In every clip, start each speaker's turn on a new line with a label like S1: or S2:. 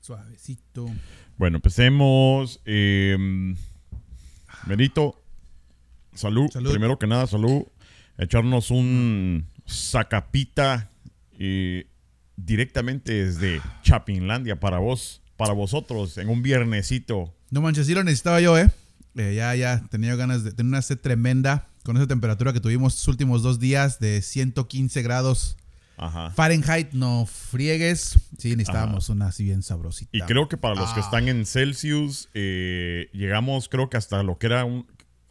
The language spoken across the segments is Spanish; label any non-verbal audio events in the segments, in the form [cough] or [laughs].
S1: Suavecito.
S2: Bueno, empecemos. Eh, Benito, salud.
S1: Salud.
S2: Primero que nada, salud. Echarnos un sacapita eh, directamente desde Chapinlandia para vos, para vosotros, en un viernesito.
S1: No manches, sí lo necesitaba yo, ¿eh? Eh, ya, ya, tenía ganas de tener una sed tremenda con esa temperatura que tuvimos los últimos dos días de 115 grados
S2: Ajá.
S1: Fahrenheit. No friegues. Sí, necesitábamos una así bien sabrosita.
S2: Y creo que para los que
S1: Ah.
S2: están en Celsius, eh, llegamos creo que hasta lo que era un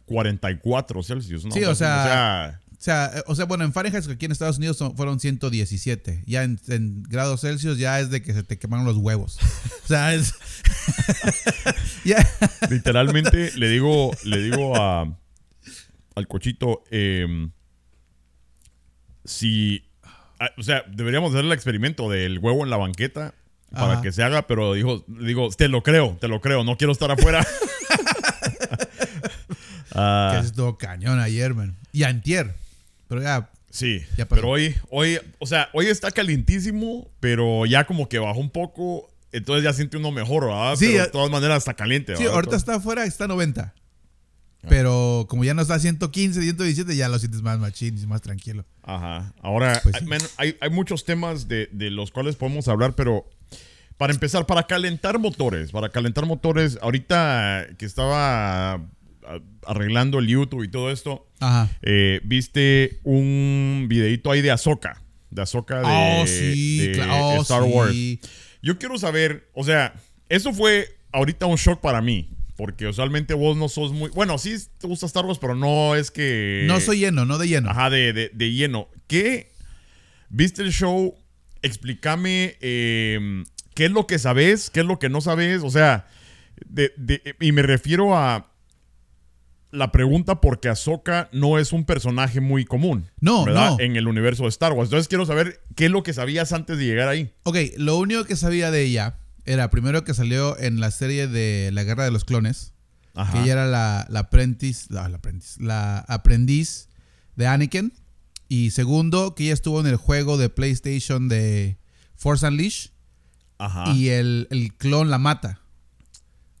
S2: 44 Celsius. ¿no?
S1: Sí, o sea-
S2: o sea,
S1: O sea, o sea, bueno, en Fahrenheit aquí en Estados Unidos son- fueron 117. Ya en, en grados Celsius ya es de que se te quemaron los huevos. O sea, es... [laughs]
S2: literalmente le digo, le digo a al cochito, eh, si, ah, o sea, deberíamos hacer el experimento del huevo en la banqueta para
S1: Ajá.
S2: que se haga, pero dijo, digo, te lo creo, te lo creo, no quiero estar afuera. [laughs] Ah,
S1: Que es todo cañón ayer, man. Y antier. Pero ya,
S2: sí,
S1: Ya
S2: pero hoy, hoy, o sea, hoy está calientísimo, pero ya como que bajó un poco, entonces ya siente uno mejor, ¿verdad?
S1: Sí,
S2: pero de todas maneras está caliente.
S1: sí, ahorita está afuera, está 90. Pero como ya no está a 115, 117, ya lo sientes más machín y más tranquilo.
S2: Ajá. Ahora,
S1: Pues
S2: hay,
S1: sí.
S2: man, hay- hay muchos temas de, de los cuales podemos hablar, pero para empezar, para calentar motores, para calentar motores, ahorita que estaba ah, arreglando el YouTube y todo esto,
S1: Ajá.
S2: eh, viste un videito ahí de Ahsoka, de Ahsoka de,
S1: oh, sí,
S2: de
S1: claro. oh,
S2: Star
S1: sí.
S2: Wars. Yo quiero saber, o sea, eso fue ahorita un shock para mí. Porque usualmente vos no sos muy. Bueno, sí te gusta Star Wars, pero no es que.
S1: No soy lleno, no de lleno.
S2: Ajá, de, de, de lleno. ¿Qué? ¿Viste el show? Explícame eh, qué es lo que sabes, qué es lo que no sabes. O sea, de- de- y me refiero a la pregunta porque Ahsoka no es un personaje muy común.
S1: No,
S2: ¿verdad?
S1: no.
S2: En el universo de Star Wars. Entonces quiero saber qué es lo que sabías antes de llegar ahí.
S1: Ok, lo único que sabía de ella era primero que salió en la serie de La Guerra de los Clones.
S2: Ajá.
S1: Que ella era la, la apprentice, la, la apprentice, la aprendiz de Anakin. Y segundo, que ella estuvo en el juego de PlayStation de Force Unleashed.
S2: Ajá.
S1: Y el, el clon la mata.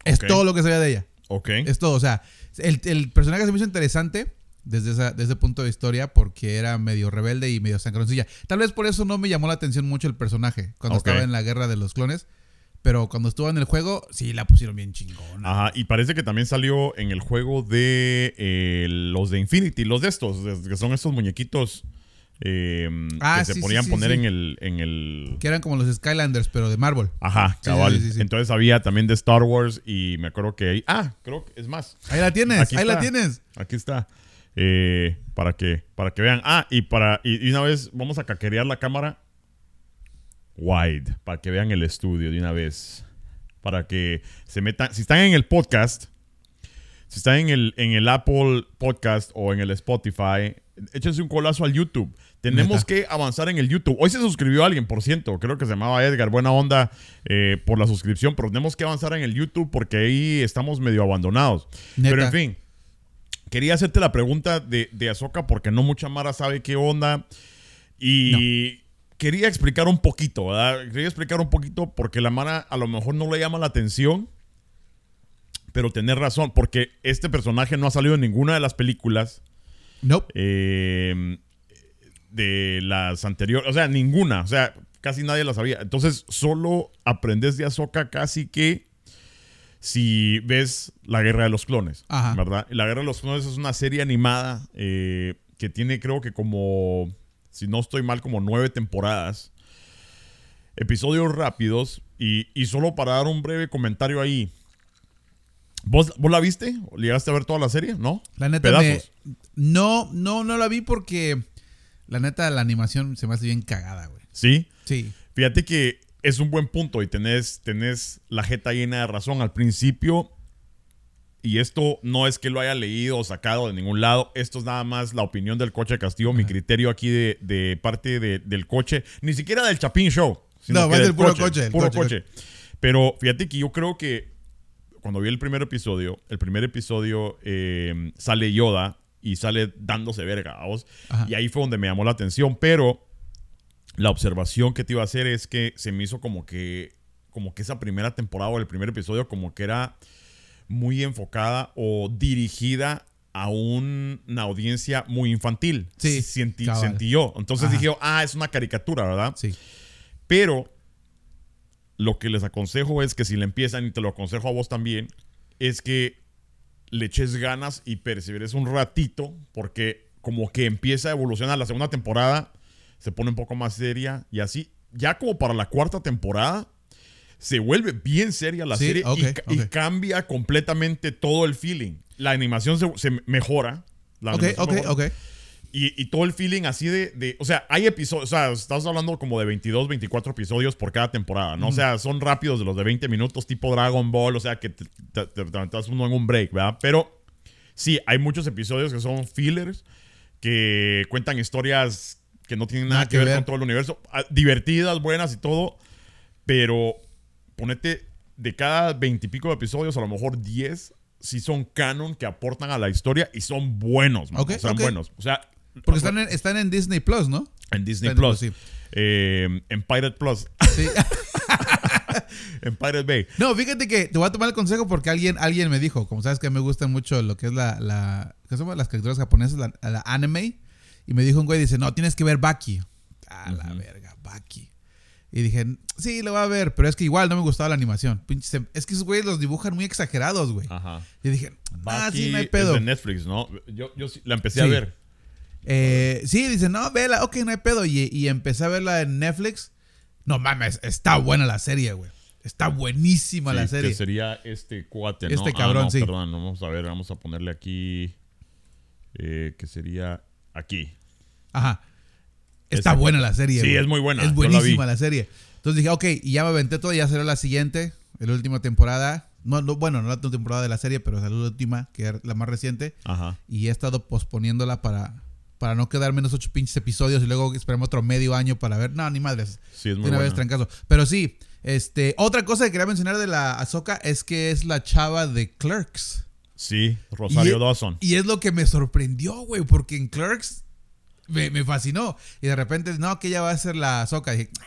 S1: Es todo lo que sabía de ella.
S2: ok.
S1: Es todo. O sea, el, el personaje se me hizo interesante desde, esa- desde ese punto de historia porque era medio rebelde y medio sangroncilla. Tal vez por eso no me llamó la atención mucho el personaje cuando estaba en la guerra de los clones. Pero cuando estuvo en el juego, sí la pusieron bien chingona.
S2: Ajá, y parece que también salió en el juego de eh, los de Infinity, los de estos, que son estos muñequitos eh,
S1: Ah,
S2: que
S1: sí,
S2: se podían
S1: sí,
S2: poner en el, en el...
S1: Que eran como los Skylanders, pero de Marvel.
S2: Ajá, cabal. Entonces había también de Star Wars y me acuerdo que ahí... Ah, creo que es más.
S1: Ahí la tienes,
S2: Aquí
S1: ahí la tienes.
S2: Aquí está. Eh, para que para que vean. Ah, y para y, y una vez vamos a caquerear la cámara wide para que vean el estudio de una vez. Para que se metan. Si están en el podcast, si están en el, en el Apple Podcast o en el Spotify, échense un colazo al YouTube. Tenemos que avanzar en el YouTube. Hoy se suscribió alguien, por ciento. Creo que se llamaba Edgar. Buena onda eh, por la suscripción. Pero tenemos que avanzar en el YouTube porque ahí estamos medio abandonados. Pero en fin. Quería hacerte la pregunta de, de Ahsoka porque no mucha Mara sabe qué onda. Y quería explicar un poquito, ¿verdad? Quería explicar un poquito porque la Mara a lo mejor no le llama la atención. Pero tener razón, porque este personaje no ha salido en ninguna de las películas
S1: Nope.
S2: eh, de las anteriores. O sea, ninguna. O sea, casi nadie la sabía. Entonces, solo aprendes de Ahsoka casi que si ves La Guerra de los Clones.
S1: Ajá.
S2: ¿Verdad? La Guerra de los Clones es una serie animada eh, que tiene, creo que como, si no estoy mal, como nueve temporadas. Episodios rápidos. Y, y solo para dar un breve comentario ahí. ¿Vos, ¿Vos la viste? ¿Llegaste a ver toda la serie? ¿No?
S1: La neta me- No, no, no la vi porque la neta la animación se me hace bien cagada, güey.
S2: Sí.
S1: Sí.
S2: Fíjate que es un buen punto y tenés, tenés la jeta llena de razón. Al principio, y esto no es que lo haya leído o sacado de ningún lado, esto es nada más la opinión del coche Castillo, mi criterio aquí de, de parte de- del coche, ni siquiera del Chapín Show. sino
S1: No,
S2: que del
S1: del puro coche, el
S2: puro
S1: coche,
S2: coche. Pero fíjate que yo creo que cuando vi el primer episodio, el primer episodio eh, sale Yoda y sale dándose verga. Y ahí fue donde me llamó la atención, pero la observación que te iba a hacer es que se me hizo como que como que esa primera temporada o el primer episodio como que era muy enfocada o dirigida a un- una audiencia muy infantil.
S1: Sí,
S2: Sentí, yo. Entonces
S1: Ajá.
S2: dije, ah, es una caricatura, ¿verdad?
S1: Sí.
S2: Pero lo que les aconsejo es que si le empiezan, y te lo aconsejo a vos también, es que le eches ganas y perseveres un ratito, porque como que empieza a evolucionar la segunda temporada, se pone un poco más seria y así. Ya como para la cuarta temporada, se vuelve bien seria la
S1: Sí,
S2: serie y
S1: ok,
S2: ca- y, cambia completamente todo el feeling. La animación se, se mejora. La
S1: Ok, ok,
S2: mejora.
S1: ok.
S2: Y, y todo el feeling así de, de- O sea, hay episodios. O sea, estás hablando como de 22, 24 episodios por cada temporada, ¿no? O sea, son rápidos de los de 20 minutos, tipo Dragon Ball. O sea, que te, te, te- te uno en un break, ¿verdad? Pero sí, hay muchos episodios que son fillers, que cuentan historias que no tienen nada,
S1: Nada
S2: que,
S1: que
S2: ver,
S1: ver.
S2: con todo el universo. Ah, Divertidas, buenas y todo. Pero ponete de cada 20 y pico de episodios, a lo mejor 10 sí son canon que aportan a la historia y son buenos, man.
S1: Ok,
S2: son
S1: ok.
S2: buenos. O sea,
S1: Porque están en, están en Disney Plus, ¿no?
S2: en Disney
S1: Están en-
S2: Plus.
S1: sí.
S2: eh, en Pirate Plus.
S1: Sí. [laughs]
S2: en Pirate Bay.
S1: No, fíjate que te voy a tomar el consejo porque alguien, alguien me dijo, como sabes que me gusta mucho lo que es la, la ¿qué se llama? las caricaturas japonesas, la, la anime, y me dijo un güey, dice, no, tienes que ver Baki. A la verga, Baki. Y dije, sí, lo voy a ver, pero es que igual no me gustaba la animación. Pinche Es que esos güeyes los dibujan muy exagerados, güey.
S2: Ajá.
S1: Y dije, ah, sí, no hay
S2: es
S1: pedo.
S2: de Netflix, ¿no? Yo, yo sí la empecé a ver.
S1: Eh, sí, dice, no, vela, ok, no hay pedo. Y, y empecé a verla en Netflix. No mames, está buena la serie, güey. Está buenísima la serie.
S2: Que sería este cuate, ¿no?
S1: Este
S2: Ah,
S1: cabrón,
S2: no,
S1: sí.
S2: Perdón, no, vamos a ver, vamos a ponerle aquí. eh, que sería aquí.
S1: Ajá. Está buena la serie.
S2: Sí,
S1: güey.
S2: es muy buena,
S1: Es
S2: la
S1: buenísima la, serie. Entonces dije, ok, y ya me aventé todo, ya salió la siguiente, la última temporada. No, no, bueno, no la última temporada de la serie, pero salió la última, que era la más reciente.
S2: Ajá.
S1: Y he estado posponiéndola para, para no quedarme en esos ocho pinches episodios y luego esperarme otro medio año para ver. No, ni madres.
S2: Sí, es
S1: De
S2: muy
S1: una
S2: buena.
S1: vez trancazo. Pero sí, este, otra cosa que quería mencionar de la Ahsoka es que es la chava de Clerks.
S2: Sí, Rosario
S1: Y-
S2: Dawson.
S1: Y es lo que me sorprendió, güey, porque en Clerks me, me fascinó. Y de repente, no, que ella va a ser la Soca. Dije, "Ah".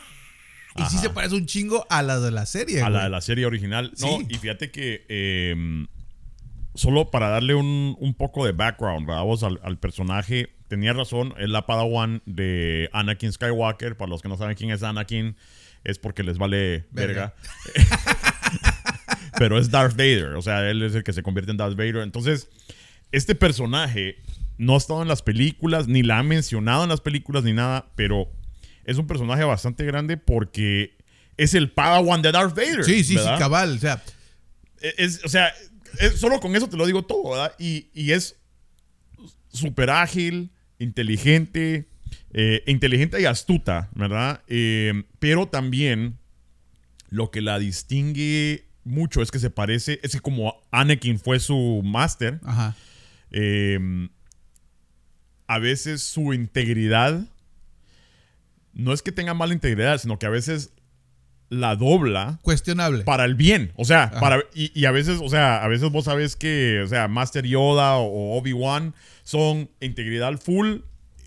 S1: y sí
S2: Ajá.
S1: se parece un chingo a la de la serie,
S2: a la de la serie original. No,
S1: Sí.
S2: y fíjate que eh, solo para darle un, un poco de background, ¿verdad? Vos al, al personaje, tenía razón, es la Padawan de Anakin Skywalker. Para los que no saben quién es Anakin, es porque les vale verga.
S1: Verga. [laughs] [laughs]
S2: Pero es Darth Vader, o sea, él es el que se convierte en Darth Vader. Entonces, este personaje no ha estado en las películas, ni la ha mencionado en las películas, ni nada, pero es un personaje bastante grande porque es el Padawan de Darth Vader.
S1: Sí, sí,
S2: ¿verdad?
S1: sí, cabal. O sea,
S2: Es, o sea, es- solo con eso te lo digo todo, ¿verdad? Y, y es súper ágil, inteligente, eh, inteligente y astuta, ¿verdad? Eh, pero también lo que la distingue mucho es que se parece, es que como Anakin fue su máster,
S1: ajá.
S2: eh, a veces su integridad no es que tenga mala integridad, sino que a veces la dobla
S1: Cuestionable.
S2: para el bien. O sea,
S1: Ajá.
S2: para, y, y a veces, o sea, a veces vos sabes que, o sea, Master Yoda o, Obi-Wan son integridad full,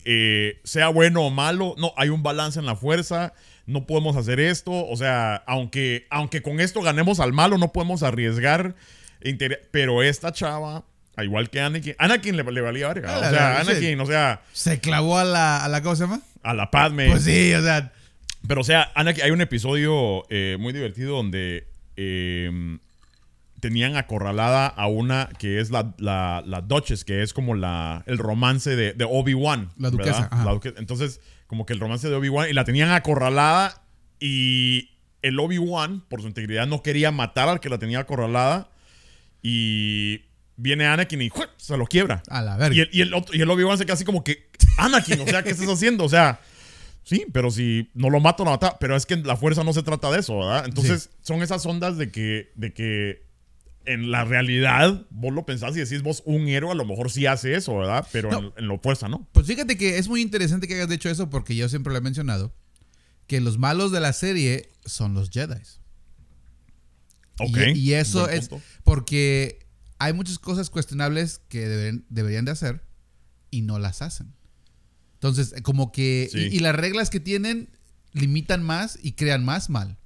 S2: eh, sea bueno o malo, no, hay un balance en la fuerza, no podemos hacer esto, o sea, aunque, aunque con esto ganemos al malo, no podemos arriesgar, pero esta chava, igual que Anakin, Anakin le, le valía verga,
S1: Ah,
S2: o sea,
S1: la-.
S2: Anakin, o sea,
S1: Se clavó a la, a la ¿cómo se llama?
S2: a la Padme.
S1: Pues sí, o sea,
S2: Pero, o sea, Anakin, hay un episodio eh, muy divertido donde eh, tenían acorralada a una que es la, la, la Duchess, que es como la, el romance de, de Obi-Wan.
S1: La duquesa.
S2: La duque- Entonces, como que el romance de Obi-Wan, y la tenían acorralada y el Obi-Wan, por su integridad, no quería matar al que la tenía acorralada y viene Anakin y se lo quiebra.
S1: a la verga.
S2: Y el, y el, otro- y el Obi-Wan se queda así como que, Anakin, o sea, ¿qué estás haciendo? O sea, sí, pero si no lo mato, no mata. Pero es que la fuerza no se trata de eso, ¿verdad? Entonces, son esas ondas de que, de que en la realidad vos lo pensás y decís vos, un héroe a lo mejor sí hace eso, ¿verdad? Pero
S1: No.
S2: en, en lo fuerza, ¿no?
S1: Pues fíjate que es muy interesante que hayas dicho eso porque yo siempre lo he mencionado. Que los malos de la serie son los Jedi.
S2: Ok.
S1: Y, y eso es porque hay muchas cosas cuestionables que deben- deberían de hacer y no las hacen. Entonces, como que...
S2: Sí.
S1: Y, y las reglas que tienen limitan más y crean más mal.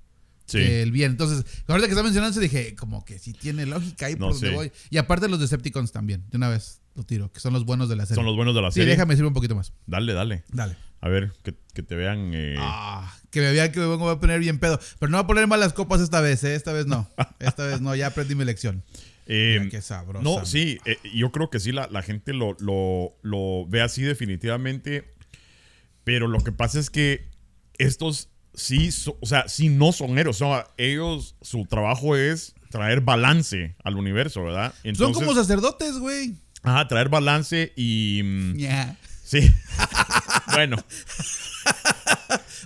S2: Sí.
S1: que el bien. Entonces, ahorita que está mencionando, dije, como que sí tiene lógica ahí
S2: No
S1: por donde voy. Y aparte los Decepticons también, de una vez lo tiro, que son los buenos de la serie.
S2: Son los buenos de la
S1: sí,
S2: serie.
S1: déjame decir un poquito más.
S2: Dale, dale.
S1: Dale.
S2: A ver, que, que te vean. eh,
S1: Ah, que me vean que me voy a poner bien pedo. Pero no voy a poner mal las copas esta vez, ¿eh? Esta vez no. [laughs] Esta vez no, ya aprendí mi lección.
S2: Eh,
S1: Mira qué sabroso.
S2: no, sí, eh, yo creo que sí, la, la gente lo, lo, lo ve así definitivamente. Pero lo que pasa es que estos sí, so- o sea, sí no son héroes. O sea, ellos, su trabajo es traer balance al universo, ¿verdad?
S1: Son
S2: Entonces,
S1: como sacerdotes, güey.
S2: Ajá, traer balance y. mm,
S1: Ya.
S2: Sí. [laughs] bueno, [laughs]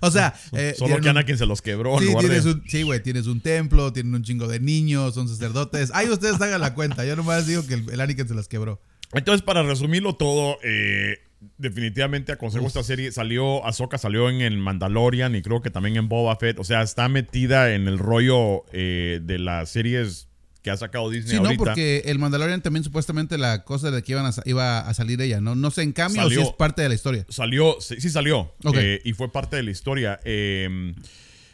S1: O sea, eh,
S2: solo
S1: tienen
S2: que
S1: un-
S2: Anakin se los quebró.
S1: Sí,
S2: de-
S1: tienes sí, güey, tienes un templo, tienen un chingo de niños, son sacerdotes. Ahí ustedes hagan la cuenta. Yo nomás digo que el, el Anakin se las quebró.
S2: Entonces, para resumirlo todo, eh, definitivamente aconsejo esta serie. Salió, Ahsoka salió en el Mandalorian y creo que también en Boba Fett. O sea, está metida en el rollo eh, de las series que ha sacado Disney
S1: Sí, no,
S2: ahorita.
S1: porque el Mandalorian también supuestamente la cosa de que iban a, iba a salir ella, ¿no? No sé en cambio o si es parte de la historia.
S2: Salió, sí, sí salió.
S1: Ok.
S2: eh, y fue parte de la historia. eh,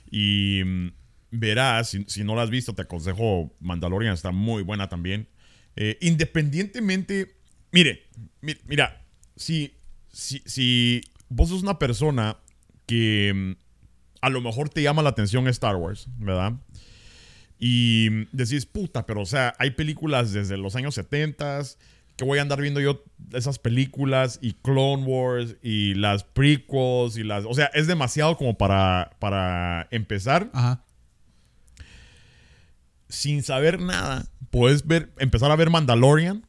S2: y mm, verás, si, si no la has visto, te aconsejo Mandalorian, está muy buena también. Eh, independientemente, mire, mi- mira, si, si, si vos sos una persona que mm, a lo mejor te llama la atención Star Wars, ¿verdad? Y decís, puta, pero o sea, hay películas desde los años 70 que voy a andar viendo yo esas películas y Clone Wars y las prequels y las... O sea, es demasiado como para, para empezar.
S1: Ajá.
S2: Sin saber nada, puedes ver, empezar a ver Mandalorian,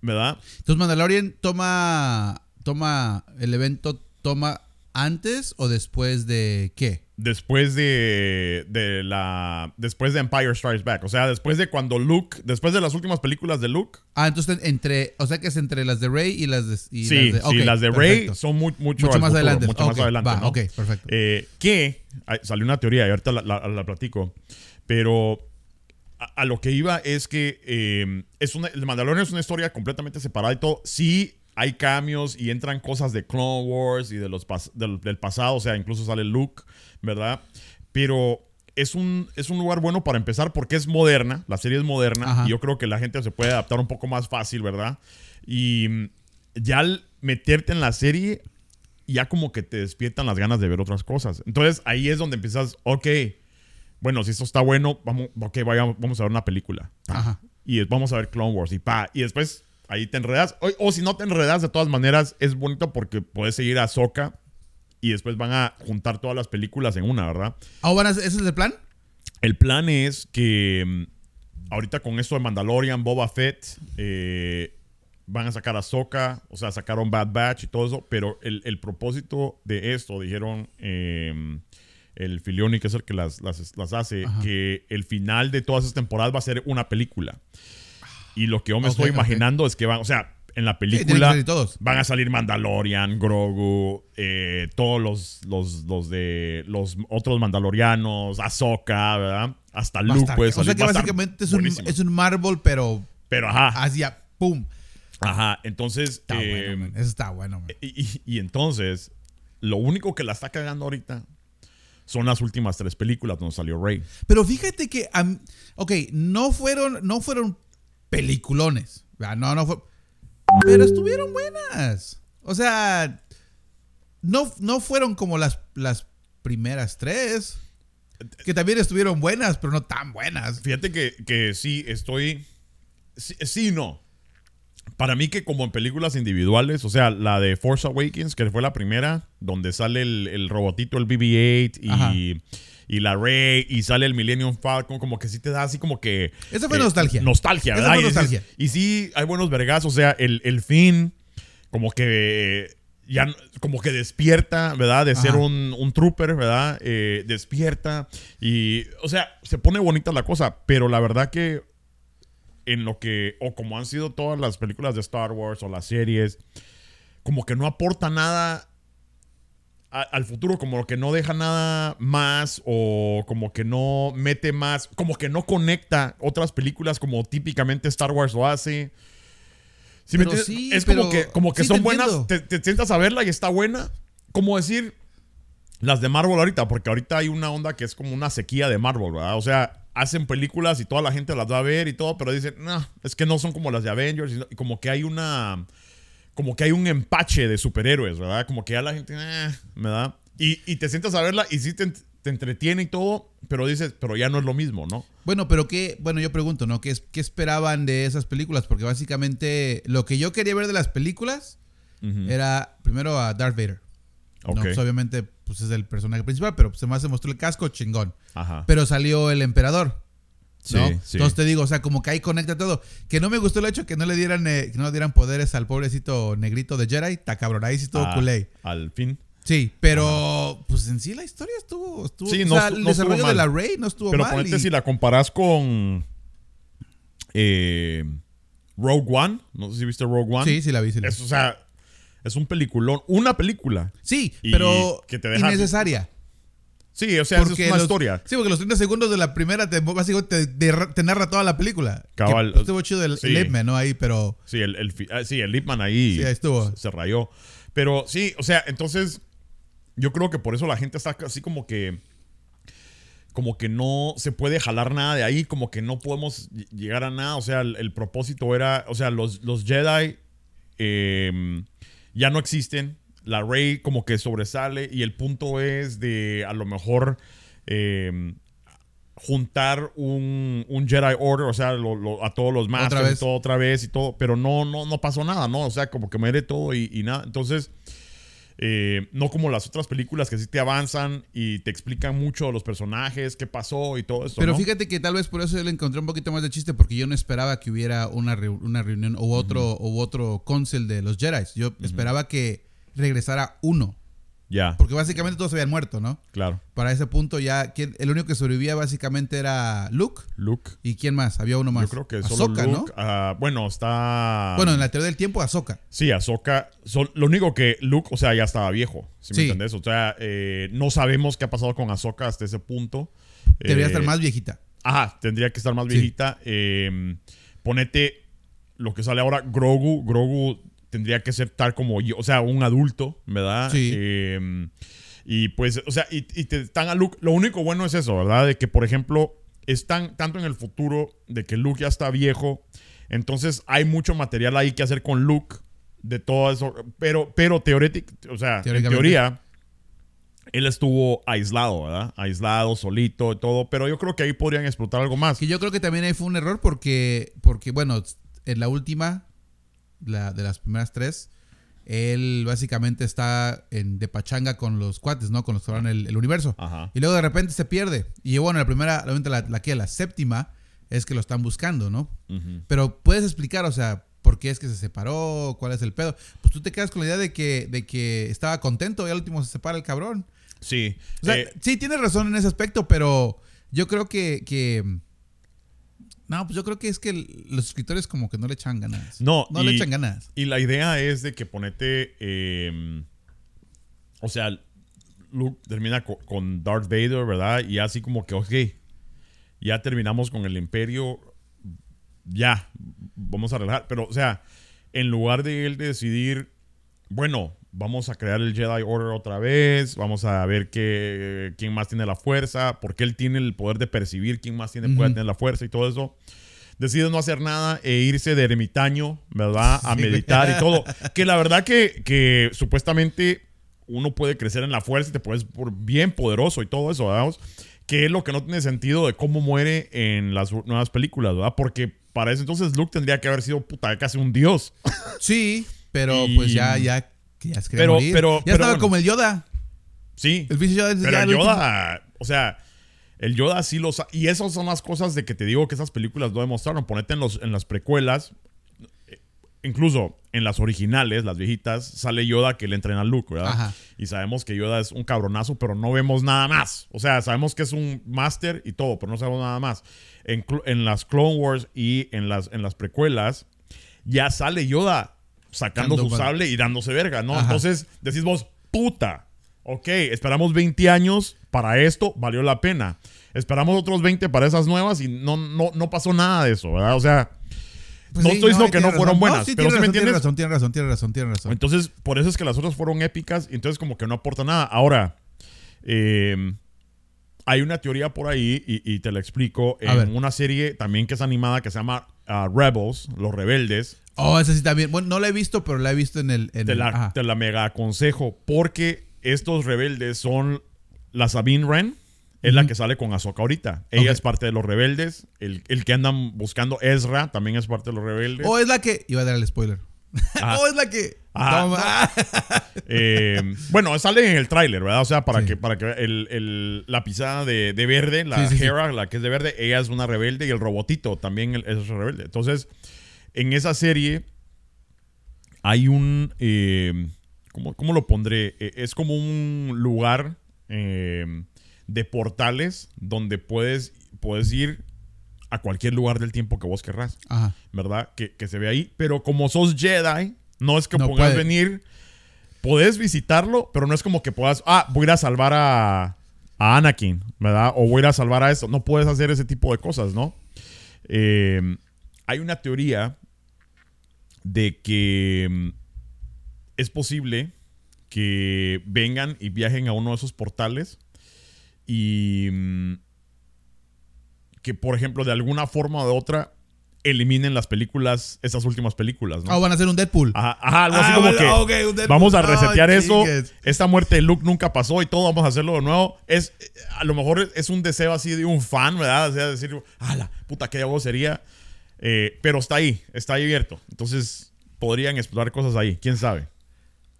S2: ¿verdad?
S1: Entonces Mandalorian toma toma el evento toma antes o después de qué?
S2: Después de, de la... Después de Empire Strikes Back. O sea, después de cuando Luke... Después de las últimas películas de Luke.
S1: Ah, entonces entre, o sea que es entre las de Rey y las de y
S2: sí,
S1: las de,
S2: sí,
S1: ok,
S2: las de Rey
S1: perfecto.
S2: son mu- mucho,
S1: mucho más
S2: futuro,
S1: adelante.
S2: Mucho más adelante,
S1: va,
S2: ¿no?
S1: ok, perfecto.
S2: Eh, que salió una teoría y ahorita la, la- la platico. Pero a, a lo que iba es que eh, es una, el Mandalorian es una historia completamente separada y todo. Sí hay cambios y entran cosas de Clone Wars y de los pas- del, del pasado. O sea, incluso sale Luke, ¿verdad? Pero es un, es un lugar bueno para empezar porque es moderna. La serie es moderna.
S1: Ajá.
S2: Y yo creo que la gente se puede adaptar un poco más fácil, ¿verdad? Y mm, ya al meterte en la serie ya como que te despiertan las ganas de ver otras cosas. Entonces ahí es donde empiezas, ok, bueno, si esto está bueno, vamos, ok, vayamos, vamos a ver una película.
S1: Ajá.
S2: Y vamos a ver Clone Wars y pa. Y después ahí te enredas. O, o si no te enredas, de todas maneras, es bonito porque puedes seguir a Soka y después van a juntar todas las películas en una, ¿verdad?
S1: Ah, bueno, ¿ese es el plan?
S2: El plan es que mm, ahorita con esto de Mandalorian, Boba Fett, eh, van a sacar a Soka, o sea, sacaron Bad Batch y todo eso, pero el, el propósito de esto, dijeron eh, el Filioni, que es el que las, las, las hace,
S1: Ajá.
S2: que el final de todas esas temporadas va a ser una película. Y lo que yo me estoy imaginando es que van, o sea, en la película
S1: salir todos.
S2: van a salir Mandalorian, Grogu, eh, todos los, los, los de los otros Mandalorianos, Ahsoka, ¿verdad? Hasta Luke
S1: estar-
S2: puede
S1: o sea
S2: salir.
S1: que básicamente es un, es un Marvel, pero
S2: Pero ajá,
S1: hacia pum.
S2: ajá. Entonces,
S1: Está
S2: eh,
S1: bueno, man. Eso está bueno, man.
S2: y, y- y entonces, lo único que la está cagando ahorita son las últimas tres películas donde salió Rey.
S1: Pero fíjate que, am- ok, no fueron, no fueron peliculones. No, no fue. Pero estuvieron buenas. O sea, no, no fueron como las, las primeras tres. Que también estuvieron buenas, pero no tan buenas.
S2: Fíjate que, que sí, estoy. Sí, sí y no. Para mí, que como en películas individuales, o sea, la de Force Awakens, que fue la primera, donde sale el, el robotito, el BB-8
S1: Ajá.
S2: Y, la Rey, y sale el Millennium Falcon, como que sí te da así como que.
S1: Esa fue nostalgia.
S2: Nostalgia,
S1: Esa
S2: ¿verdad?
S1: fue nostalgia.
S2: Y, sí, hay buenos vergazos, o sea, el, el fin, como que. Ya n- como que despierta, ¿verdad? De ser un, un trooper, ¿verdad? Eh, despierta. Y, o sea, se pone bonita la cosa, pero la verdad que en lo que, o como han sido todas las películas de Star Wars o las series, como que no aporta nada a- al futuro, como que no deja nada más o como que no mete más, como que no conecta otras películas como típicamente Star Wars lo hace. ¿Sí me
S1: sí,
S2: es como que, como que
S1: sí,
S2: son
S1: te
S2: buenas, te, te sientas a verla y está buena. Como decir, las de Marvel ahorita, porque ahorita hay una onda que es como una sequía de Marvel, ¿verdad? O sea, hacen películas y toda la gente las va a ver y todo, pero dicen, no, es que no son como las de Avengers, y como que hay una, como que hay un empache de superhéroes, ¿verdad? Como que ya la gente, eh, ¿verdad? Y, y te sientas a verla y sí te, te entretiene y todo, pero dices, pero ya no es lo mismo, ¿no?
S1: Bueno, pero qué, bueno, yo pregunto, ¿no? ¿Qué, es- qué esperaban de esas películas? Porque básicamente lo que yo quería ver de las películas era primero a Darth Vader. ¿no? Pues obviamente, pues es el personaje principal, pero se más se mostró el casco chingón.
S2: Ajá.
S1: Pero salió el emperador. ¿No?
S2: Sí, sí.
S1: Entonces te digo, o sea, como que ahí conecta todo. Que no me gustó el hecho que no le dieran, eh, que no le dieran poderes al pobrecito negrito de Jedi. Está cabrón, ahí sí todo
S2: Ah,
S1: culé.
S2: Al fin.
S1: Sí, pero pues en sí la historia estuvo, estuvo
S2: Sí,
S1: o
S2: no
S1: sea, el
S2: no estuvo
S1: desarrollo de la Rey no estuvo
S2: Pero
S1: mal.
S2: ponete
S1: y-
S2: si la comparas con eh, Rogue One. No sé si viste Rogue One.
S1: Sí, sí la vi, sí la vi.
S2: Es, o sea, es un peliculón. Una película.
S1: Sí, pero
S2: que te deja-
S1: innecesaria.
S2: Sí, o sea, es
S1: Porque
S2: una
S1: los-
S2: historia.
S1: Sí, porque los 30 segundos de la primera te, básicamente te, te- te narra toda la película.
S2: Cabal.
S1: Que estuvo chido el,
S2: Sí.
S1: el ¿no? Ahí, pero...
S2: Sí, el, el, ah, sí, el Lipman ahí,
S1: Sí, ahí estuvo.
S2: Se, se rayó. Pero sí, o sea, entonces yo creo que por eso la gente está así como que como que no se puede jalar nada de ahí, como que no podemos ll- llegar a nada. O sea, el, el propósito era, o sea, los, los Jedi eh, ya no existen. La Rey como que sobresale y el punto es de a lo mejor eh, juntar un, un Jedi Order, o sea, lo- lo- a todos los Masters
S1: vez.
S2: y todo otra vez y todo, pero no, no, no pasó nada, ¿no? O sea, como que muere todo y, y nada. Entonces, eh, no como las otras películas que sí te avanzan y te explican mucho los personajes, qué pasó y todo esto.
S1: Pero
S2: ¿no?
S1: fíjate que tal vez por eso yo le encontré un poquito más de chiste, porque yo no esperaba que hubiera una, una reunión u otro, u otro council de los Jedi. Yo esperaba que regresara uno,
S2: Ya,
S1: porque básicamente todos se habían muerto, ¿no?
S2: claro.
S1: Para ese punto ya, ¿quién- el único que sobrevivía básicamente era Luke.
S2: Luke.
S1: ¿Y quién más? Había uno más.
S2: Yo creo que solo
S1: Ahsoka,
S2: Luke.
S1: ¿no?
S2: ah, bueno, está.
S1: Bueno, en la teoría del tiempo, Ahsoka.
S2: Sí, Ahsoka. son- lo único que Luke, o sea, ya estaba viejo. Si me
S1: Sí.
S2: entiendes? O sea, eh, no sabemos qué ha pasado con Ahsoka hasta ese punto.
S1: Debería
S2: Eh,
S1: estar más viejita.
S2: Ajá, tendría que estar más
S1: Sí.
S2: viejita. Eh, ponete lo que sale ahora, Grogu. Grogu tendría que ser tal como yo, o sea, un adulto, ¿verdad?
S1: Sí.
S2: Eh, y pues, o sea, y, y te están a Luke. Lo único bueno es eso, ¿verdad? De que, por ejemplo, están tanto en el futuro de que Luke ya está viejo. Entonces hay mucho material ahí que hacer con Luke. De todo eso. Pero, pero teorético, o sea, en teoría, él estuvo aislado, ¿verdad? Aislado, solito y todo. Pero yo creo que ahí podrían explotar algo más.
S1: Que yo creo que también ahí fue un error porque, porque bueno, en la última, la de las primeras tres, él básicamente está en, de pachanga con los cuates, ¿no? Con los que van el, el universo.
S2: Ajá.
S1: Y luego de repente se pierde. Y bueno, la primera, la, la que la séptima es que lo están buscando, ¿no?
S2: Ujú.
S1: Pero puedes explicar, o sea, por qué es que se separó, cuál es el pedo. Pues tú te quedas con la idea de que, de que estaba contento y al último se separa el cabrón.
S2: Sí.
S1: O sea,
S2: Eh,
S1: sí, tienes razón en ese aspecto, pero yo creo que, que- No, pues yo creo que es que el- los escritores como que no le echan ganas.
S2: No,
S1: No le echan ganas.
S2: Y la idea es de que ponete. eh, o sea, Luke termina co- con, Darth Vader, ¿verdad? Y así como que, ok, ya terminamos con el Imperio. Ya, vamos a relajar. Pero, o sea, en lugar de él decidir, bueno, vamos a crear el Jedi Order otra vez, vamos a ver que, quién más tiene la fuerza, porque él tiene el poder de percibir quién más tiene, puede
S1: Ujú.
S2: tener la fuerza y todo eso decide no hacer nada e irse de ermitaño, ¿verdad? A
S1: Sí,
S2: meditar y [laughs] todo. Que la verdad que, que supuestamente uno puede crecer en la fuerza y te puedes por bien poderoso y todo eso, ¿verdad? Que es lo que no tiene sentido de cómo muere en las nuevas películas, ¿verdad? Porque para eso entonces Luke tendría que haber sido puta casi un dios.
S1: Sí, pero
S2: Y-
S1: pues ya, ya, ya se quería
S2: Pero-
S1: morir.
S2: pero-
S1: ya
S2: pero
S1: estaba
S2: bueno.
S1: como el Yoda.
S2: Sí.
S1: El pinche Yoda.
S2: Pero
S1: ya
S2: el Yoda, o sea, el Yoda sí lo sa- Y esas son las cosas de que te digo que esas películas lo demostraron. Ponete en, los, en las precuelas, eh, incluso en las originales, las viejitas, sale Yoda que le entrena a Luke, ¿verdad?
S1: Ajá.
S2: Y sabemos que Yoda es un cabronazo, pero no vemos nada más. O sea, sabemos que es un máster y todo, pero no sabemos nada más. En, en las Clone Wars y en las, en las precuelas, ya sale Yoda sacando
S1: Dando
S2: su sable y dándose verga, ¿no?
S1: Ajá.
S2: Entonces decís vos, puta, ok, esperamos 20 años para esto, valió la pena. Esperamos otros 20 para esas nuevas y no, no, no pasó nada de eso, ¿verdad? O sea,
S1: Pues
S2: no estoy diciendo
S1: ahí
S2: que
S1: tiene
S2: no fueron buenas, pero
S1: tiene
S2: ¿sí me
S1: razón, tiene
S2: entiendes?
S1: razón, tiene razón, tiene razón, tiene razón.
S2: entonces por eso es que las otras fueron épicas y entonces como que no aporta nada. Ahora, Eh, hay una teoría por ahí, y, y te la explico,
S1: A ver.
S2: en una serie también que es animada que se llama ah, Rebels, Los Rebeldes.
S1: Oh, esa sí también. Bueno, no la he visto, pero la he visto en el. En
S2: Te
S1: el-
S2: la,
S1: ajá.
S2: te la mega aconsejo, porque estos rebeldes son la Sabine Wren, es la que sale con Ahsoka ahorita. Ella es parte de los rebeldes. El, el que andan buscando Ezra también es parte de los rebeldes.
S1: O es la que. Iba a dar el spoiler.
S2: Ajá. [laughs]
S1: o es la que. Toma. [laughs]
S2: Eh, bueno, sale en el tráiler, ¿verdad? O sea, para
S1: Sí.
S2: que, para que el, el- la pisada de, de verde, la
S1: Sí, sí, sí.
S2: Hera, la que es de verde, ella es una rebelde y el robotito también es rebelde. Entonces, en esa serie hay un... eh, ¿cómo, cómo lo pondré? Eh, es como un lugar eh, de portales donde puedes, puedes ir a cualquier lugar del tiempo que vos querrás.
S1: Ajá.
S2: ¿verdad? Que, que se ve ahí. Pero como sos Jedi, no es que
S1: No
S2: puedas venir. Podés visitarlo, pero no es como que puedas. Ah, voy a ir a salvar a, a Anakin, ¿verdad? O voy a ir a salvar a esto. No puedes hacer ese tipo de cosas, ¿no? Eh, hay una teoría de que mm, es posible que vengan y viajen a uno de esos portales y mm, que, por ejemplo, de alguna forma o de otra, eliminen las películas, esas últimas películas, ¿no?
S1: Ah, van a hacer un Deadpool.
S2: Ajá, ajá, algo así
S1: Ah,
S2: como que
S1: Deadpool.
S2: vamos a resetear eso. Esta muerte de Luke nunca pasó y todo vamos a hacerlo de nuevo. Es, a lo mejor es un deseo así de un fan, ¿verdad? O sea, decir, ah, la puta, qué hago sería. Eh, pero está ahí, está ahí abierto. Entonces podrían explorar cosas ahí, quién sabe.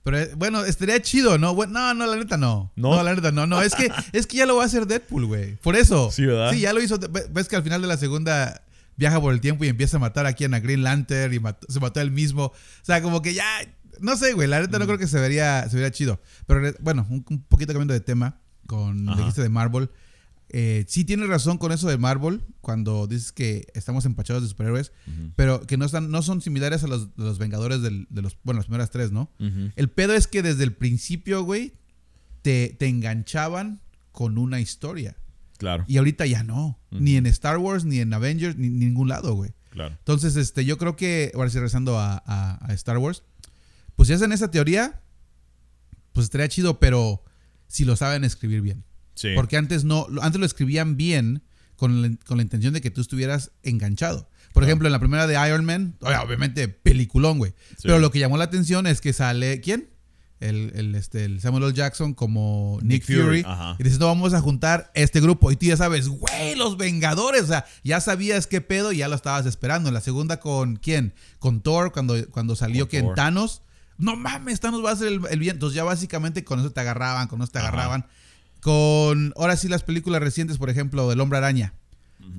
S1: Pero eh, bueno, estaría chido, ¿no? No, no, la neta no.
S2: ¿No?
S1: No, la neta no. No, es que, [laughs] es que ya lo va a hacer Deadpool, güey. Por eso.
S2: Sí, ¿verdad?
S1: Sí, ya lo hizo. Ve- Ves que al final de la segunda viaja por el tiempo y empieza a matar aquí a Green Lantern y mató- se mató él mismo. O sea, como que ya. No sé, güey. La neta no
S2: Mm.
S1: creo que se vería, se vería chido. Pero bueno, un, un poquito cambiando de tema con dijiste de Marvel. Eh, sí tienes razón con eso de Marvel cuando dices que estamos empachados de superhéroes, pero que no están, no son similares a los, de los Vengadores del- de los, bueno, las primeras tres, ¿no? El pedo es que desde el principio, güey, te, te enganchaban con una historia.
S2: Claro,
S1: Y ahorita ya no. Ni en Star Wars, ni en Avengers, ni en ningún lado, güey.
S2: claro.
S1: Entonces, este, yo creo que, ahora sí, regresando a, a- a Star Wars, pues si hacen esa teoría, pues estaría chido, pero si lo saben escribir bien.
S2: Sí.
S1: Porque antes no, antes lo escribían bien con la, con la intención de que tú estuvieras enganchado. Por ejemplo, en la primera de Iron Man, obviamente, peliculón, güey.
S2: Sí.
S1: Pero lo que llamó la atención es que sale, ¿quién? El, el, este, el Samuel L. Jackson como Nick,
S2: Nick
S1: Fury. Y dices, no, vamos a juntar este grupo. Y tú ya sabes, güey, los Vengadores. O sea, ya sabías qué pedo y ya lo estabas esperando. En la segunda con quién? Con Thor, cuando, cuando salió que. Thanos. No mames, Thanos va a ser el, el bien. Entonces ya básicamente con eso te agarraban, con eso te
S2: Ajá.
S1: agarraban. Con, ahora sí, las películas recientes, por ejemplo, del Hombre Araña,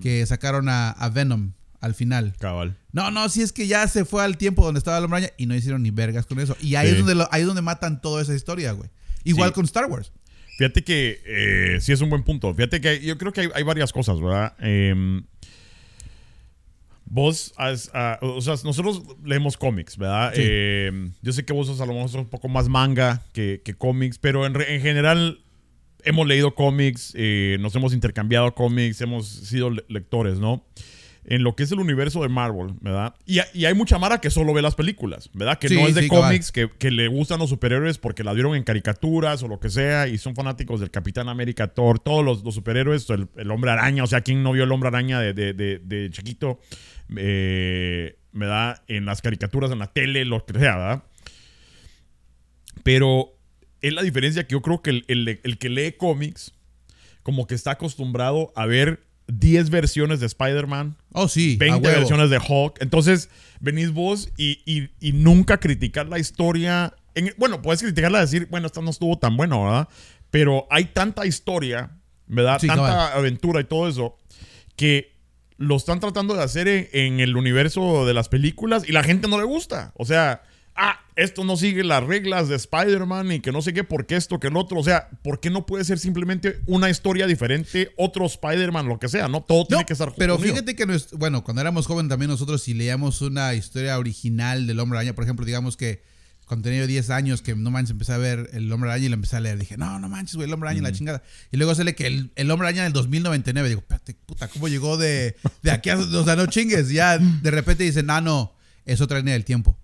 S1: que sacaron a, a Venom al final.
S2: Cabal.
S1: No, no, si es que ya se fue al tiempo donde estaba el Hombre Araña y no hicieron ni vergas con eso. Y ahí,
S2: Sí.
S1: es, donde lo- ahí es donde matan toda esa historia, güey. Igual
S2: Sí.
S1: con Star Wars.
S2: Fíjate que eh, sí es un buen punto. Fíjate que yo creo que hay, hay varias cosas, ¿verdad? Em, vos, has, ah, o sea, nosotros leemos cómics, ¿verdad?
S1: Sí.
S2: Em, yo sé que vos sos a lo mejor un poco más manga que, que cómics, pero en, en general hemos leído cómics, eh, nos hemos intercambiado cómics, hemos sido le- lectores, ¿no? En lo que es el universo de Marvel, ¿verdad? Y, y hay mucha mara que solo ve las películas, ¿verdad? Que
S1: Sí,
S2: no es de
S1: sí,
S2: cómics, que, que le gustan los superhéroes porque la vieron en caricaturas o lo que sea y son fanáticos del Capitán América, Thor, todos los, los superhéroes, el, el hombre araña, o sea, ¿quién no vio el hombre araña de, de, de- de chiquito? Eh, me da en las caricaturas, en la tele, lo que sea, ¿verdad? Pero es la diferencia que yo creo que el, el- el que lee cómics, como que está acostumbrado a ver 10 versiones de Spider-Man,
S1: Oh, sí. a
S2: 20
S1: huevo.
S2: versiones de Hulk. Entonces, venís vos y, y- y nunca criticar la historia. En- bueno, puedes criticarla y decir, bueno, esta no estuvo tan bueno, ¿verdad? Pero hay tanta historia, ¿verdad?
S1: Sí,
S2: tanta
S1: cabal.
S2: aventura y todo eso, que lo están tratando de hacer en, en el universo de las películas y la gente no le gusta. O sea, ah, esto no sigue las reglas de Spider-Man y que no sé qué, por qué esto, que el otro. O sea, ¿por qué no puede ser simplemente una historia diferente, otro Spider-Man, lo que sea, ¿no? Todo tiene que estar
S1: pero
S2: unido.
S1: fíjate que, bueno, cuando éramos jóvenes también nosotros si leíamos una historia original del Hombre Araña, por ejemplo, digamos que cuando tenía yo 10 años, que no manches, empecé a ver el Hombre Araña y lo empecé a leer. Dije, no, no manches, güey, el Hombre Araña, la chingada. Y luego sale que el, el Hombre Araña del 2099. Digo, espérate, puta, ¿cómo llegó de, de aquí a... O sea, no chingues. Ya de repente dicen, ah, no, es otra línea del tiempo.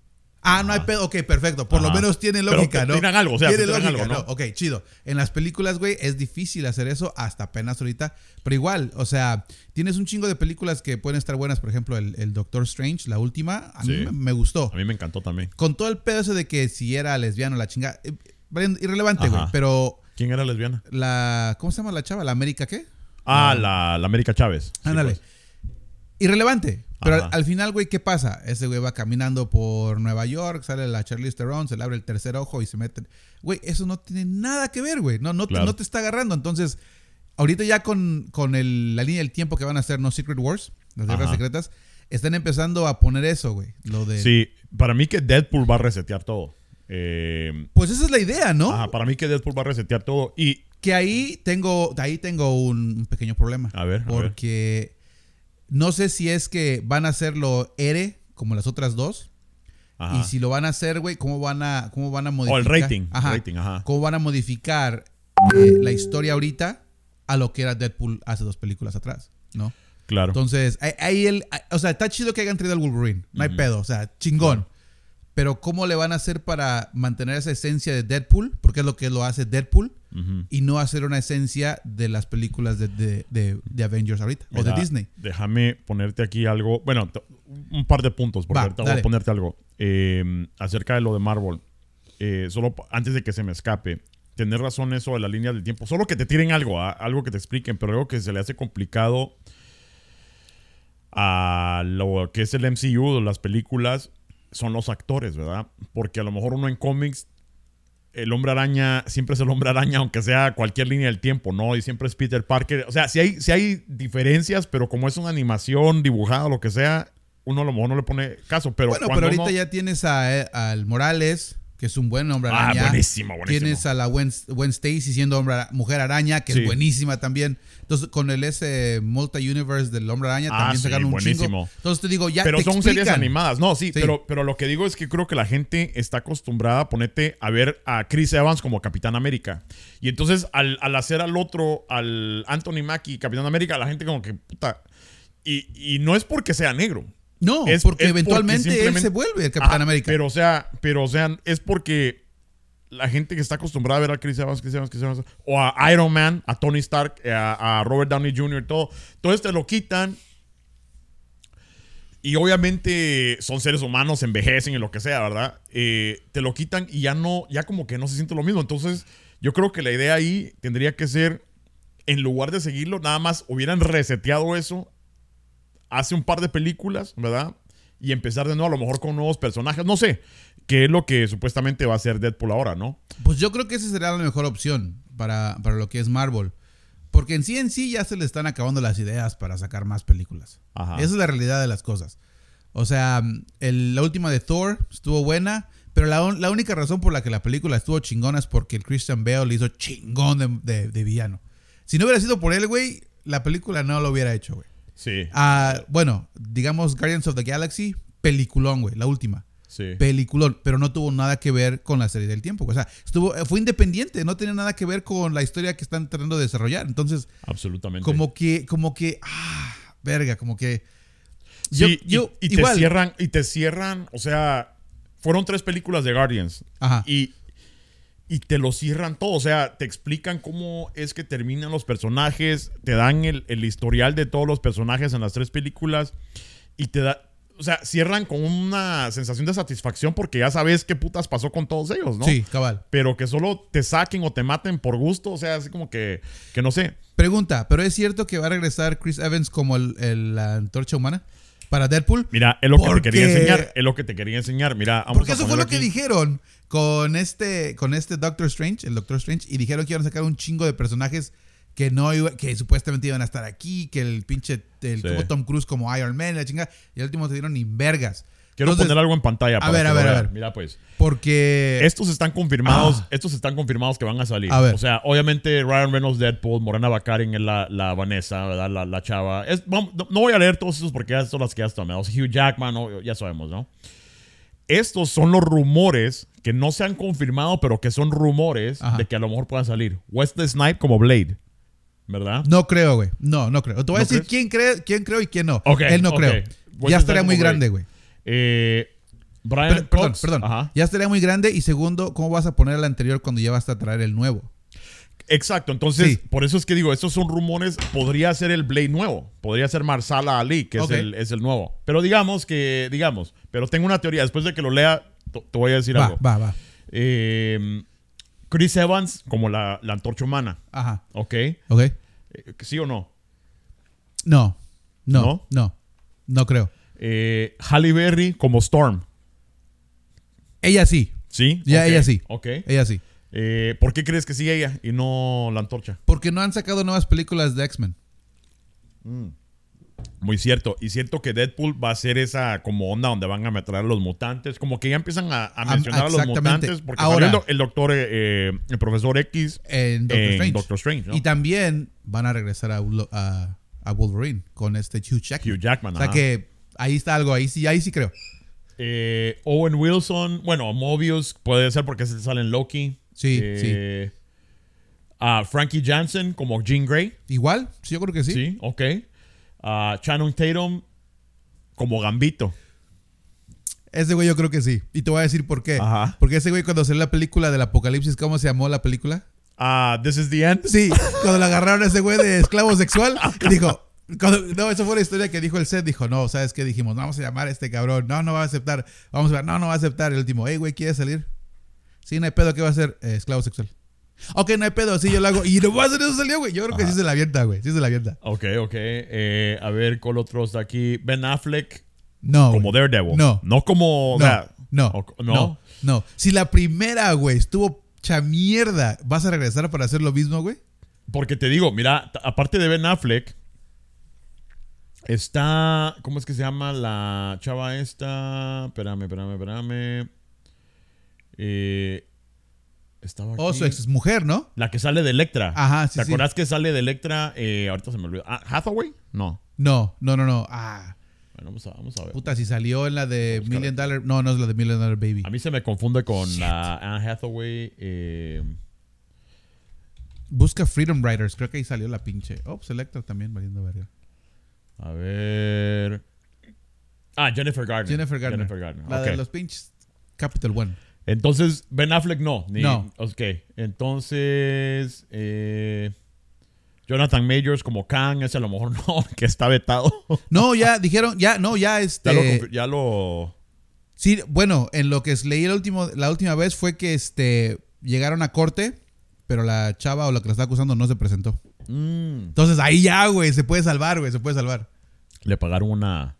S1: Ah, no hay pedo. Ok, perfecto. Por lo menos tiene
S2: Pero
S1: lógica,
S2: te
S1: ¿no?
S2: algo, o sea,
S1: tiene lógica,
S2: algo, ¿no?
S1: Ok, chido. En las películas, güey, es difícil hacer eso hasta apenas ahorita. Pero igual, o sea, tienes un chingo de películas que pueden estar buenas. Por ejemplo, el, el Doctor Strange, la última, a mí
S2: Sí.
S1: me, me gustó.
S2: A mí me encantó también.
S1: Con todo el pedo ese de que si era lesbiano, la chinga. eh, irrelevante, güey. Pero
S2: ¿Quién era lesbiana?
S1: la. ¿Cómo se llama la chava? ¿La América qué?
S2: Ah, la, la América Chávez. Sí,
S1: Ándale.
S2: pues.
S1: Irrelevante. Pero al, al final, güey, ¿qué pasa? Ese güey va caminando por Nueva York, sale la Charlize Theron, se le abre el tercer ojo y se mete. Güey, eso no tiene nada que ver, güey. No, no, te- no te está agarrando. Entonces, ahorita ya con, con el- la línea del tiempo que van a hacer, ¿no? Secret Wars, las guerras
S2: Ajá.
S1: secretas, están empezando a poner eso, güey. Lo de.
S2: Sí, para mí que Deadpool va a resetear todo. Eh,
S1: Pues esa es la idea, ¿no?
S2: ajá, para mí que Deadpool va a resetear todo. Y
S1: Que ahí tengo, ahí tengo un, pequeño problema.
S2: A ver, a
S1: Porque no sé si es que van a hacerlo ERE como las otras dos.
S2: ajá.
S1: Y si lo van a hacer, güey, ¿cómo van a, cómo van a
S2: o
S1: modificar?
S2: el rating.
S1: Ajá.
S2: rating, ajá.
S1: ¿Cómo van a modificar eh, la historia ahorita a lo que era Deadpool hace dos películas atrás? ¿No?
S2: Claro.
S1: Entonces, ahí- ahí el, o sea, está chido que hayan traído al Wolverine. No hay pedo, o sea, chingón. Pero ¿cómo le van a hacer para mantener esa esencia de Deadpool? Porque es lo que lo hace Deadpool. Y no hacer una esencia de las películas de, de- de- de Avengers ahorita. o de Disney.
S2: Déjame ponerte aquí alalgo. Bueno, un par de puntos, porque
S1: Va,
S2: ahorita voy
S1: dale.
S2: a ponerte algo. Eh, acerca de lo de Marvel. Eh, solo antes de que se me escape. Tener razón eso de la línea del tiempo. Solo que te tiren algo, ah, algo que te expliquen, pero algo que se le hace complicado a lo que es el MCU, las películas, son los actores, ¿verdad? Porque a lo mejor uno en cómics el hombre araña siempre es el hombre araña, aunque sea cualquier línea del tiempo, ¿no? Y siempre es Peter Parker. O sea, si hay, si hay diferencias, pero como es una animación dibujada o lo que sea, uno a lo mejor no le pone caso. Pero
S1: Bueno, pero ahorita
S2: uno-
S1: ya tienes a, eh, al Morales, que es un buen hombre
S2: Ah,
S1: araña.
S2: buenísimo, buenísimo.
S1: Tienes a la Gwen, Gwen Stacy siendo hombre, mujer araña, que
S2: Sí.
S1: es buenísima también. Entonces, con el ese multi-universe del hombre araña
S2: Ah,
S1: también
S2: sí,
S1: sacaron un
S2: buenísimo.
S1: chingo. Entonces te digo, ya
S2: pero
S1: te
S2: son series animadas. No, sí,
S1: Sí.
S2: Pero, pero lo que digo es que creo que la gente está acostumbrada a ponerte a ver a Chris Evans como Capitán América. Y entonces, al, al hacer al otro, al Anthony Mackie, Capitán América, la gente como que, puta. Y, y no es porque sea negro.
S1: No,
S2: Es-
S1: porque
S2: es
S1: eventualmente él se vuelve el Capitán América.
S2: Pero, o sea, pero, o sea, es porque la gente que está acostumbrada a ver a Chris Evans, Chris Evans, Chris Evans, o a Iron Man, a Tony Stark, eh, a, a Robert Downey Jr., todo, todo esto lo quitan. Y obviamente son seres humanos, envejecen y lo que sea, ¿verdad? Eh, te lo quitan y ya no, ya como que no se siente lo mismo. Entonces, yo creo que la idea ahí tendría que ser, en lugar de seguirlo, nada más hubieran reseteado eso hace un par de películas, ¿verdad? Y empezar de nuevo, a lo mejor con nuevos personajes. No sé, qué es lo que supuestamente va a hacer Deadpool ahora, ¿no?
S1: Pues yo creo que esa sería la mejor opción para, para lo que es Marvel. Porque en sí en sí ya se le están acabando las ideas para sacar más películas.
S2: Ajá.
S1: Esa es la realidad de las cosas. O sea, el- la última de Thor estuvo buena, pero la, la única razón por la que la película estuvo chingona es porque el Christian Bale le hizo chingón de, de- de villano. Si no hubiera sido por él, güey, la película no lo hubiera hecho, güey.
S2: Sí.
S1: Ah, bueno, digamos Guardians of the Galaxy, peliculón, güey, la última.
S2: sí.
S1: Peliculón, pero no tuvo nada que ver con la serie del tiempo. O sea, estuvo, fue independiente, no tenía nada que ver con la historia que están tratando de desarrollar. Entonces,
S2: Absolutamente.
S1: como que, como que, ah, verga, como que.
S2: Sí,
S1: yo, yo
S2: y, y
S1: igual.
S2: te cierran, y te cierran, o sea, fueron tres películas de Guardians.
S1: Ajá.
S2: Y, y te lo cierran todo. O sea, te explican cómo es que terminan los personajes, te dan el, el historial de todos los personajes en las tres películas y te da. O sea, cierran con una sensación de satisfacción porque ya sabes qué putas pasó con todos ellos, ¿no?
S1: Sí, cabal.
S2: Pero que solo te saquen o te maten por gusto, o sea, así como que, que no sé.
S1: Pregunta, ¿pero es cierto que va a regresar Chris Evans como el, el- la antorcha humana para Deadpool?
S2: Mira, es lo que te quería enseñar, es lo que te quería enseñar. Mira, vamos
S1: Porque
S2: a
S1: eso fue lo que dijeron con este, con este Doctor Strange, el Doctor Strange, y dijeron que iban a sacar un chingo de personajes que no iba- que supuestamente iban a estar aquí, que el pinche el
S2: Sí.
S1: como Tom Cruise como Iron Man, la chinga, y al último te dieron ni vergas.
S2: Quiero
S1: Entonces,
S2: poner algo en pantalla. para
S1: ver,
S2: que
S1: a ver, a ver.
S2: Mira, pues.
S1: Porque
S2: Estos están confirmados.
S1: Ah.
S2: Estos están confirmados que van a salir.
S1: A ver.
S2: O sea, obviamente Ryan Reynolds, Deadpool, Morena Baccarin es la, la Vanessa, ¿verdad? La, la chava. Es- no, no voy a leer todos esos porque ya son las que ya están. Hugh Jackman, ¿no? ya sabemos, ¿no? Estos son los rumores que no se han confirmado, pero que son rumores
S1: Ajá.
S2: de que a lo mejor puedan salir. Wesley Snipe como Blade, ¿verdad?
S1: no creo, güey. No, no creo. Te voy a
S2: ¿No
S1: decir
S2: crees?
S1: quién cree, quién creo y quién no. Él no
S2: ok.
S1: creo. Ya estaría muy grande, güey.
S2: Eh, Brian
S1: Pero- perdón,
S2: Cox,
S1: perdón.
S2: ajá.
S1: Ya estaría muy grande. Y segundo, ¿cómo vas a poner el anterior cuando ya vas a traer el nuevo?
S2: Exacto, entonces
S1: Sí.
S2: por eso es que digo, estos son rumores, podría ser el Blade nuevo, podría ser Marsala Ali, que es, el, es el nuevo. Pero digamos que, digamos, pero tengo una teoría, después de que lo lea, te voy a decir
S1: Va,
S2: algo.
S1: va, va.
S2: Eh, Chris Evans como la, la antorcha humana,
S1: Ajá.
S2: ¿ok? Eh,
S1: Ok.
S2: ¿Sí o no?
S1: No. No.
S2: ¿No?
S1: No. No, creo.
S2: Eh, Halle Berry como Storm,
S1: Ella sí.
S2: ¿sí?
S1: Ya, ella sí.
S2: Ok.
S1: Ella sí.
S2: Eh, ¿Por qué crees que sí ella y no la antorcha?
S1: Porque no han sacado nuevas películas de X-Men.
S2: Muy cierto. Y siento que Deadpool va a ser esa como onda donde van a meter a los mutantes. Como que ya empiezan a, a mencionar a los mutantes. Porque
S1: Ahora-
S2: el, do- el doctor, eh, eh, el profesor X
S1: En Doctor
S2: en
S1: Strange.
S2: Doctor Strange, ¿no?
S1: Y también van a regresar a, Ulo- a, a Wolverine con este Hugh Jackman.
S2: Hugh Jackman.
S1: O sea
S2: ajá.
S1: que ahí está algo, ahí sí, ahí sí creo.
S2: Eh, Owen Wilson, bueno, Mobius puede ser porque se sale en Loki.
S1: Sí,
S2: Eh, a Frankie Jansen como Jean Grey.
S1: Igual, sí, yo creo que sí.
S2: Sí, ok. Channing Tatum como Gambito.
S1: Ese güey yo creo que sí. Y te voy a decir por qué.
S2: Ajá.
S1: Porque ese güey cuando salió la película del apocalipsis, ¿cómo se llamó la película?
S2: Ah, This is the End.
S1: Sí, cuando le agarraron a ese güey de esclavo sexual, [laughs] y dijo, cuando- no, esa fue la historia que dijo el set, dijo, no, ¿sabes qué? Dijimos, no, vamos a llamar a este cabrón, no, no va a aceptar, vamos a ver, no, no va a aceptar, el último, hey, güey, ¿quieres salir? Sí, no hay pedo, ¿qué va a hacer? "Eh, esclavo sexual. Ok, no hay pedo, sí, yo lo hago, y no va a hacer eso salió, güey, yo creo que sí se la avienta, güey, sí se la avienta.
S2: Ok, ok. Eh, a ver, ¿cuál otro está aquí? Ben Affleck
S1: No,
S2: como
S1: güey.
S2: Daredevil.
S1: No.
S2: No como...
S1: no, no,
S2: o-
S1: no, no, Si la primera, güey, estuvo cha mierda, ¿vas a regresar para hacer lo mismo, güey?
S2: Porque te digo, mira, aparte de Ben Affleck, está. ¿Cómo es que se llama la chava esta? Espérame, espérame, espérame. Eh, estaba
S1: Oh, su ex mujer, ¿no?
S2: La que sale de Electra.
S1: Ajá, sí,
S2: ¿Te
S1: sí.
S2: acuerdas que sale de Electra? Eh, ahorita se me olvidó. Ah, ¿Hathaway? No.
S1: No, no, no, no, ah...
S2: Bueno, vamos a, vamos a ver.
S1: Puta, si salió en la de. Million Dollar. No, no es la de Million Dollar Baby.
S2: A mí se me confunde con la Anne Hathaway. eh,
S1: Busca Freedom Riders. Creo que ahí salió la pinche. Oh, Selector también, valiendo verga.
S2: A ver. Ah, Jennifer Gardner.
S1: Jennifer Garner.
S2: Jennifer Gardner.
S1: La de los pinches Capital One.
S2: Entonces, Ben Affleck no. Ni,
S1: No.
S2: Ok. Entonces, eh, Jonathan Majors como Kang, ese a lo mejor [laughs] no, que está vetado.
S1: No, ya dijeron, ya, no, ya este.
S2: ya, lo, confi- ya lo-
S1: sí, bueno, en lo que leí el último, la última vez fue que este llegaron a corte, pero la chava o la que la está acusando no se presentó.
S2: Mm,
S1: Entonces ahí ya, güey, se puede salvar, güey, se puede salvar.
S2: le pagaron una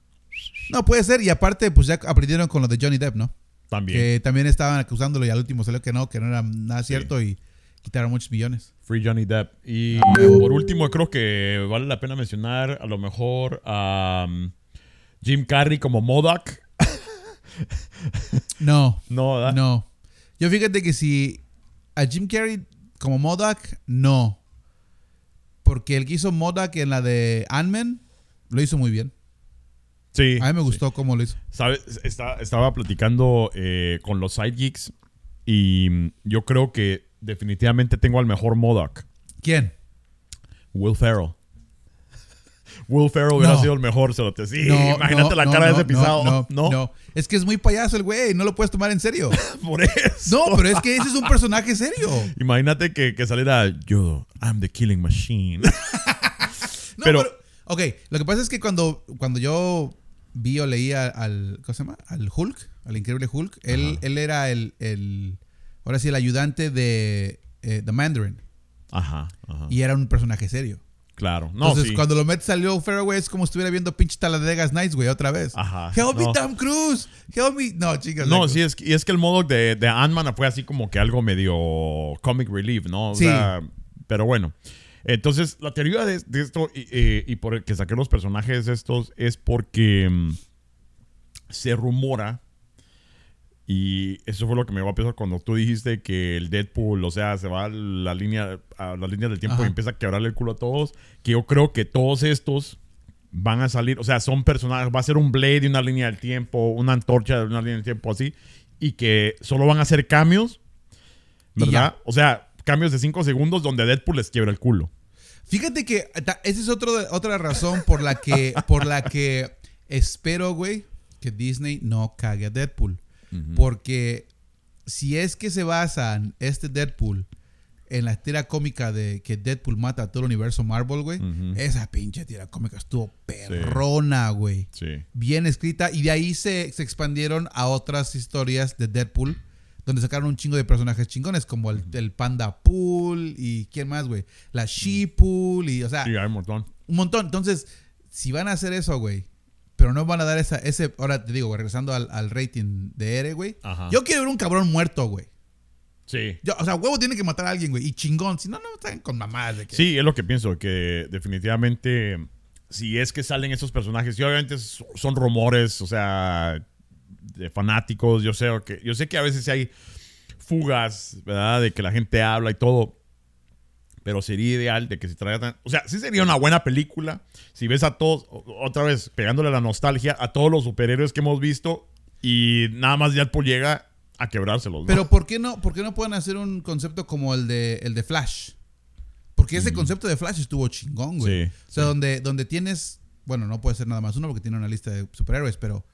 S1: No, puede ser. Y aparte, pues ya aprendieron con lo de Johnny Depp, ¿no?
S2: también.
S1: Que también estaban acusándolo y al último salió que no, que no era nada cierto y quitaron muchos millones.
S2: Free Johnny Depp. Y
S1: huevo.
S2: por último, creo que vale la pena mencionar a lo mejor a um, Jim Carrey como Modoc. [laughs]
S1: No,
S2: No, ¿verdad?
S1: no. Yo fíjate que si a Jim Carrey como Modoc, no. Porque el que hizo Modoc en la de Ant-Man lo hizo muy bien.
S2: Sí.
S1: A mí me gustó cómo lo hizo.
S2: ¿Sabes? Está- estaba platicando eh, con los sidegeeks y mm, yo creo que definitivamente tengo al mejor Modoc,
S1: ¿Quién?
S2: Will Ferrell. Will Ferrell hubiera
S1: No.
S2: sido el mejor, se lo te sí,
S1: No,
S2: Imagínate
S1: no,
S2: la cara de ese pisado.
S1: No,
S2: no.
S1: Es que es muy payaso el güey, no lo puedes tomar en serio. [laughs]
S2: por eso.
S1: No, pero es que ese es un personaje serio. [laughs]
S2: Imagínate que, que saliera yo, I'm the killing machine. [laughs]
S1: No,
S2: Pero-
S1: pero, ok, lo que pasa es que cuando, cuando yo vi o leía al, ¿cómo se llama? Al Hulk, al increíble Hulk, él, él era el, el, ahora sí, el ayudante de eh, The Mandarin.
S2: Ajá, ajá.
S1: Y era un personaje serio.
S2: Claro. No,
S1: Entonces,
S2: sí.
S1: cuando lo metes al Ferro, güey, es como si estuviera viendo pinche Taladegas Nights, güey, otra vez.
S2: Ajá,
S1: Help me,
S2: no.
S1: Tom Cruise. Help me. No, chicas.
S2: No,
S1: loco.
S2: sí, es, que- y es que el modo de, de Ant-Man fue así como que algo medio comic relief, ¿no? O
S1: Sí.
S2: sea, pero bueno. Entonces, la teoría de, de esto y, eh, y por el que saqué los personajes estos es porque mm, se rumora, y eso fue lo que me va a pensar cuando tú dijiste que el Deadpool, o sea, se va a la línea, a la línea del tiempo
S1: Ajá.
S2: y empieza a quebrarle el culo a todos, que yo creo que todos estos van a salir, o sea, son personajes, va a ser un Blade de una línea del tiempo, una antorcha de una línea del tiempo así, y que solo van a hacer cambios, ¿verdad? O sea, cambios de 5 segundos donde Deadpool les quiebra el culo.
S1: Fíjate que esa es otro, otra razón por la que, por la que espero, güey, que Disney no cague a Deadpool. Porque si es que se basan este Deadpool en la tira cómica de que Deadpool mata a todo el universo Marvel, güey, esa pinche tira cómica estuvo perrona, güey.
S2: Sí.
S1: Bien escrita. Y de ahí se, se expandieron a otras historias de Deadpool donde sacaron un chingo de personajes chingones, como el, el Panda Pool y quién más, güey. La She Pool y, o sea,
S2: Sí, hay un montón.
S1: un montón. Entonces, si van a hacer eso, güey, pero no van a dar esa, ese, ahora te digo, regresando al, al rating de Ere, güey.
S2: Ajá.
S1: Yo quiero ver un cabrón muerto, güey.
S2: Sí.
S1: Yo- O sea, huevo tiene que matar a alguien, güey. Y chingón. Si no, no están con mamadas de que.
S2: Sí, es lo que pienso, que definitivamente si es que salen esos personajes, y obviamente son rumores, o sea, de fanáticos, yo sé que yo sé que a veces hay fugas, ¿verdad? De que la gente habla y todo. Pero sería ideal de que se traigan, o sea, sí sería una buena película si ves a todos otra vez pegándole la nostalgia a todos los superhéroes que hemos visto y nada más Deadpool llega a quebrárselos, ¿no?
S1: Pero ¿por qué no, por qué no pueden hacer un concepto como el de, el de Flash? Porque ese concepto de Flash estuvo chingón, güey.
S2: Sí,
S1: o sea,
S2: sí.
S1: donde, donde tienes, bueno, no puede ser nada más uno porque tiene una lista de superhéroes, pero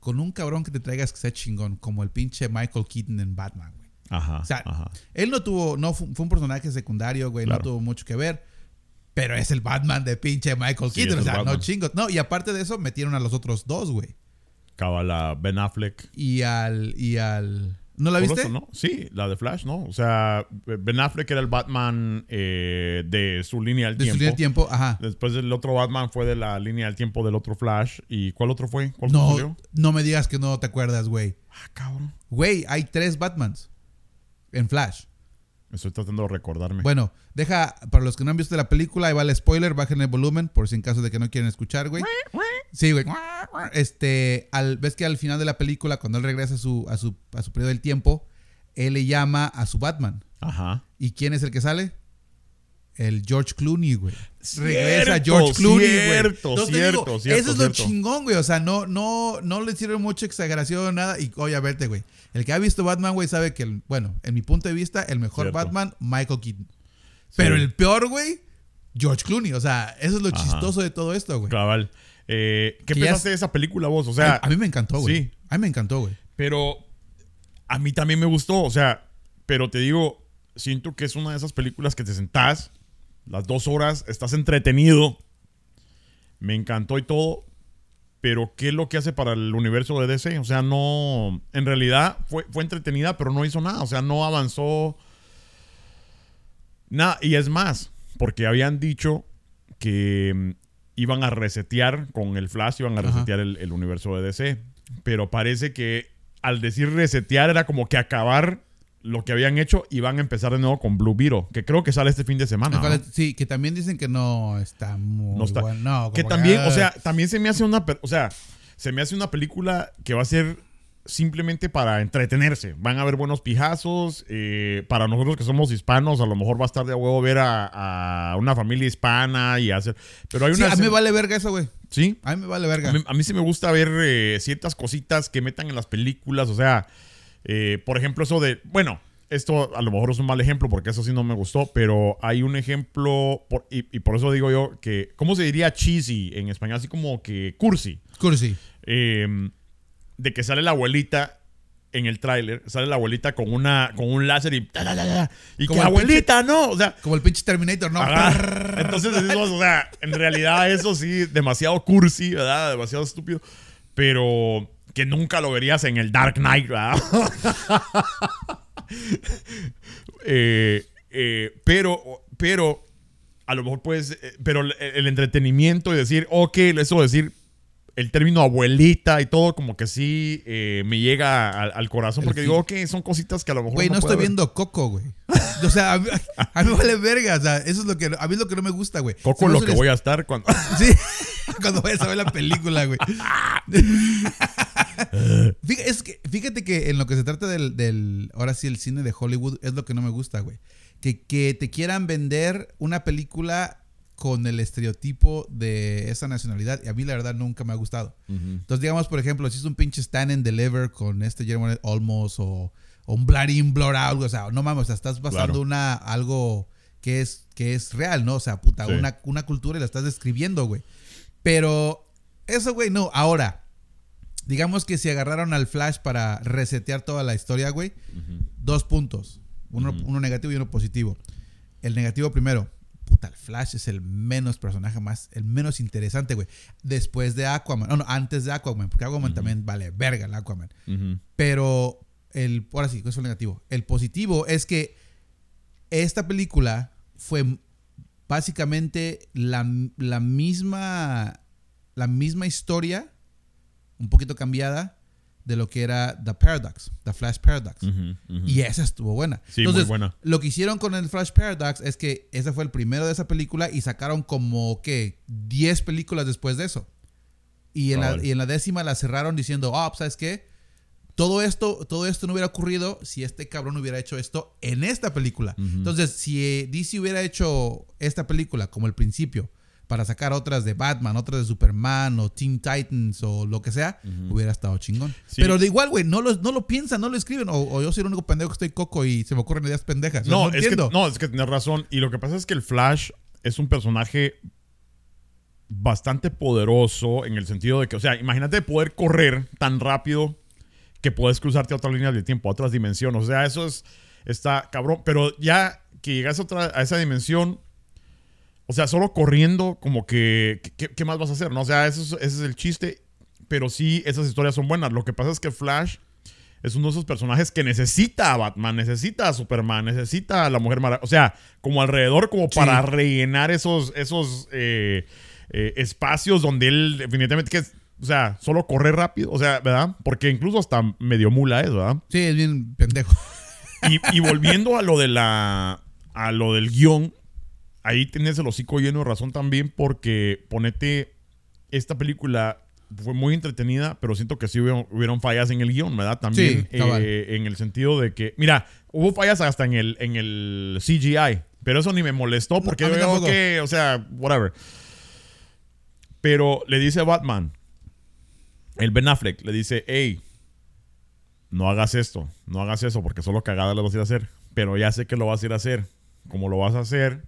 S1: con un cabrón que te traigas que sea chingón, como el pinche Michael Keaton en Batman.
S2: Ajá,
S1: O sea,
S2: ajá.
S1: él no tuvo, no fu- fue un personaje secundario, güey,
S2: Claro.
S1: no tuvo mucho que ver. Pero es el Batman de pinche Michael
S2: Sí,
S1: Keaton, o sea, no chingos. No, y aparte de eso, metieron a los otros dos, güey.
S2: Cabala Ben Affleck.
S1: Y al, y al... ¿No la viste?
S2: eso, ¿no? Sí, la de Flash, ¿no? O sea, Ben Affleck era el Batman eh, de su línea del
S1: De su
S2: tiempo.
S1: línea de tiempo, ajá.
S2: Después el otro Batman fue de la línea del tiempo del otro Flash. ¿Y cuál otro fue? ¿Cuál
S1: No, no me digas que no te acuerdas, güey.
S2: Ah, cabrón.
S1: Güey, hay tres Batmans en Flash.
S2: Estoy tratando de recordarme.
S1: Bueno, deja, para los que no han visto la película, ahí va el spoiler, bajen el volumen, por si en caso de que no quieren escuchar, güey. Sí, güey. Este, al, ves que al final de la película, cuando él regresa a su, a su, a su periodo del tiempo, él le llama a su Batman.
S2: Ajá.
S1: ¿Y quién es el que sale? El George Clooney, güey. Regresa George Clooney, güey.
S2: cierto,
S1: te
S2: cierto,
S1: digo,
S2: cierto,
S1: Eso es lo chingón, güey. O sea, no, no, no le hicieron mucha exageración, nada. Y obviamente, güey. El que ha visto Batman, güey, sabe que, el, bueno, en mi punto de vista, el mejor
S2: Cierto.
S1: Batman, Michael Keaton. Pero
S2: Sí.
S1: el peor, güey, George Clooney. O sea, eso es lo
S2: Ajá.
S1: chistoso de todo esto, güey.
S2: Cabal. Eh, ¿Qué pensaste
S1: es-
S2: de esa película vos? O sea,
S1: a, a mí me encantó, güey.
S2: sí.
S1: A mí me encantó, güey.
S2: Pero a mí también me gustó, o sea, pero te digo, siento que es una de esas películas que te sentás las dos horas, estás entretenido, me encantó y todo, pero ¿qué es lo que hace para el universo de DC? O sea, no, en realidad fue, fue entretenida, pero no hizo nada, o sea, no avanzó nada, y es más, porque habían dicho que mm, iban a resetear con el Flash, iban a
S1: Ajá.
S2: resetear el, el universo de DC. Pero parece que al decir resetear era como que acabar lo que habían hecho y van a empezar de nuevo con Blue Beetle, que creo que sale este fin de semana. ¿no?
S1: Sí, que también dicen que no está muy
S2: No está-
S1: bueno. No,
S2: Que
S1: como
S2: también,
S1: ah,
S2: o sea, también se me hace una, o sea, se me hace una película que va a ser simplemente para entretenerse. Van a haber buenos pijazos. eh, para nosotros que somos hispanos, a lo mejor va a estar de huevo ver a, a una familia hispana y hacer. Pero hay
S1: Sí,
S2: una.
S1: a mí me vale verga eso, güey.
S2: Sí.
S1: A mí me vale verga.
S2: A mí, a mí sí me gusta ver eh, ciertas cositas que metan en las películas. O sea, eh, por ejemplo, eso de. Bueno, esto a lo mejor es un mal ejemplo porque eso sí no me gustó, pero hay un ejemplo. por- y, y por eso digo yo que. ¿Cómo se diría cheesy en español? Así como que cursi.
S1: Cursi.
S2: Eh, de que sale la abuelita en el tráiler. Sale la abuelita con una con un láser y. ta, ta, ta, ta, y
S1: Como
S2: que abuelita, ¿no? O sea.
S1: Como el pinche Terminator, ¿no? [laughs]
S2: Entonces o sea, en realidad eso sí, demasiado cursi, ¿verdad? Demasiado estúpido. Pero que nunca lo verías en el Dark Knight, ¿verdad? [laughs] Eh, eh, pero, pero, a lo mejor puedes, eh, pero el, el entretenimiento y decir, ok, eso decir el término abuelita y todo, como que sí eh, me llega al, al corazón, porque digo, ok, son cositas que a lo mejor...
S1: Güey, no estoy
S2: ver.
S1: viendo Coco, güey. [laughs] O sea, a mí, a mí vale verga. O sea, eso es lo que, a mí es lo que no me gusta, güey.
S2: Coco
S1: me
S2: lo que voy a estar cuando... [laughs]
S1: Sí, cuando vayas a ver la película, güey. [laughs] Fíjate, es que, fíjate que en lo que se trata del, del, ahora sí, el cine de Hollywood es lo que no me gusta, güey. Que, que te quieran vender una película con el estereotipo de esa nacionalidad. Y a mí la verdad nunca me ha gustado. Entonces, digamos, por ejemplo, si es un pinche Stand and Deliver con este Guillermo Olmos o, o un Blood In, Blood Out, o sea, no mames, o sea, estás basando
S2: Claro.
S1: una, algo que es, que es real, ¿no? O sea, puta,
S2: Sí.
S1: una, una cultura y la estás describiendo, güey. Pero eso, güey, no. Ahora, digamos que si agarraron al Flash para resetear toda la historia, güey, dos puntos. Uno, uno negativo y uno positivo. El negativo primero. Puta, el Flash es el menos personaje más, el menos interesante, güey. Después de Aquaman. No, no, antes de Aquaman, porque Aquaman también vale verga el Aquaman. Pero el, ahora sí, eso es el negativo. El positivo es que esta película fue básicamente la, la misma la misma historia, un poquito cambiada de lo que era The Paradox, The Flash Paradox. Y esa estuvo buena.
S2: Sí, muy buena.
S1: Lo que hicieron con el Flash Paradox es que ese fue el primero de esa película y sacaron como que 10 películas después de eso. Y en, la, y en la décima la cerraron diciendo, ah, ¿sabes qué? Todo esto, todo esto no hubiera ocurrido si este cabrón hubiera hecho esto en esta película. Entonces, si eh, DC hubiera hecho esta película como el principio para sacar otras de Batman, otras de Superman o Teen Titans o lo que sea, hubiera estado chingón.
S2: Sí.
S1: Pero de igual, güey, no lo, no lo piensan, no lo escriben. O, o yo soy el único pendejo que estoy coco y se me ocurren ideas pendejas.
S2: No,
S1: no
S2: es que,
S1: entiendo.
S2: no, es que tienes razón. Y lo que pasa es que el Flash es un personaje bastante poderoso en el sentido de que, o sea, imagínate poder correr tan rápido que puedes cruzarte a otras líneas de tiempo, a otras dimensiones. O sea, eso es, está cabrón. Pero ya que llegas a, otra, a esa dimensión, o sea, solo corriendo, como que, ¿qué, qué más vas a hacer? ¿no? O sea, eso es- ese es el chiste. Pero sí, esas historias son buenas. Lo que pasa es que Flash es uno de esos personajes que necesita a Batman, necesita a Superman, necesita a la Mujer Maravilla. O sea, como alrededor, como
S1: Sí.
S2: para rellenar esos, esos eh, eh, espacios donde él definitivamente que es, o sea, solo corre rápido, o sea, ¿verdad? Porque incluso hasta medio mula es, ¿verdad?
S1: Sí, es bien pendejo.
S2: Y, y volviendo a lo de la, a lo del guion, ahí tienes el hocico lleno de razón también porque ponete, esta película fue muy entretenida, pero siento que sí hubieron, hubieron fallas en el guion, ¿verdad? También
S1: Sí,
S2: eh, en el sentido de que, mira, hubo fallas hasta en el, en el CGI, pero eso ni me molestó porque yo que, o sea, whatever. Pero le dice a Batman, el Ben Affleck, le dice, hey, no hagas esto, no hagas eso, porque solo cagada lo vas a ir a hacer. Pero ya sé que lo vas a ir a hacer. Como lo vas a hacer,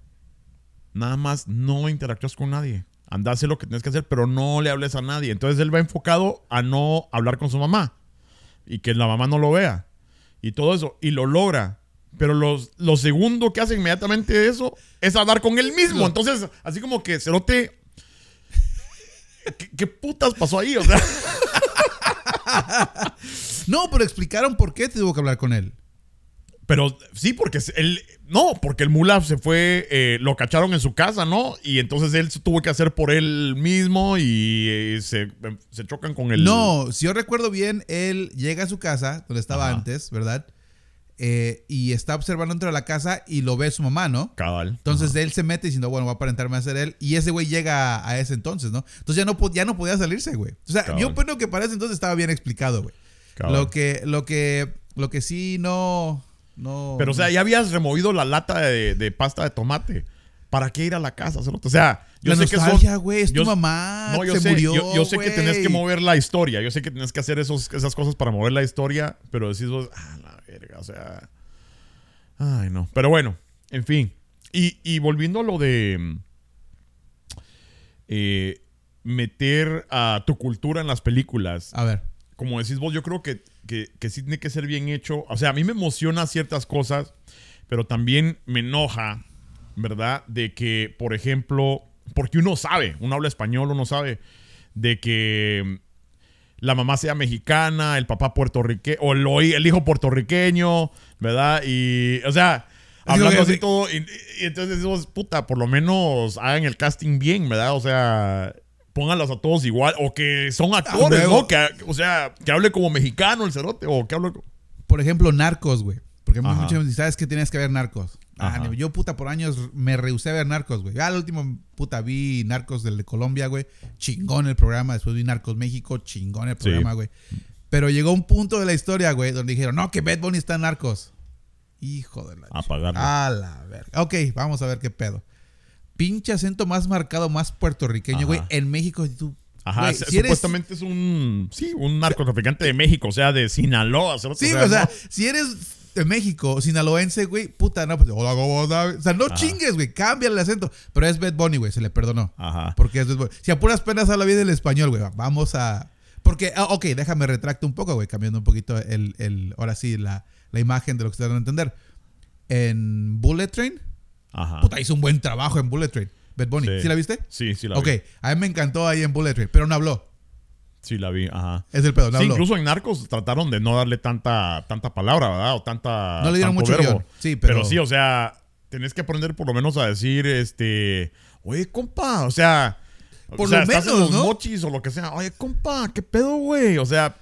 S2: nada más no interactúas con nadie. Haz lo que tienes que hacer, pero no le hables a nadie. Entonces él va enfocado a no hablar con su mamá y que la mamá no lo vea y todo eso. Y lo logra. Pero los, lo segundo que hace inmediatamente de eso es hablar con él mismo. Entonces, así como que Cerote. ¿Qué, qué putas pasó ahí? O sea. [laughs]
S1: No, pero explicaron por qué tuvo que hablar con él.
S2: Pero sí, porque él. No, porque el mula se fue. eh, lo cacharon en su casa, ¿no? Y entonces él se tuvo que hacer por él mismo y eh, se, se chocan con el.
S1: No, si yo recuerdo bien, él llega a su casa, donde estaba
S2: Ajá.
S1: antes, ¿verdad? Eh, y está observando dentro de la casa y lo ve su mamá, ¿no?
S2: Cabal.
S1: Entonces él se mete diciendo, bueno, voy a aparentarme a ser él. Y ese güey llega a, ese entonces, ¿no? Entonces ya no, ya no podía salirse, güey. O sea,
S2: Cabal.
S1: yo creo que para ese entonces estaba bien explicado, güey. Lo que, lo que, lo que sí no, no.
S2: Pero, o sea, ya habías removido la lata de, de pasta de tomate. ¿Para qué ir a la casa? O sea, yo
S1: la
S2: sé que son.
S1: güey, es tu
S2: yo-
S1: mamá,
S2: No, yo
S1: se
S2: sé,
S1: murió,
S2: yo, yo sé que tenés que mover la historia. Yo sé que tenés que hacer esos, esas cosas para mover la historia. Pero decís vos, ah, la verga, o sea. Ay, no. Pero bueno, en fin. Y, y volviendo a lo de. mm, eh, meter a tu cultura en las películas
S1: A ver.
S2: como decís vos, yo creo que, que, que sí tiene que ser bien hecho. O sea, a mí me emociona ciertas cosas, pero también me enoja, ¿verdad? De que, por ejemplo, porque uno sabe, uno habla español, uno sabe, de que la mamá sea mexicana, el papá puertorriqueño, o el, hijo puertorriqueño, ¿verdad? Y, o sea, hablando así todo, y, y entonces decimos, puta, por lo menos hagan el casting bien, ¿verdad? O sea, pónganlos a todos igual, o que son actores,
S1: huevo.
S2: ¿no? Que, o sea, que hable como mexicano el cerote, o que hable...
S1: Por ejemplo, Narcos, güey. Porque
S2: Ajá.
S1: muchas veces sabes que tienes que ver Narcos. Ah, yo, puta, por años me rehusé a ver Narcos, güey. Ya al último, puta, vi Narcos del de Colombia, güey. Chingón el programa. Después vi Narcos México, chingón el programa, güey. Pero llegó un punto de la historia, güey, donde dijeron, no, que Bad Bunny está en Narcos. Hijo de la...
S2: A
S1: ch-
S2: pagarlo.
S1: A la verga. Ok, vamos a ver qué pedo. Pinche acento más marcado, más puertorriqueño, güey. En México, tú...
S2: Ajá, se-
S1: eres-
S2: supuestamente es un... Sí, un narcotraficante de México, o sea, de Sinaloa.
S1: Sí, o sea,
S2: ¿no?
S1: si eres de México, sinaloense, güey, puta, no, pues, hola, ¿cómo? O sea, no
S2: Ajá.
S1: chingues, güey, cambia el acento. Pero es Bad Bunny, güey, se le perdonó.
S2: Ajá.
S1: Porque es Bad Bunny. Si a puras penas habla bien el español, güey, vamos a... Porque, ah, ok, déjame retracto un poco, güey, cambiando un poquito el, el ahora sí, la, la imagen de lo que ustedes van a entender. En Bullet Train,
S2: Ajá.
S1: puta, hizo un buen trabajo en Bullet Train. Bad Bunny,
S2: Sí.
S1: ¿sí, la viste?
S2: Sí, sí la
S1: ok,
S2: vi.
S1: a mí me encantó ahí en Bullet Train, pero no habló.
S2: Sí la vi, ajá.
S1: Es el pedo, no
S2: Sí,
S1: habló.
S2: incluso en Narcos trataron de no darle tanta, tanta palabra, ¿verdad? O tanta.
S1: No le dieron mucho
S2: verbo.
S1: Sí, pero-
S2: sí, o sea, tenés que aprender por lo menos a decir, este. Oye, compa, o sea.
S1: Por
S2: o sea,
S1: lo
S2: estás en
S1: menos,
S2: los
S1: ¿no?
S2: mochis o lo que sea. Oye, compa, ¿qué pedo, güey? O sea,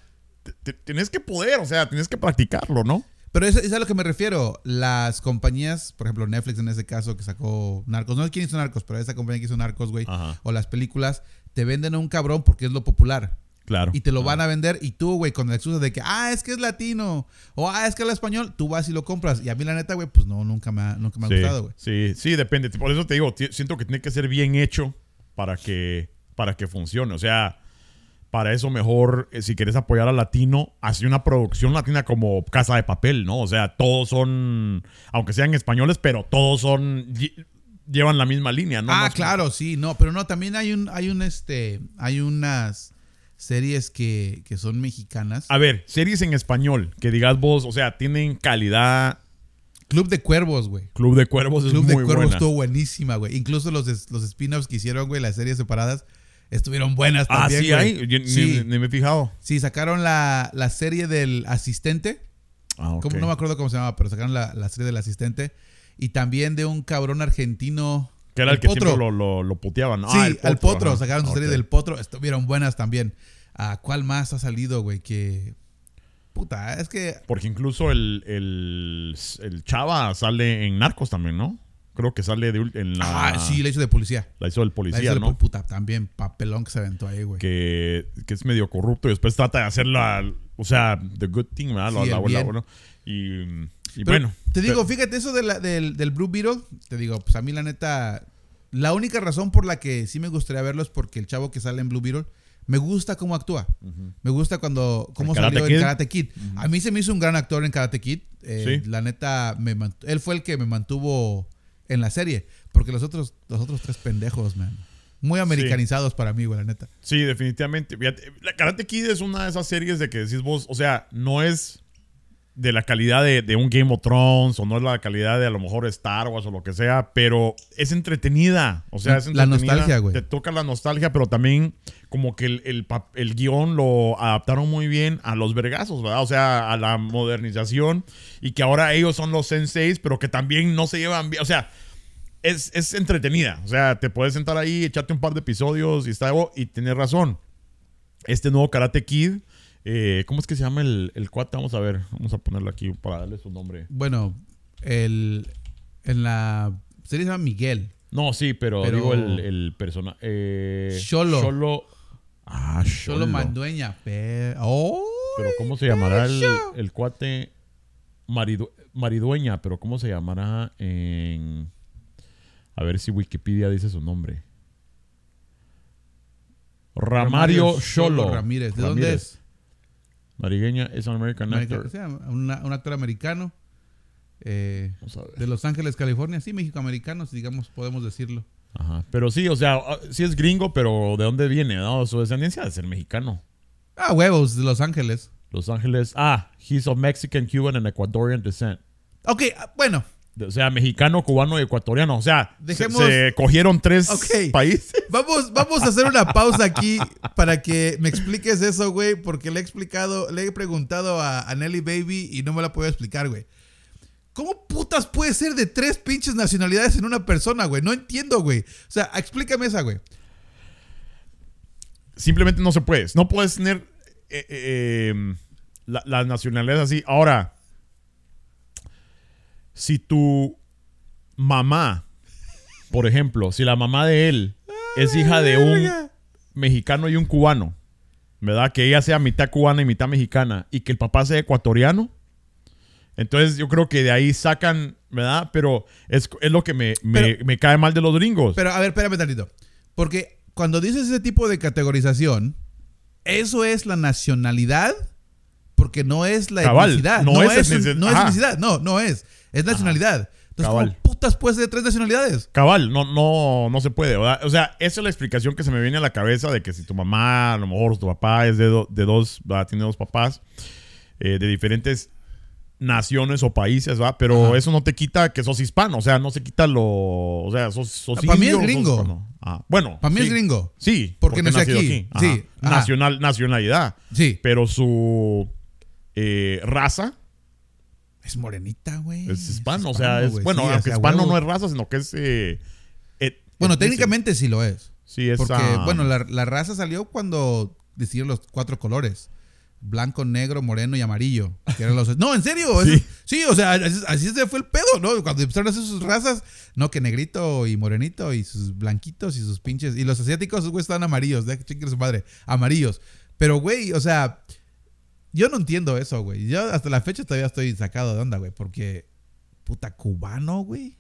S2: te- te- tienes que poder, o sea, tienes que practicarlo, ¿no?
S1: Pero es, es a lo que me refiero. Las compañías, por ejemplo, Netflix en ese caso, que sacó Narcos. No sé quién hizo Narcos, pero esa compañía que hizo Narcos, güey. O las películas, te venden a un cabrón porque es lo popular.
S2: Claro.
S1: Y te lo van a vender. Y tú, güey, con la excusa de que, ah, es que es latino. O ah, es que es español. Tú vas y lo compras. Y a mí, la neta, güey, pues no, nunca me ha, nunca me ha
S2: sí,
S1: gustado, güey.
S2: Sí, sí, depende. Por eso te digo, siento que tiene que ser bien hecho para que, para que funcione. O sea, para eso mejor, eh, si quieres apoyar al latino, hace una producción latina como Casa de Papel, ¿no? O sea, todos son, aunque sean españoles, pero todos son, lle- llevan la misma línea, ¿no?
S1: ah, claro, sí, no, pero no, también hay un, hay un, este, hay unas series que, que son mexicanas.
S2: A ver, series en español, que digas vos, o sea, tienen calidad.
S1: Club de Cuervos, güey.
S2: Club de Cuervos es
S1: Club de
S2: muy
S1: Cuervos
S2: buena.
S1: estuvo buenísima, güey. Incluso los, los spin-offs que hicieron, güey, las series separadas, estuvieron buenas
S2: Ah,
S1: también,
S2: sí
S1: güey.
S2: hay. Yo
S1: sí,
S2: ni, me he fijado.
S1: sí, sacaron la, la serie del asistente.
S2: Ah, ok.
S1: ¿Cómo? No me acuerdo cómo se llamaba, pero sacaron la, la serie del asistente. Y también de un cabrón argentino.
S2: Que era el, que
S1: Potro.
S2: siempre lo, lo, lo puteaban.
S1: Sí,
S2: Ah, el
S1: al Potro.
S2: ajá.
S1: Sacaron su serie del Potro. Estuvieron buenas también. ¿A cuál más ha salido, güey? Que. Puta, es que.
S2: Porque incluso el, el, el Chava sale en Narcos también, ¿no? Creo que sale de, en la...
S1: Ah, sí, la hizo de policía.
S2: La hizo el
S1: La
S2: policía,
S1: hizo de
S2: ¿no?
S1: po- Puta, también papelón que se aventó ahí, güey.
S2: Que, que es medio corrupto y después trata de hacer la... O sea, the good thing, ¿verdad? La-
S1: Sí,
S2: la- la- bueno. Y, y bueno.
S1: Te digo, fíjate, eso de la- del, del Blue Beetle, te digo, pues a mí la neta, la única razón por la que sí me gustaría verlo es porque el chavo que sale en Blue Beetle, me gusta cómo actúa. Me gusta cuando, cómo salió en Karate Kid. A mí se me hizo un gran actor en Karate Kid. Eh,
S2: Sí.
S1: La neta, me él fue el que me mantuvo en la serie. Porque los otros, los otros tres pendejos, man. Muy americanizados para mí, güey, la neta.
S2: Sí, definitivamente. Fíjate, La Karate Kid es una de esas series de que decís vos, o sea, no es de la calidad de, de un Game of Thrones o no es la calidad de a lo mejor Star Wars o lo que sea, pero es entretenida. O sea, es
S1: La
S2: entretenida.
S1: nostalgia, güey.
S2: Te toca la nostalgia, pero también como que el, el, el guion lo adaptaron muy bien a los vergazos, ¿verdad? O sea, a la modernización y que ahora ellos son los senseis, pero que también no se llevan bien. O sea, es, es entretenida. O sea, te puedes sentar ahí, echarte un par de episodios y está y tienes razón. Este nuevo Karate Kid, eh, ¿cómo es que se llama el, el cuate? Vamos a ver, vamos a ponerlo aquí para darle su nombre.
S1: Bueno, el, en la serie se llama Miguel.
S2: No, sí, pero,
S1: Pero-
S2: digo el, el personaje. Eh,
S1: Xolo.
S2: Xolo. Ah,
S1: Solo. Mandueña. Pe- ¡Oh!
S2: Pero ¿cómo se llamará el, cuate maridu- maridueña? Pero ¿cómo se llamará en... A ver si Wikipedia dice su nombre. Ramario Xolo.
S1: Ramírez. ¿De dónde
S2: Ramírez.
S1: es?
S2: Marigueña es un American
S1: America-
S2: actor.
S1: una- un actor americano eh, de Los Ángeles, California. Sí, mexicoamericanos, digamos, podemos decirlo.
S2: Ajá. Pero sí, o sea, ah, sí es gringo, pero ¿de dónde viene? No, su descendencia de ser mexicano.
S1: Ah, huevos, de Los Ángeles.
S2: Los Ángeles. Ah, he's of Mexican, Cuban and Ecuadorian descent.
S1: Ok, ah, bueno,
S2: O sea, mexicano, cubano y ecuatoriano. O sea, se-
S1: Dejemos-
S2: se, cogieron tres países. [laughs]
S1: vamos, vamos a hacer una pausa aquí para que me expliques eso, güey, porque le he explicado, le he preguntado a, a Nelly Baby y no me la puedo explicar, güey. ¿Cómo putas puede ser de tres pinches nacionalidades en una persona, güey? No entiendo, güey. O sea, explícame esa, güey.
S2: Simplemente no se puede. No puedes tener eh, eh, eh, la- las nacionalidades así. Ahora, si tu mamá, por ejemplo, si la mamá de él es hija de un mexicano y un cubano, ¿verdad? Que ella sea mitad cubana y mitad mexicana y que el papá sea ecuatoriano. Entonces yo creo que de ahí sacan, ¿verdad? Pero es, es lo que me, me-
S1: Pero-
S2: me cae mal de los gringos.
S1: Pero a ver, espérame tantito. Porque cuando dices ese tipo de categorización, ¿eso es la nacionalidad? Porque no es la
S2: Cabal,
S1: etnicidad.
S2: no
S1: No,
S2: es
S1: es,
S2: etnicidad.
S1: no es
S2: Ajá.
S1: etnicidad. No, no es. Es nacionalidad. Entonces,
S2: Cabal.
S1: ¿cómo putas puede ser de tres nacionalidades?
S2: Cabal, no, no, no se puede. ¿verdad? O sea, esa es la explicación que se me viene a la cabeza de que si tu mamá, a lo mejor tu papá es de, do- de dos, ¿verdad? tiene dos papás eh, de diferentes naciones o países, ¿va? Pero
S1: Ajá.
S2: eso no te quita que sos hispano. O sea, no se quita lo. O sea, sos, sos
S1: Para mí es gringo.
S2: Ah, bueno.
S1: Para mí
S2: sí.
S1: es gringo.
S2: Sí,
S1: Porque nació
S2: nacido
S1: aquí.
S2: Ajá.
S1: Sí, ajá.
S2: Nacional, nacionalidad.
S1: Sí.
S2: Pero su eh, raza
S1: Es morenita, güey.
S2: es hispano. o sea, es. Bueno,
S1: Sí,
S2: aunque
S1: o sea,
S2: hispano
S1: huevo.
S2: no es raza, sino que es. eh, et-
S1: Bueno, técnicamente sí lo es.
S2: Sí, es.
S1: Porque,
S2: ah,
S1: bueno, la, la raza salió cuando decidieron los cuatro colores. Blanco, negro, moreno y amarillo. Que eran los... [laughs] No, en serio. eso-
S2: Sí.
S1: Sí, o sea, así, así se fue el pedo, ¿no? Cuando empezaron a hacer sus razas, no, que negrito y morenito y sus blanquitos y sus pinches. Y los asiáticos, güey, estaban amarillos. De chingue su madre. Amarillos. Pero, güey, o sea, yo no entiendo eso, güey. Yo hasta la fecha todavía estoy sacado de onda, güey. Porque, puta, cubano, güey.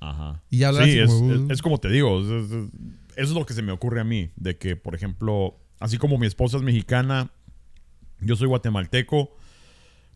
S2: Ajá.
S1: Y ya
S2: sí, es,
S1: como-
S2: es- es como te digo, es- es- es- eso es lo que se me ocurre a mí, de que, por ejemplo, así como mi esposa es mexicana, yo soy guatemalteco,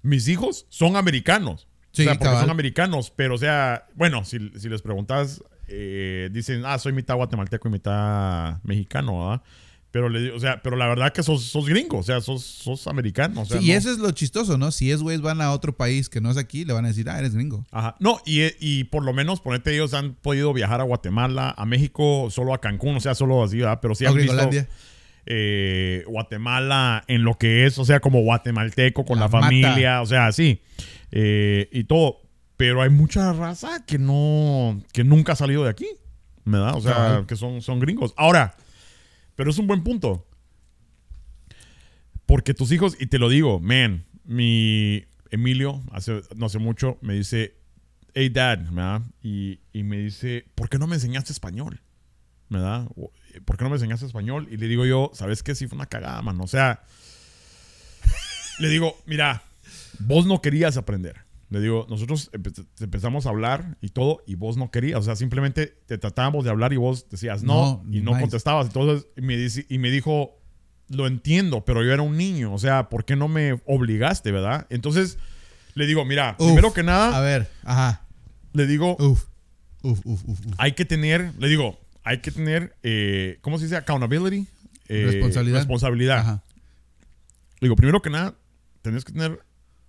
S2: mis hijos son americanos.
S1: Sí,
S2: o sea, porque
S1: cabal.
S2: son americanos, pero o sea, bueno, si, si les preguntas, eh, dicen, ah, soy mitad guatemalteco y mitad mexicano, ¿verdad? Pero, le, o sea, pero la verdad que sos, sos gringo, o sea, sos, sos americano. o sea,
S1: Sí, y eso es lo chistoso, ¿no? Si es güeyes van a otro país que no es aquí, le van a decir, ah, eres gringo.
S2: Ajá. No, y, y por lo menos, ponete, ellos han podido viajar a Guatemala, a México, solo a Cancún, o sea, solo así, ¿verdad? Pero sí
S1: O
S2: han visto. Eh, Guatemala en lo que es, o sea, como guatemalteco con
S1: La
S2: la, familia, o sea, así. eh, y todo. Pero hay mucha raza que no, que nunca ha salido de aquí, ¿verdad? O sea, que son, son gringos. Ahora, pero es un buen punto. Porque tus hijos, y te lo digo, man, mi Emilio, hace, no hace mucho, me dice, hey dad, ¿verdad? Y, y me dice, ¿por qué no me enseñaste español? ¿Verdad? O, ¿Por qué no me enseñaste español? Y le digo yo, ¿sabes qué? Sí fue una cagada, man. O sea, le digo, mira, vos no querías aprender. Le digo, nosotros empe- empezamos a hablar y todo, y vos no querías. O sea, simplemente te tratábamos de hablar y vos decías no,
S1: No,
S2: y no
S1: nice.
S2: contestabas. Entonces, y me, dice- y me dijo, lo entiendo, pero yo era un niño. O sea, ¿por qué no me obligaste, verdad? Entonces, le digo, mira,
S1: Uf,
S2: primero que nada,
S1: A ver, ajá.
S2: le digo.
S1: Uf, uf, uf, uf.
S2: hay que tener, le digo, hay que tener, eh, ¿cómo se dice? Accountability. Eh,
S1: Responsabilidad.
S2: Responsabilidad.
S1: Ajá.
S2: Digo, primero que nada, tenés que tener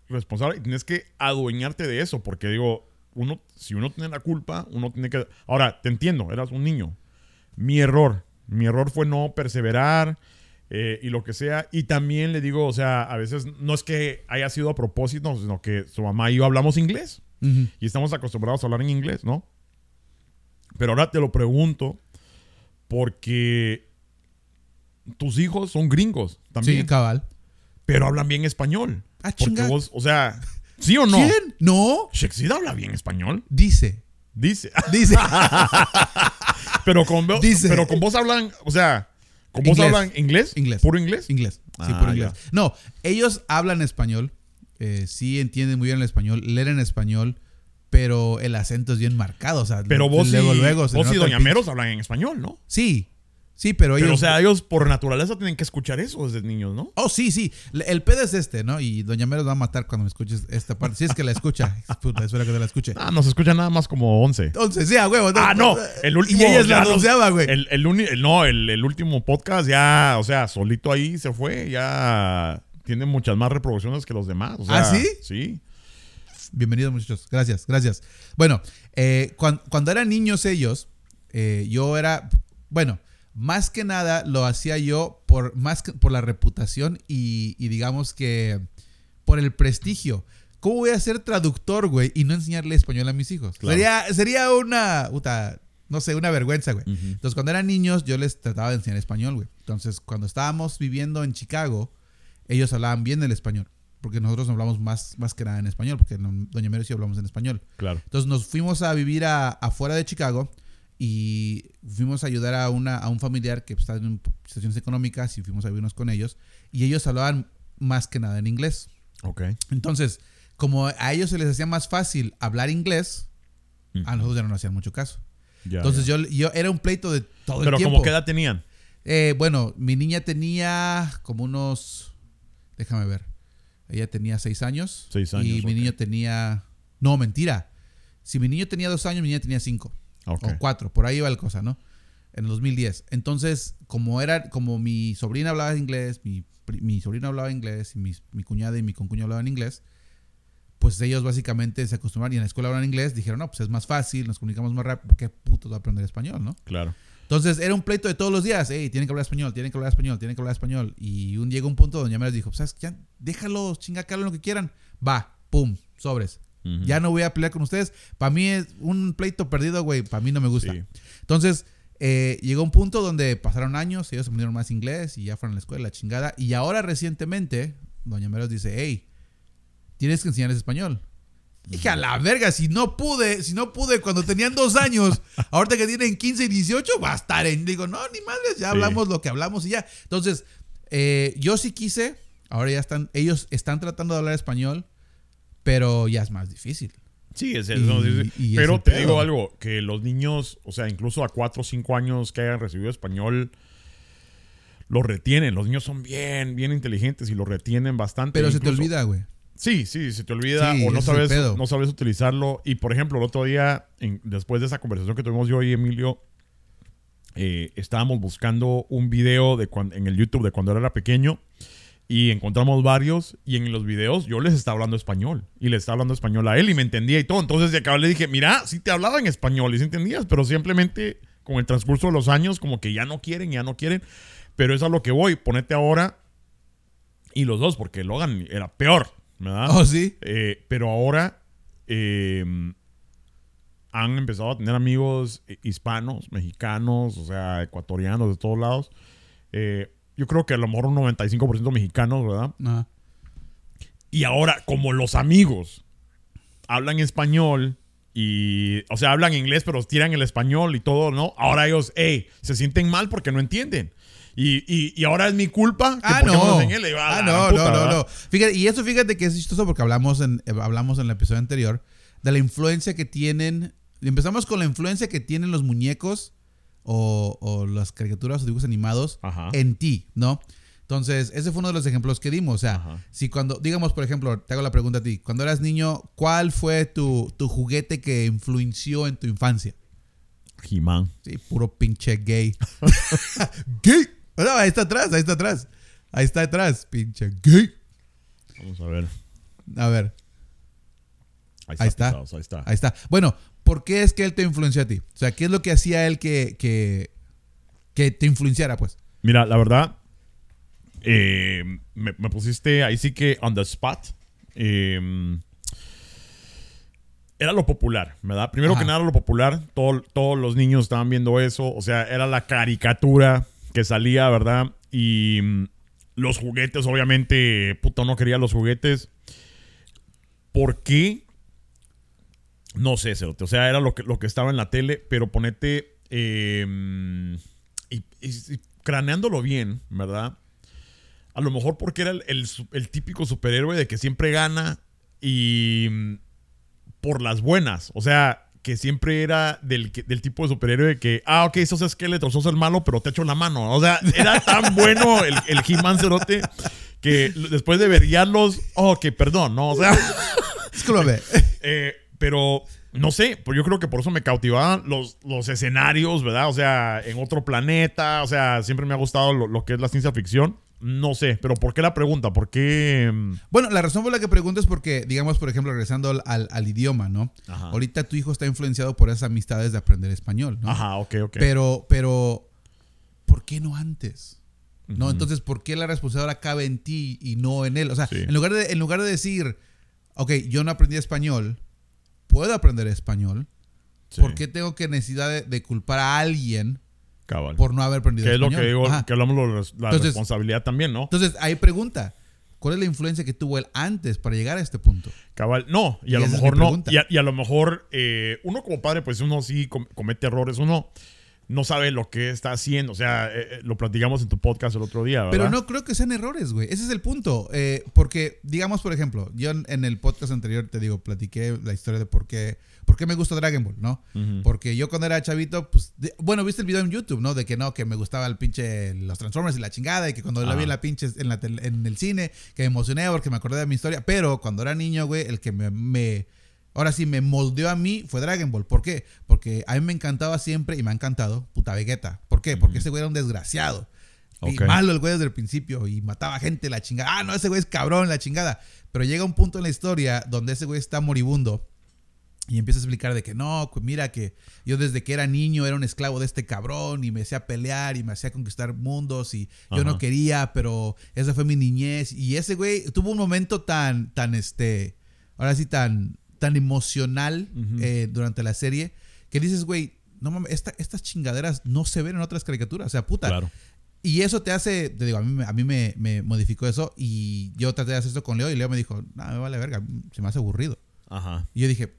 S2: responsable y tienes que adueñarte de eso, porque digo, uno, si uno tiene la culpa, uno tiene que... Ahora, te entiendo, eras un niño. Mi error, mi error fue no perseverar eh, y lo que sea. Y también le digo, o sea, a veces no es que haya sido a propósito, sino que su mamá y yo hablamos inglés
S1: Ujú.
S2: y estamos acostumbrados a hablar en inglés, ¿no? Pero ahora te lo pregunto porque tus hijos son gringos también,
S1: Sí, cabal.
S2: pero hablan bien español.
S1: Ah,
S2: porque vos, o sea, ¿sí o no?
S1: ¿Quién? No.
S2: Shexid habla bien español,
S1: Dice.
S2: dice. [laughs]
S1: Dice.
S2: pero con vos,
S1: Dice.
S2: pero con vos hablan, o sea, con vos
S1: Inglés.
S2: hablan inglés,
S1: Inglés.
S2: puro inglés.
S1: inglés. Sí,
S2: Ah,
S1: por inglés.
S2: ya.
S1: No, ellos hablan español. eh, sí entienden muy bien el español. Leen en español. Pero el acento es bien marcado. O sea,
S2: Pero vos
S1: luego,
S2: y,
S1: luego
S2: vos y Doña Meros hablan en español, ¿no?
S1: Sí. Sí, pero ellos.
S2: Pero, o sea, ellos por naturaleza tienen que escuchar eso desde niños, ¿no?
S1: Oh, sí, sí. El pedo es este, ¿no? Y Doña Meros va a matar cuando me escuches esta parte. Si es que la escucha. [laughs] Puta, espero que te la escuche.
S2: Ah, nos escucha nada más como 11.
S1: Entonces, sí, a huevo.
S2: Ah, no, el último.
S1: Y ella es la doceava, güey.
S2: El, el el- no, el, el último podcast ya, o sea, solito ahí se fue, ya tiene muchas más reproducciones que los demás. o sea,
S1: ¿Ah, sí?
S2: Sí.
S1: Bienvenidos, muchachos. Gracias, gracias. Bueno, eh, cuan- cuando, eran niños ellos, eh, yo era. Bueno, más que nada lo hacía yo por, más que- por la reputación y, y digamos que por el prestigio. ¿Cómo voy a ser traductor, güey, y no enseñarle español a mis hijos?
S2: Claro.
S1: Sería, sería una. puta, no sé, una vergüenza, güey. Entonces, cuando eran niños, yo les trataba de enseñar español, güey. Entonces, cuando estábamos viviendo en Chicago, ellos hablaban bien el español. Porque nosotros hablamos más, más que nada en español, porque no- Doña Mero y yo hablamos en español.
S2: Claro.
S1: Entonces, nos fuimos a vivir a- afuera de Chicago y fuimos a ayudar a, una, a un familiar que estaba en situaciones económicas y fuimos a vivirnos con ellos. Y ellos hablaban más que nada en inglés.
S2: Ok.
S1: Entonces, como a ellos se les hacía más fácil hablar inglés, a nosotros ya no nos hacían mucho caso.
S2: Ya,
S1: Entonces
S2: ya.
S1: yo, yo era un pleito de todo
S2: Pero
S1: el tiempo.
S2: como qué edad tenían?
S1: Eh, bueno, mi niña tenía como unos. Déjame ver. Ella tenía seis años.
S2: Seis años,
S1: Y mi niño tenía. No, mentira. Si mi niño tenía dos años, mi niña tenía cinco. O cuatro, por ahí iba la cosa, ¿no? En el 2010. Entonces, como era, como mi sobrina hablaba inglés, mi, mi sobrina hablaba inglés, y mi, mi cuñada y mi concuñado hablaban inglés, pues ellos básicamente se acostumbraron y en la escuela hablan inglés, dijeron, no, pues es más fácil, nos comunicamos más rápido, ¿por qué putos va a aprender español, no?
S2: Claro.
S1: Entonces era un pleito de todos los días. Hey, tienen que hablar español, tienen que hablar español, tienen que hablar español. Y un llega un punto donde ya me les dijo, ¿sabes? Ya, déjalos, chinga, que hablen lo que quieran. Va, pum, sobres. Ya no voy a pelear con ustedes. Para mí es un pleito perdido, güey. Para mí no me gusta.
S2: Sí.
S1: Entonces, eh, llegó un punto donde pasaron años, ellos aprendieron más inglés y ya fueron a la escuela, la chingada. Y ahora recientemente, Doña Meros dice, hey, tienes que enseñarles español. Dije, a la verga, si no pude, si no pude cuando tenían dos años, [laughs] ahorita que tienen 15 y 18, va a estar en. Digo, no, ni madres, ya
S2: Sí.
S1: hablamos lo que hablamos y ya. Entonces, eh, yo sí quise, ahora ya están, ellos están tratando de hablar español, pero ya es más difícil.
S2: Sí, es
S1: Y-
S2: el, no,
S1: y
S2: Pero te
S1: pedo.
S2: digo algo, que los niños, o sea, incluso a 4 o 5 años que hayan recibido español, los retienen. Los niños son bien, bien inteligentes y los retienen bastante.
S1: Pero se te olvida, güey.
S2: Sí, sí, se te olvida
S1: Sí,
S2: o no sabes, no sabes utilizarlo. Y por ejemplo, el otro día, en- después de esa conversación que tuvimos yo y Emilio, eh, estábamos buscando un video de cuan- en el YouTube de cuando era pequeño y encontramos varios y en los videos yo les estaba hablando español y le estaba hablando español a él y me entendía y todo. Entonces de acá le dije, mira, sí te hablaba en español y sí entendías, pero simplemente con el transcurso de los años como que ya no quieren, ya no quieren. Pero es a lo que voy, ponete ahora y los dos, porque Logan era peor, ¿verdad?
S1: Oh, sí.
S2: Eh, pero ahora eh, han empezado a tener amigos eh, hispanos, mexicanos, o sea, ecuatorianos de todos lados. Eh, yo creo que a lo mejor un 95% mexicanos, ¿verdad?
S1: Ajá.
S2: Y ahora, como los amigos hablan español y, o sea, hablan inglés, pero tiran el español y todo, ¿no? Ahora ellos, hey, se sienten mal porque no entienden. Y, y, y ahora es mi culpa. que
S1: Ah, no.
S2: enseñé. Le digo,
S1: Ah,
S2: "Ah,
S1: no, no, no,
S2: ¿verdad?".
S1: no. Fíjate, y eso fíjate que es chistoso porque hablamos en, eh, hablamos en el episodio anterior de la influencia que tienen. Empezamos con la influencia que tienen los muñecos o, o las caricaturas o dibujos animados
S2: Ajá.
S1: en ti, ¿no? Entonces, ese fue uno de los ejemplos que dimos. O sea,
S2: Ajá.
S1: si cuando, digamos, por ejemplo, te hago la pregunta a ti, cuando eras niño, ¿cuál fue tu, tu juguete que influenció en tu infancia?
S2: He-Man.
S1: Sí, puro pinche gay. [laughs] [laughs] gay. No, ahí está atrás, ahí está atrás. Ahí está atrás, pinche gay.
S2: Vamos a ver.
S1: A ver,
S2: Ahí está.
S1: Ahí está.
S2: pisados, ahí está.
S1: ahí está. Bueno, ¿por qué es que él te influenció a ti? O sea, ¿qué es lo que hacía él que, que, que te influenciara, pues?
S2: Mira, la verdad, eh, me, me pusiste ahí sí que on the spot. Eh, era lo popular, ¿verdad? Primero
S1: Ajá.
S2: que nada, lo popular. Todo- todos los niños estaban viendo eso. O sea, era la caricatura que salía, ¿verdad? Y mm, los juguetes, obviamente, puta, no quería los juguetes. ¿Por qué? No sé, Cerote. O sea, era lo que, lo que estaba en la tele, pero ponete. eh, y, craneándolo bien, ¿verdad? A lo mejor porque era el, el el típico superhéroe de que siempre gana y mm, por las buenas. O sea, que siempre era del, del tipo de superhéroe que, ah, ok, sos Skeletor, sos el malo, pero te echo la mano. O sea, [laughs] era tan bueno el, el He-Man Cerote que después de verguiarlos, oh, que perdón, ¿no? O sea. [laughs]
S1: Discúlpame. [laughs]
S2: Eh, pero no sé, pues yo creo que por eso me cautivaban los, los escenarios, ¿verdad? O sea, en otro planeta, o sea, siempre me ha gustado lo, lo que es la ciencia ficción. No sé, pero ¿por qué la pregunta? ¿Por qué? mm,
S1: Bueno, la razón por la que pregunto es porque, digamos, por ejemplo, regresando al, al- al idioma, ¿no?
S2: Ajá.
S1: Ahorita tu hijo está influenciado por esas amistades de aprender español, ¿no?
S2: Ajá, ok, ok.
S1: Pero, pero, ¿por qué no antes? ¿No? Entonces, ¿por qué la responsabilidad cabe en ti y no en él? O sea,
S2: Sí.
S1: en, lugar de, en lugar de decir, ok, yo no aprendí español, puedo aprender español,
S2: Sí,
S1: ¿por qué tengo que necesidad de, de culpar a alguien
S2: cabal.
S1: por no haber aprendido
S2: Que es lo
S1: español?
S2: que digo,
S1: Ajá.
S2: que hablamos de la
S1: Entonces-
S2: responsabilidad también, ¿no?
S1: Entonces, ahí pregunta, ¿cuál es la influencia que tuvo él antes para llegar a este punto?
S2: Cabal, no, y a
S1: Y
S2: lo mejor no. Y a, y a lo mejor eh, uno como padre, pues uno sí com- comete errores, uno no sabe lo que está haciendo. O sea, eh, eh, lo platicamos en tu podcast el otro día, ¿verdad?
S1: Pero no creo que sean errores, güey. Ese es el punto. Eh, porque, digamos, por ejemplo, yo en, en el podcast anterior te digo, platiqué la historia de por qué, por qué me gusta Dragon Ball, ¿no? Porque yo cuando era chavito, pues, de- bueno, viste el video en YouTube, ¿no? De que no, que me gustaba el pinche, los Transformers y la chingada, y que cuando la vi en la pinche, en, la tele- en el cine, que me emocioné porque me acordé de mi historia. Pero cuando era niño, güey, el que me, me- ahora sí me moldeó a mí fue Dragon Ball. ¿Por qué? Porque a mí me encantaba siempre y me ha encantado puta Vegeta. ¿Por qué? Porque ese güey era un desgraciado. Y malo el güey desde el principio y mataba gente la chingada. Ah, no, ese güey es cabrón, la chingada. Pero llega un punto en la historia donde ese güey está moribundo y empieza a explicar de que no, mira que yo desde que era niño era un esclavo de este cabrón y me hacía pelear y me hacía conquistar mundos y yo no quería, pero esa fue mi niñez. Y ese güey tuvo un momento tan, tan, este, ahora sí, tan, tan emocional eh, durante la serie que dices, güey, no mames, esta- estas chingaderas no se ven en otras caricaturas. O sea, puta,
S2: Claro.
S1: y eso te hace, te digo, a mí, a mí me, me modificó eso y yo traté de hacer esto con Leo y Leo me dijo, no, me vale verga, se me hace aburrido.
S2: Ajá.
S1: Y yo dije,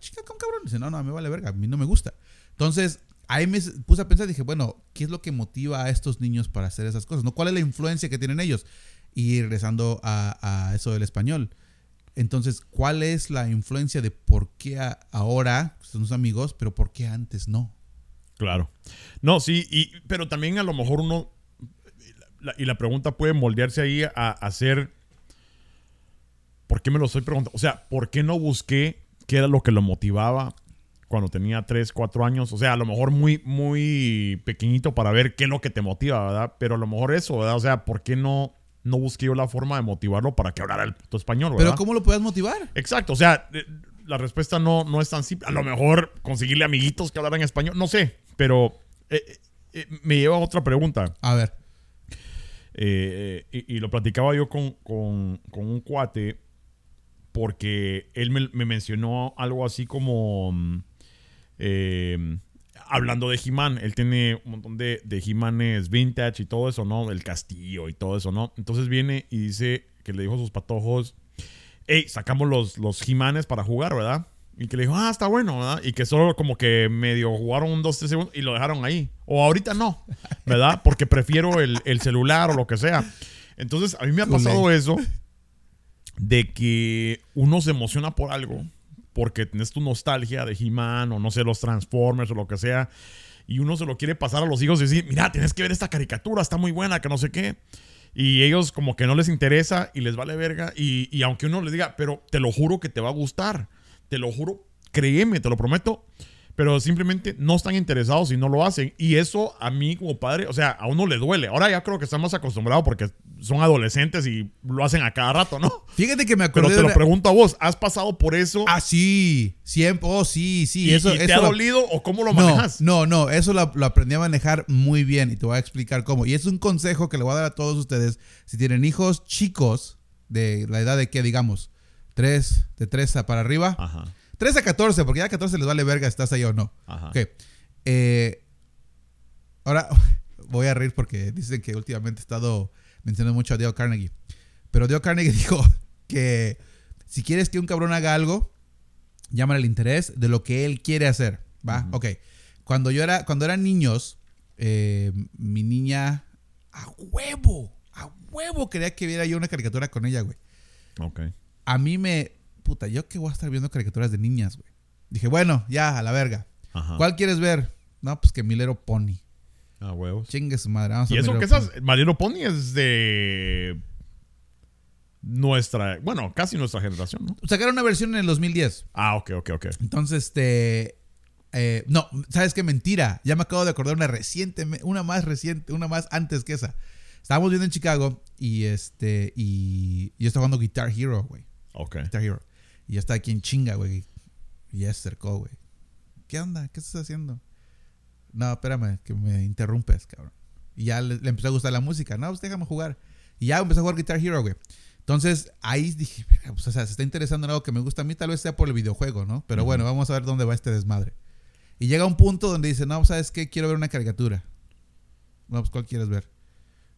S1: chica, con cabrón. Dice, no, no, me vale verga, a mí no me gusta. Entonces, ahí me puse a pensar, dije, bueno, ¿qué es lo que motiva a estos niños para hacer esas cosas? ¿no? ¿Cuál es la influencia que tienen ellos? Y regresando a, a eso del español. Entonces, ¿cuál es la influencia de por qué a- ahora son sus amigos, pero por qué antes no?
S2: Claro. No, sí, y, pero también a lo mejor uno. y la pregunta puede moldearse ahí a hacer. ¿Por qué me lo estoy preguntando? O sea, ¿por qué no busqué qué era lo que lo motivaba cuando tenía 3, 4 años? O sea, a lo mejor muy, muy pequeñito para ver qué es lo que te motiva, ¿verdad? Pero a lo mejor eso, ¿verdad? O sea, ¿por qué no, no busqué yo la forma de motivarlo para que hablara el puto español, ¿verdad?
S1: Pero ¿cómo lo puedes motivar?
S2: Exacto, o sea, eh, la respuesta no, no es tan simple. A lo mejor conseguirle amiguitos que hablaran español, no sé, pero eh, eh, me lleva a otra pregunta.
S1: A ver.
S2: Eh, y, y lo platicaba yo con, con- con un cuate porque él me, me mencionó algo así como mm, eh, hablando de He-Man. Él tiene un montón de, de He-Manes vintage y todo eso, ¿no? El castillo y todo eso, ¿no? Entonces viene y dice que le dijo a sus patojos, hey, sacamos los, los He-Manes para jugar, ¿verdad? Y que le dijo, ah, está bueno, ¿verdad? Y que solo como que medio jugaron un, dos, tres segundos y lo dejaron ahí. O ahorita no, ¿verdad? Porque prefiero el, el celular o lo que sea. Entonces, a mí me ha [laughs] pasado eso de que uno se emociona por algo porque tienes tu nostalgia de He-Man o no sé, los Transformers o lo que sea. Y uno se lo quiere pasar a los hijos y decir, mira, tienes que ver esta caricatura, está muy buena, que no sé qué. Y ellos como que no les interesa y les vale verga. Y, y aunque uno les diga, pero te lo juro que te va a gustar. Te lo juro, créeme, te lo prometo. Pero simplemente no están interesados y no lo hacen. Y eso a mí como padre, o sea, a uno le duele. Ahora ya creo que estamos acostumbrados porque son adolescentes y lo hacen a cada rato, ¿no?
S1: Fíjate que me
S2: Pero
S1: acordé
S2: te lo pregunto a vos, ¿has pasado por eso?
S1: Ah, sí. Siempre. Oh, sí, sí.
S2: ¿Y,
S1: eso,
S2: y te
S1: eso
S2: ha
S1: lo-
S2: dolido o cómo lo
S1: no,
S2: manejas?
S1: no, no. Eso lo, lo aprendí a manejar muy bien y te voy a explicar cómo. Y es un consejo que le voy a dar a todos ustedes. Si tienen hijos chicos, de la edad de que, digamos, 3, de 3 a para arriba.
S2: Ajá,
S1: 3 a 14, porque ya a 14 les vale verga si estás ahí o no.
S2: ajá.
S1: Ok. Eh, ahora [laughs] voy a reír porque dicen que últimamente he estado mencionando mucho a Dale Carnegie. Pero Dale Carnegie [laughs] dijo que si quieres que un cabrón haga algo, llámale el interés de lo que él quiere hacer. ¿Va? Ok. Cuando yo era, cuando eran niños, eh, mi niña a huevo, a huevo quería que viera yo una caricatura con ella, güey.
S2: Ok.
S1: A mí me. Puta, yo que voy a estar viendo caricaturas de niñas, güey. Dije, bueno, ya, a la verga.
S2: Ajá.
S1: ¿Cuál quieres ver? No, pues que Milero Pony.
S2: Ah, huevos.
S1: Chingue su madre. vamos a
S2: Y eso
S1: Milero
S2: que esas, Mariano Pony es de nuestra, bueno, casi nuestra generación, ¿no?
S1: Sacaron una versión en el 2010.
S2: Ah, ok, ok, ok.
S1: Entonces, este. eh, no, ¿sabes qué? Mentira. Ya me acabo de acordar una reciente, una más reciente, una más antes que esa. Estábamos viendo en Chicago y este. Y yo estaba jugando Guitar Hero, güey.
S2: Ok.
S1: Guitar Hero. Y yo estaba aquí en chinga, güey. Y ya se acercó, güey. ¿Qué onda? ¿Qué estás haciendo? No, espérame, que me interrumpes, cabrón. Y ya le, le empezó a gustar la música. No, pues déjame jugar. Y ya empezó a jugar Guitar Hero, güey. Entonces ahí dije, "Verga, pues, o sea, se está interesando en algo que me gusta a mí, tal vez sea por el videojuego, ¿no? Pero bueno, vamos a ver dónde va este desmadre. Y llega un punto donde dice, no, ¿sabes qué? Quiero ver una caricatura. No, pues ¿cuál quieres ver?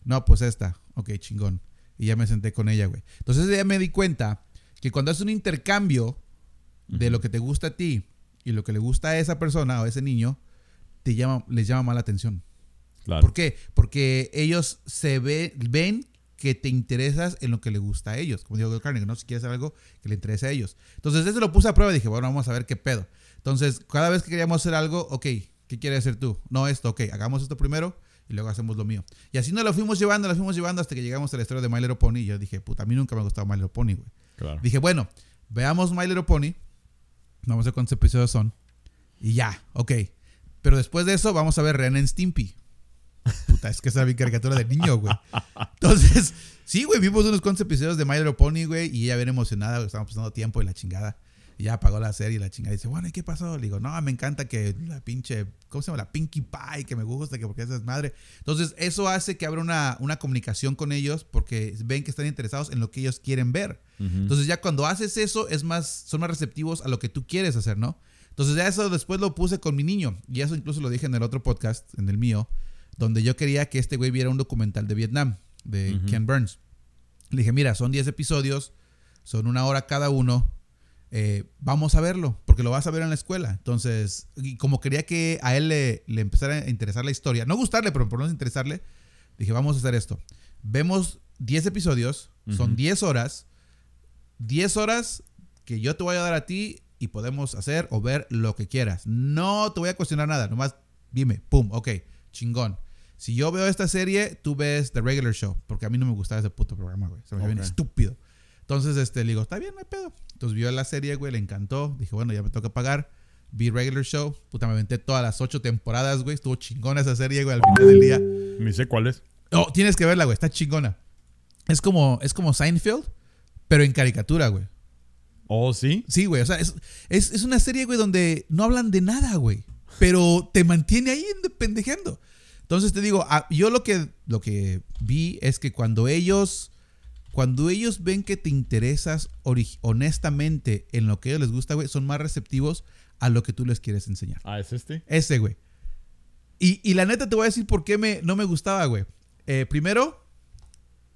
S1: No, pues esta. Ok, chingón. Y ya me senté con ella, güey. Entonces ya me di cuenta que cuando haces un intercambio de lo que te gusta a ti y lo que le gusta a esa persona o a ese niño, te llama, les llama más la atención.
S2: Claro.
S1: ¿Por qué? Porque ellos se ve, ven que te interesas en lo que le gusta a ellos. Como digo Carnegie, ¿no? Si quieres hacer algo que le interese a ellos. Entonces, eso lo puse a prueba y dije, bueno, vamos a ver qué pedo. Entonces, cada vez que queríamos hacer algo, ok, ¿qué quieres hacer tú? No esto, ok, hagamos esto primero y luego hacemos lo mío. Y así nos lo fuimos llevando, lo fuimos llevando hasta que llegamos a la historia de My Little Pony. Y yo dije, puta, a mí nunca me ha gustado My Little Pony, güey. Dije, bueno, veamos My Little Pony Vamos a ver cuántos episodios son. Y ya, ok. Pero después de eso, vamos a ver Ren and Stimpy. Puta, es que esa es mi caricatura de niño, güey. Entonces, sí, güey, vimos unos cuantos episodios de My Little Pony, güey, y ella bien emocionada, güey, estábamos pasando tiempo y la chingada. Y ya apagó la serie y la chingada. Dice, bueno, ¿y qué pasó? Le digo, no, me encanta que la pinche, ¿cómo se llama? La Pinkie Pie, que me gusta, que porque esa es madre. Entonces, eso hace que abra una, una comunicación con ellos porque ven que están interesados en lo que ellos quieren ver. Entonces, ya cuando haces eso, es más, son más receptivos a lo que tú quieres hacer, ¿no? Entonces, ya eso después lo puse con mi niño. Y eso incluso lo dije en el otro podcast, en el mío, donde yo quería que este güey viera un documental de Vietnam, de Ken Burns. Le dije, mira, son 10 episodios, son una hora cada uno eh, vamos a verlo, porque lo vas a ver en la escuela. Entonces, y como quería que a él le, le, empezara a interesar la historia, no gustarle, pero por lo menos interesarle, dije, vamos a hacer esto. Vemos 10 episodios, son 10 horas, 10 horas que yo te voy a dar a ti y podemos hacer o ver lo que quieras. No te voy a cuestionar nada, nomás dime, pum, ok, chingón. Si yo veo esta serie, tú ves The Regular Show, porque a mí no me gustaba ese puto programa, güey. Se me okay. bien estúpido. Entonces, este, le digo, está bien, no hay pedo. Entonces vio la serie, güey, le encantó. Dije, bueno, ya me toca pagar. Vi Regular Show. Puta, me aventé todas las ocho temporadas, güey. Estuvo chingona esa serie, güey, al final del día.
S2: Ni sé cuál es.
S1: Oh, tienes que verla, güey. Está chingona. Es como, es como Seinfeld, pero en caricatura, güey.
S2: ¿Oh, sí?
S1: Sí, güey. O sea, es, es, es una serie, güey, donde no hablan de nada, güey. Pero te mantiene ahí pendejeando. Entonces te digo, ah, yo lo que, lo que vi es que cuando ellos cuando ellos ven que te interesas honestamente en lo que a ellos les gusta, güey, son más receptivos a lo que tú les quieres enseñar.
S2: Ah, ¿es este?
S1: Ese, güey. Y, y la neta te voy a decir por qué me, no me gustaba, güey. Eh, primero,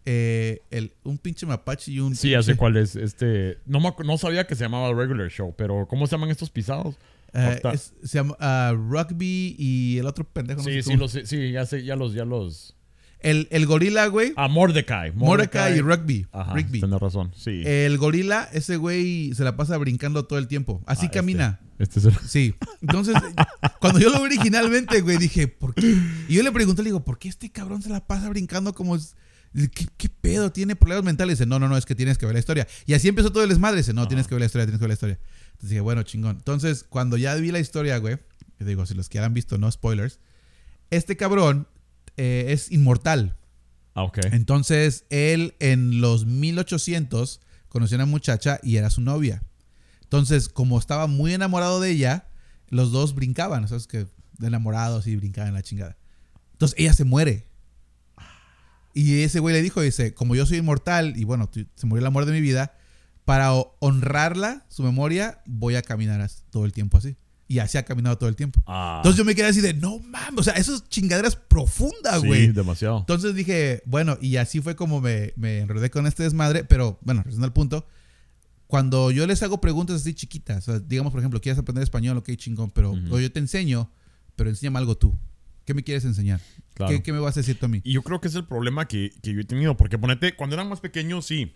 S1: eh, el, un pinche mapache y un...
S2: Sí, sé cuál es. Este, no, no sabía que se llamaba Regular Show, pero ¿cómo se llaman estos pisados?
S1: Eh, es, se llama uh, Rugby y el otro pendejo.
S2: Sí, no sí, los, sí, ya sé, ya los, ya los...
S1: El, el gorila, güey.
S2: Ah, Mordecai.
S1: Mordecai, y Rugby.
S2: Ajá,
S1: Rigby.
S2: Tienes razón, sí.
S1: El gorila, ese güey se la pasa brincando todo el tiempo. Así
S2: Ah,
S1: camina.
S2: Este, este es el-
S1: Sí. Entonces, [laughs] cuando yo lo vi originalmente, güey, dije, ¿por qué? Y yo le pregunté, le digo, ¿por qué este cabrón se la pasa brincando como... es- ¿Qué, qué pedo? ¿Tiene problemas mentales? Dice, no, no, no, es que tienes que ver la historia. Y así empezó todo el desmadre. Dice, no, tienes que ver la historia, tienes que ver la historia. Entonces dije, bueno, chingón. Entonces, cuando ya vi la historia, güey, que digo, si los que han visto, no spoilers, este cabrón eh, es inmortal.
S2: Ah, ok.
S1: Entonces, él en los 1800 conoció a una muchacha y era su novia. Entonces, como estaba muy enamorado de ella, los dos brincaban, ¿sabes? Que de enamorados y brincaban en la chingada. Entonces, ella se muere. Y ese güey le dijo, dice, como yo soy inmortal y bueno, se murió el amor de mi vida, para ho- honrarla, su memoria, voy a caminar todo el tiempo así. Y así ha caminado todo el tiempo.
S2: Ah,
S1: Entonces yo me quedé así de, no mames, o sea, eso es chingaderas profundas,
S2: sí,
S1: güey.
S2: demasiado.
S1: Entonces dije, bueno, y así fue como me, me enredé con este desmadre, pero bueno, regresando al punto, cuando yo les hago preguntas así chiquitas, o sea, digamos, por ejemplo, quieres aprender español, ok, chingón, pero
S2: Ujú.
S1: o yo te enseño, pero enséñame algo tú. ¿Qué me quieres enseñar?
S2: Claro.
S1: ¿Qué, qué me vas a decir tú a mí?
S2: Y yo creo que es el problema que, que yo he tenido. Porque ponete, cuando eran más pequeños, sí.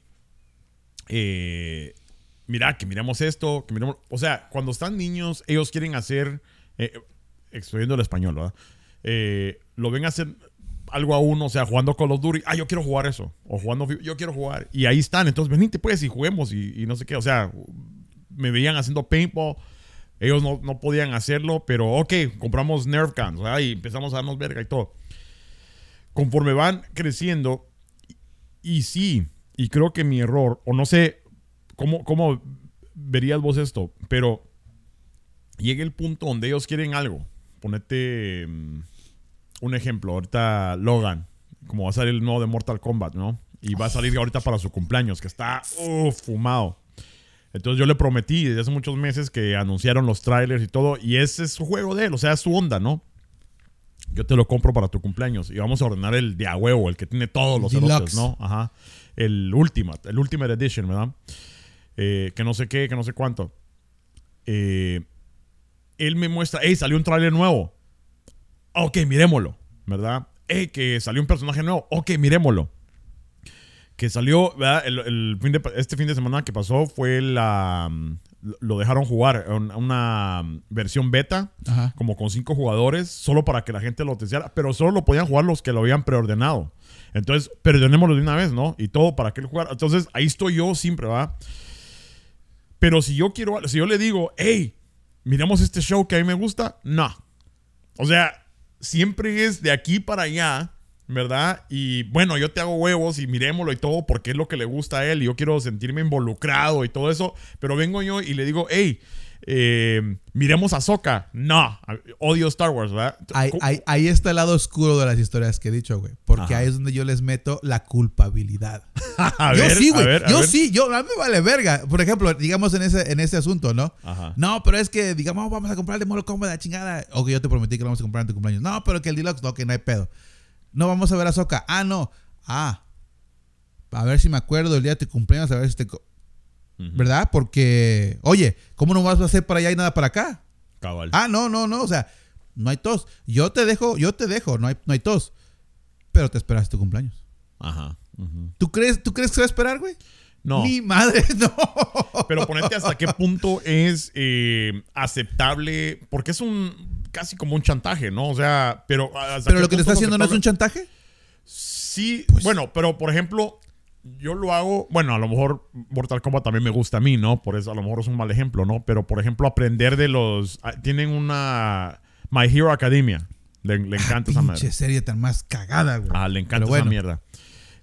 S2: Eh, mira, que miremos esto, que miremos. O sea, cuando están niños, ellos quieren hacer. Eh, excluyendo el español, ¿verdad? Eh, lo ven hacer algo a uno, o sea, jugando Call of Duty. Ah, yo quiero jugar eso. O jugando. Yo quiero jugar. Y ahí están. Entonces, venite pues y juguemos y, y no sé qué. O sea, me veían haciendo paintball. Ellos no, no podían hacerlo, pero ok, compramos Nerf guns, ¿verdad? Y empezamos a darnos verga y todo conforme van creciendo, y, y sí, y creo que mi error, o no sé cómo, cómo verías vos esto, pero llega el punto donde ellos quieren algo. Ponete mm, un ejemplo, ahorita Logan, como va a salir el nuevo de Mortal Kombat, ¿no? Y va a salir ahorita para su cumpleaños, que está uf, fumado. Entonces yo le prometí desde hace muchos meses que anunciaron los trailers y todo, y ese es su juego de él, o sea, es su onda, ¿no? Yo te lo compro para tu cumpleaños y vamos a ordenar el de a huevo, el que tiene todos los elotes, ¿no? Ajá. El Ultimate, el Ultimate Edition, ¿verdad? Eh, que no sé qué, que no sé cuánto. Eh, él me muestra, hey, salió un tráiler nuevo. Ok, miremoslo, ¿verdad? Hey, que salió un personaje nuevo. Ok, miremoslo. Que salió, ¿verdad? El, el fin de- este fin de semana que pasó fue la... Lo dejaron jugar, un- una versión beta
S1: Ajá.
S2: como con cinco jugadores, solo para que la gente lo testeara, pero solo lo podían jugar los que lo habían preordenado. Entonces, perdonémoslo de una vez, ¿no? Y todo para que él jugara. Entonces, ahí estoy yo siempre, ¿va? Pero si yo quiero, si yo le digo, hey, miremos este show que a mí me gusta, no. O sea, siempre es de aquí para allá, ¿verdad? Y bueno, yo te hago huevos y miremoslo y todo porque es lo que le gusta a él y yo quiero sentirme involucrado y todo eso. Pero vengo yo y le digo, hey, eh, miremos a Soka. No, odio Star Wars, ¿verdad?
S1: Ahí, ahí- ahí está el lado oscuro de las historias que he dicho, güey. Porque
S2: Ajá.
S1: ahí es donde yo les meto la culpabilidad. [laughs]
S2: A
S1: yo
S2: ver,
S1: sí,
S2: a
S1: güey.
S2: ver, a
S1: Yo
S2: ver.
S1: sí, yo, a mí me vale verga. Por ejemplo, digamos en ese, en ese asunto, ¿no?
S2: Ajá.
S1: No, pero es que, digamos, "Oh, vamos a comprar el de Mortal Kombat, la chingada. O que yo te prometí que lo vamos a comprar en tu cumpleaños. No, pero que el Deluxe, no, que no hay pedo. No, vamos a ver a Soca. Ah, no. Ah. A ver si me acuerdo el día de tu cumpleaños, a ver si te... ¿Verdad? Porque, oye, ¿cómo no vas a hacer para allá y nada para acá?
S2: Cabal.
S1: Ah, no, no, no. O sea, no hay tos. Yo te dejo, yo te dejo, no hay, no hay tos. Pero te esperas tu cumpleaños.
S2: Ajá.
S1: ¿Tú crees, ¿Tú crees que se va a esperar, güey?
S2: No.
S1: Ni madre, [laughs] no.
S2: Pero ponete hasta qué punto es eh, aceptable, porque es un casi como un chantaje, ¿no? O sea, pero hasta
S1: Pero lo que te está haciendo no es un chantaje.
S2: Sí,
S1: Pues-
S2: bueno, pero por ejemplo, yo lo hago, bueno, a lo mejor Mortal Kombat también me gusta a mí, ¿no? Por eso a lo mejor es un mal ejemplo, ¿no? Pero por ejemplo, aprender de los ah, tienen una My Hero Academia. Le, le encanta esa madre.
S1: Serie tan más cagada, güey.
S2: Ah, le encanta esa mierda.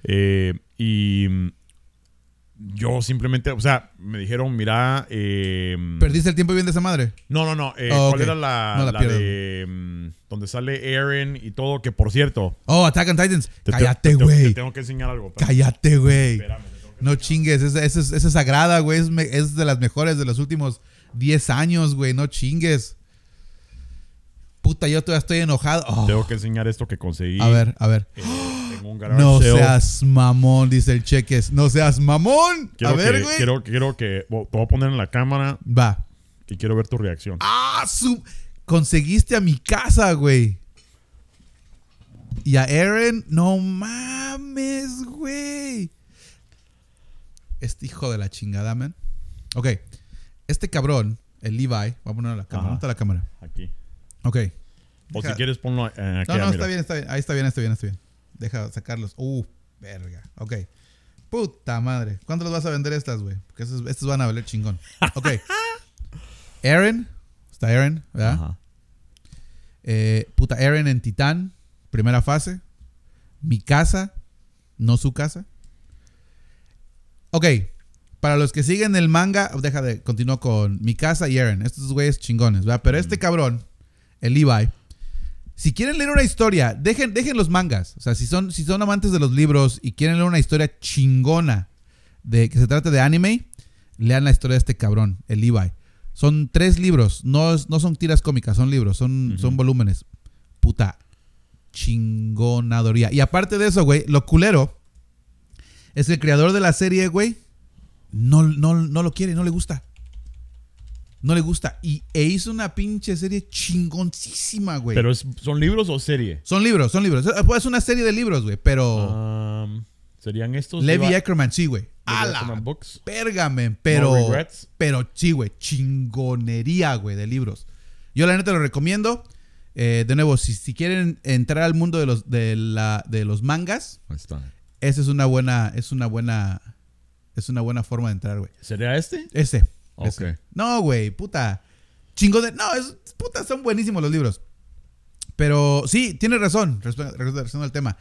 S2: Eh, y yo simplemente, o sea, me dijeron, mira, eh,
S1: ¿Perdiste el tiempo viendo esa madre?
S2: no, no, no. eh,
S1: Oh,
S2: ¿Cuál era la,
S1: No la
S2: de mm, donde sale Aaron y todo? Que por cierto,
S1: Oh, Attack on Titans.
S2: te, te-
S1: Cállate,
S2: te- te
S1: güey.
S2: tengo que enseñar algo. espérame.
S1: Cállate, güey. No chingues. Esa, es, esa es sagrada, güey. Es, es de las mejores de los últimos 10 años, güey. No chingues. Puta, yo todavía estoy enojado. Oh.
S2: Tengo que enseñar esto que conseguí.
S1: A ver, a ver.
S2: eh, un garage
S1: No
S2: sale.
S1: seas mamón, dice el cheques. No seas mamón.
S2: Quiero
S1: a ver,
S2: que,
S1: güey.
S2: quiero, quiero que bueno, te voy a poner en la cámara
S1: Va.
S2: y quiero ver tu reacción.
S1: Ah, su... Conseguiste a mi casa, güey. Y a Aaron, no mames, güey. Este hijo de la chingada, man. Ok. Este cabrón, el Levi, voy a poner a la cámara. ¿Dónde está la cámara?
S2: Aquí.
S1: Ok.
S2: O
S1: Deja-
S2: si quieres ponlo eh, aquí.
S1: No, no,
S2: ah,
S1: está bien, está bien. Ahí está bien, está bien, está bien. Deja sacarlos. Uh, verga. Ok. Puta madre. ¿Cuánto los vas a vender estas, güey? Porque estos, estos van a valer chingón. Ok. [laughs] Aaron. Está Aaron, ¿verdad?
S2: Ajá.
S1: Eh, puta, Aaron en Titán, primera fase. Mi casa, no su casa. Ok, para los que siguen el manga, deja de, continúo con mi casa y Aaron. Estos güeyes chingones, ¿verdad? Pero este cabrón, el Levi, si quieren leer una historia, dejen, dejen los mangas. O sea, si son, si son amantes de los libros y quieren leer una historia chingona de que se trate de anime, lean la historia de este cabrón, el Levi. Son tres libros, no, es- no son tiras cómicas, son libros, son, son volúmenes. Puta, chingonadoría. Y aparte de eso, güey, lo culero es que el creador de la serie, güey, no, no, no lo quiere, no le gusta. No le gusta. Y, e hizo una pinche serie chingoncísima, güey.
S2: Pero es- son libros o serie.
S1: Son libros, son libros. Es una serie de libros, güey. Pero
S2: Um, Serían estos.
S1: Levi Ackerman, sí, güey.
S2: Levi
S1: A la
S2: Ackerman Books.
S1: Pergamen, pero.
S2: No regrets.
S1: pero sí, güey. Chingonería, güey, de libros. Yo la neta lo recomiendo. Eh, de nuevo, si, si quieren entrar al mundo de los, de la, de los mangas,
S2: Ahí está.
S1: esa es una buena, es una buena, es una buena forma de entrar, güey.
S2: ¿Sería este?
S1: Ese.
S2: Ok.
S1: ese. No, güey, puta. Chingo de. No, es, puta, son buenísimos los libros. Pero sí, tienes razón, regresando al tema.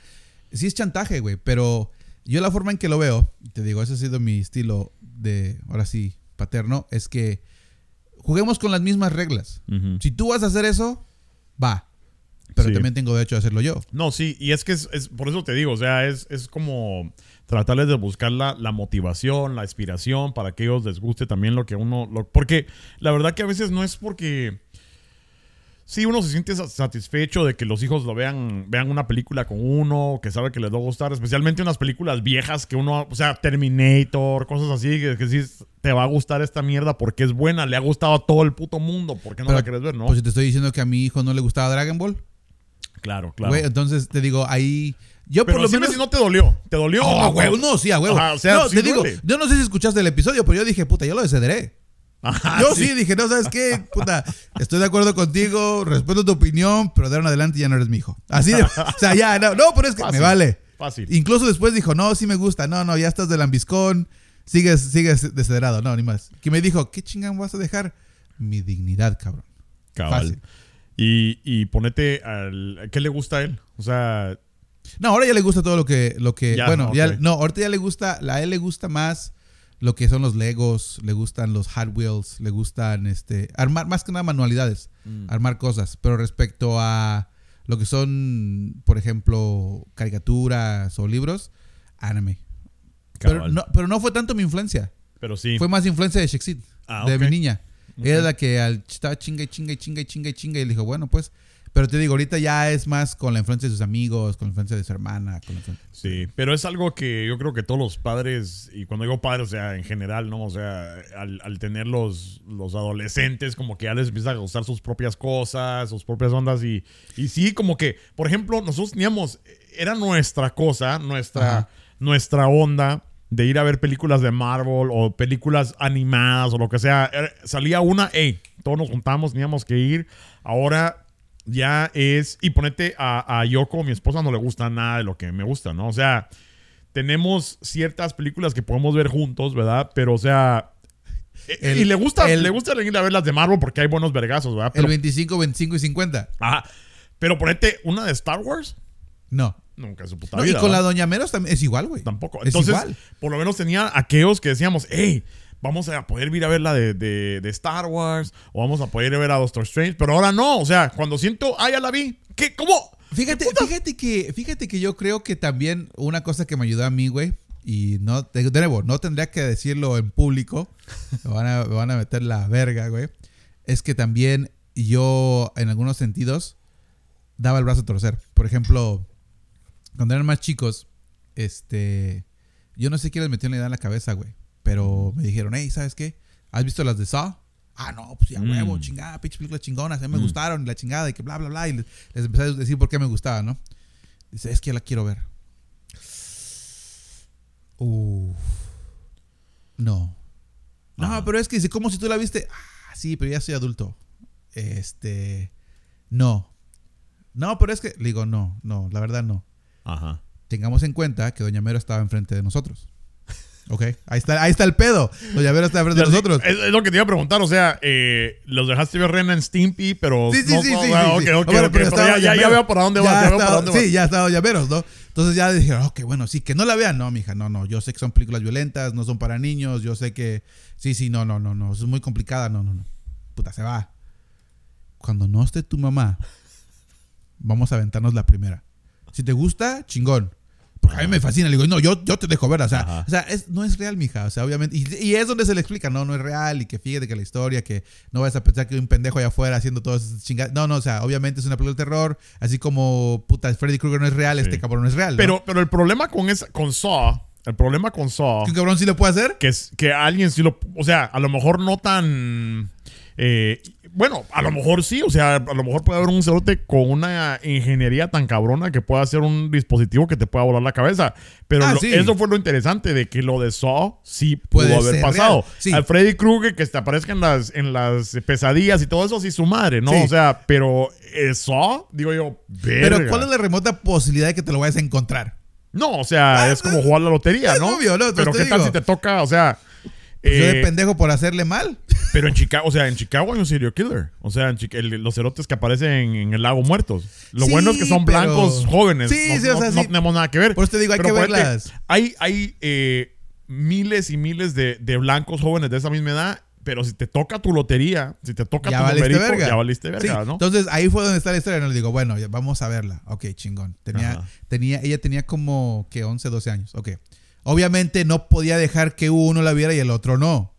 S1: Sí es chantaje, güey, pero yo la forma en que lo veo, te digo, ese ha sido mi estilo de, ahora sí, paterno, es que juguemos con las mismas reglas. Si tú vas a hacer eso, va. Pero
S2: Sí.
S1: también tengo derecho a hacerlo yo.
S2: No, sí, y es que es, es- por eso te digo, o sea, es, es como tratarles de buscar la, la motivación, la inspiración para que ellos les guste también lo que uno. lo- porque la verdad que a veces no es porque. Sí, uno se siente sa- satisfecho de que los hijos lo vean, vean una película con uno, que sabe que les va a gustar, especialmente unas películas viejas que uno, o sea, Terminator, cosas así, que, que sí te va a gustar esta mierda porque es buena, le ha gustado a todo el puto mundo, ¿por qué no
S1: Pero,
S2: la quieres ver, no?
S1: Pues si te estoy diciendo que a mi hijo no le gustaba Dragon Ball,
S2: claro, claro.
S1: güey, entonces te digo, ahí. Yo
S2: Pero
S1: por lo menos.
S2: si no te dolió, ¿te dolió?
S1: Oh,
S2: no?
S1: huevo, no, sí, a huevo.
S2: Ajá, o sea,
S1: no,
S2: sí
S1: te digo, yo no sé si escuchaste el episodio, pero yo dije, puta, yo lo descederé.
S2: Ajá,
S1: yo sí. dije, no, ¿sabes qué? Puta, estoy de acuerdo contigo, respeto tu opinión, pero de ahora en adelante ya no eres mi hijo. Así de, o sea, ya, no, no, pero es que
S2: Fácil,
S1: me vale.
S2: Fácil.
S1: Incluso después dijo, no, sí me gusta, no, no, ya estás del ambiscón, Sigues, sigues desederado, no, ni más. Que me dijo, ¿qué chingán vas a dejar? Mi dignidad, cabrón.
S2: Cabal.
S1: Fácil.
S2: Y, y ponete al... ¿Qué le gusta a él? O sea,
S1: No, ahora ya le gusta todo lo que, lo que,
S2: Ya,
S1: bueno, ya, no, ahorita ya le gusta, a él le gusta más lo que son los Legos, le gustan los Hot Wheels, le gustan, este, armar, más que nada manualidades,
S2: Mm.
S1: armar cosas, pero respecto a lo que son, por ejemplo, caricaturas o libros, anime. Pero no, pero no fue tanto mi influencia,
S2: Pero sí.
S1: fue más influencia de Shexit,
S2: Ah,
S1: de mi niña. Ella
S2: Ok.
S1: es la que al, estaba chinga y chinga y chinga y chinga y chinga y le dijo, bueno, pues, pero te digo, ahorita ya es más con la influencia de sus amigos, con la influencia de su hermana, con la influencia...
S2: Sí, pero es algo que yo creo que todos los padres, y cuando digo padres, o sea, en general, ¿no? O sea, al, al tener los, los adolescentes, como que ya les empieza a gustar sus propias cosas, sus propias ondas, y, y sí, como que, por ejemplo, nosotros teníamos, era nuestra cosa, nuestra,
S1: Ajá.
S2: nuestra onda de ir a ver películas de Marvel o películas animadas o lo que sea. Era- Salía una, hey, todos nos juntamos, teníamos que ir. Ahora ya es. Y ponete a, a Yoko, mi esposa, no le gusta nada de lo que me gusta, ¿no? O sea, tenemos ciertas películas que podemos ver juntos, ¿verdad? Pero, o sea. e-
S1: El-
S2: y le gusta,
S1: el-
S2: le gusta ir a ver las de Marvel porque hay buenos vergazos, ¿verdad?
S1: El
S2: Pero,
S1: 25, 25 y 50.
S2: ajá. Pero ponete una de Star Wars,
S1: No.
S2: Nunca en su puta
S1: No, y con la. Doña Meros es igual, güey.
S2: Tampoco.
S1: Es
S2: Entonces,
S1: igual.
S2: por lo menos tenía aquellos que decíamos, hey, vamos a poder ir a ver la de, de- de Star Wars o vamos a poder ir a ver a Doctor Strange, pero ahora no. O sea, cuando siento, ah, ya la vi. ¿Qué? ¿Cómo?
S1: Fíjate, fíjate que, fíjate que yo creo que también una cosa que me ayudó a mí, güey, y no, de nuevo, no tendría que decirlo en público, [laughs] me van a, me van a meter la verga, güey, es que también yo, en algunos sentidos, daba el brazo a torcer. Por ejemplo, cuando eran más chicos, este, yo no sé qué les metió la idea en la cabeza, güey, pero me dijeron, hey, ¿sabes qué? ¿Has visto las de Saw? Ah, no, pues ya
S2: Mm.
S1: huevo, chingada, pinche películas chingonas, a mí me gustaron, y la chingada, y que bla, bla, bla, y les, les empecé a decir por qué me gustaba, ¿no? Dice, es que la quiero ver. Uf. No. No,
S2: Ajá.
S1: pero es que dice, ¿cómo si tú la viste? Ah, sí, pero ya soy adulto. Este. No. No, pero es que. Le digo, no, no, la verdad no.
S2: Ajá.
S1: Tengamos en cuenta que Doña Mero estaba enfrente de nosotros. Ok, ahí está, ahí está el pedo. Doña Mero está enfrente de nosotros.
S2: Es, es lo que te iba a preguntar, o sea, eh, los dejaste ver Ren and Stimpy, pero...
S1: Sí, sí,
S2: no-
S1: sí,
S2: no-
S1: sí,
S2: ah,
S1: sí, sí.
S2: ok,
S1: Bueno, pero
S2: pero
S1: estaba
S2: ya, ya,
S1: Doña Mero.
S2: veo para dónde
S1: Ya
S2: ya vas.
S1: Sí, ya estaba llaveros, ¿no? Entonces ya dijeron, ok, bueno, sí, que no la vean. No, mija, no, no. Yo sé que son películas violentas, no son para niños. Yo sé que. Sí, sí, no, no, no, no. Es muy complicada. No, no, no. Puta, se va. Cuando no esté tu mamá, vamos a aventarnos la primera. Si te gusta, chingón. Porque a mí me fascina. Le digo, no, yo, yo te dejo ver. O sea, o sea es, no es real, mija. O sea, obviamente. Y, y es donde se le explica, no, no es real. Y que fíjate que la historia, que no vas a pensar que hay un pendejo allá afuera haciendo todas esas chingadas. No, no, o sea, obviamente es una película de terror. Así como, puta, Freddy Krueger no es real, este cabrón no es real. ¿no?
S2: Pero, pero el problema con esa, con Saw, el problema con Saw,
S1: ¿Que un cabrón sí lo puede hacer?
S2: que es que alguien sí lo, o sea, a lo mejor no tan, eh, bueno, a lo mejor sí, o sea, a lo mejor puede haber un cerote con una ingeniería tan cabrona que pueda hacer un dispositivo que te pueda volar la cabeza. Pero
S1: Ah,
S2: lo-
S1: sí.
S2: eso fue lo interesante de que lo de Saw sí pudo
S1: Puede
S2: haber pasado.
S1: sí.
S2: Al Freddy Krueger que te aparezca en las, en las pesadillas y todo eso, sí, su madre, ¿no?
S1: Sí.
S2: O sea, pero eh, Saw, digo yo,
S1: Pero
S2: verga.
S1: ¿cuál es la remota posibilidad de que te lo vayas a encontrar?
S2: No, o sea,
S1: Ah,
S2: es como jugar la lotería,
S1: es
S2: ¿no?
S1: obvio, ¿no?
S2: Pero qué tal si te toca, o sea...
S1: Pues yo
S2: eh,
S1: de pendejo por hacerle mal.
S2: pero en Chicago, o sea, en Chicago hay un serial killer. O sea, en Chica- el- los cerotes que aparecen en, el lago muertos. Lo
S1: Sí,
S2: bueno es que son
S1: pero-
S2: blancos jóvenes.
S1: Sí,
S2: no,
S1: sí, o
S2: no-
S1: sea,
S2: no
S1: sí.
S2: tenemos nada que ver.
S1: Por eso te digo, hay
S2: Pero
S1: que verlas.
S2: Hay, hay eh, miles y miles de, de blancos jóvenes de esa misma edad. Pero si te toca tu lotería, si te toca
S1: Ya
S2: tu
S1: valiste
S2: numerito,
S1: verga.
S2: ya valiste
S1: Sí,
S2: verga, ¿no?
S1: Entonces ahí fue donde está la historia. No le digo, bueno, vamos a verla. Ok, chingón. Tenía,
S2: Ajá.
S1: tenía, ella tenía como que 11, 12 años. Ok. Obviamente no podía dejar que uno la viera y el otro no.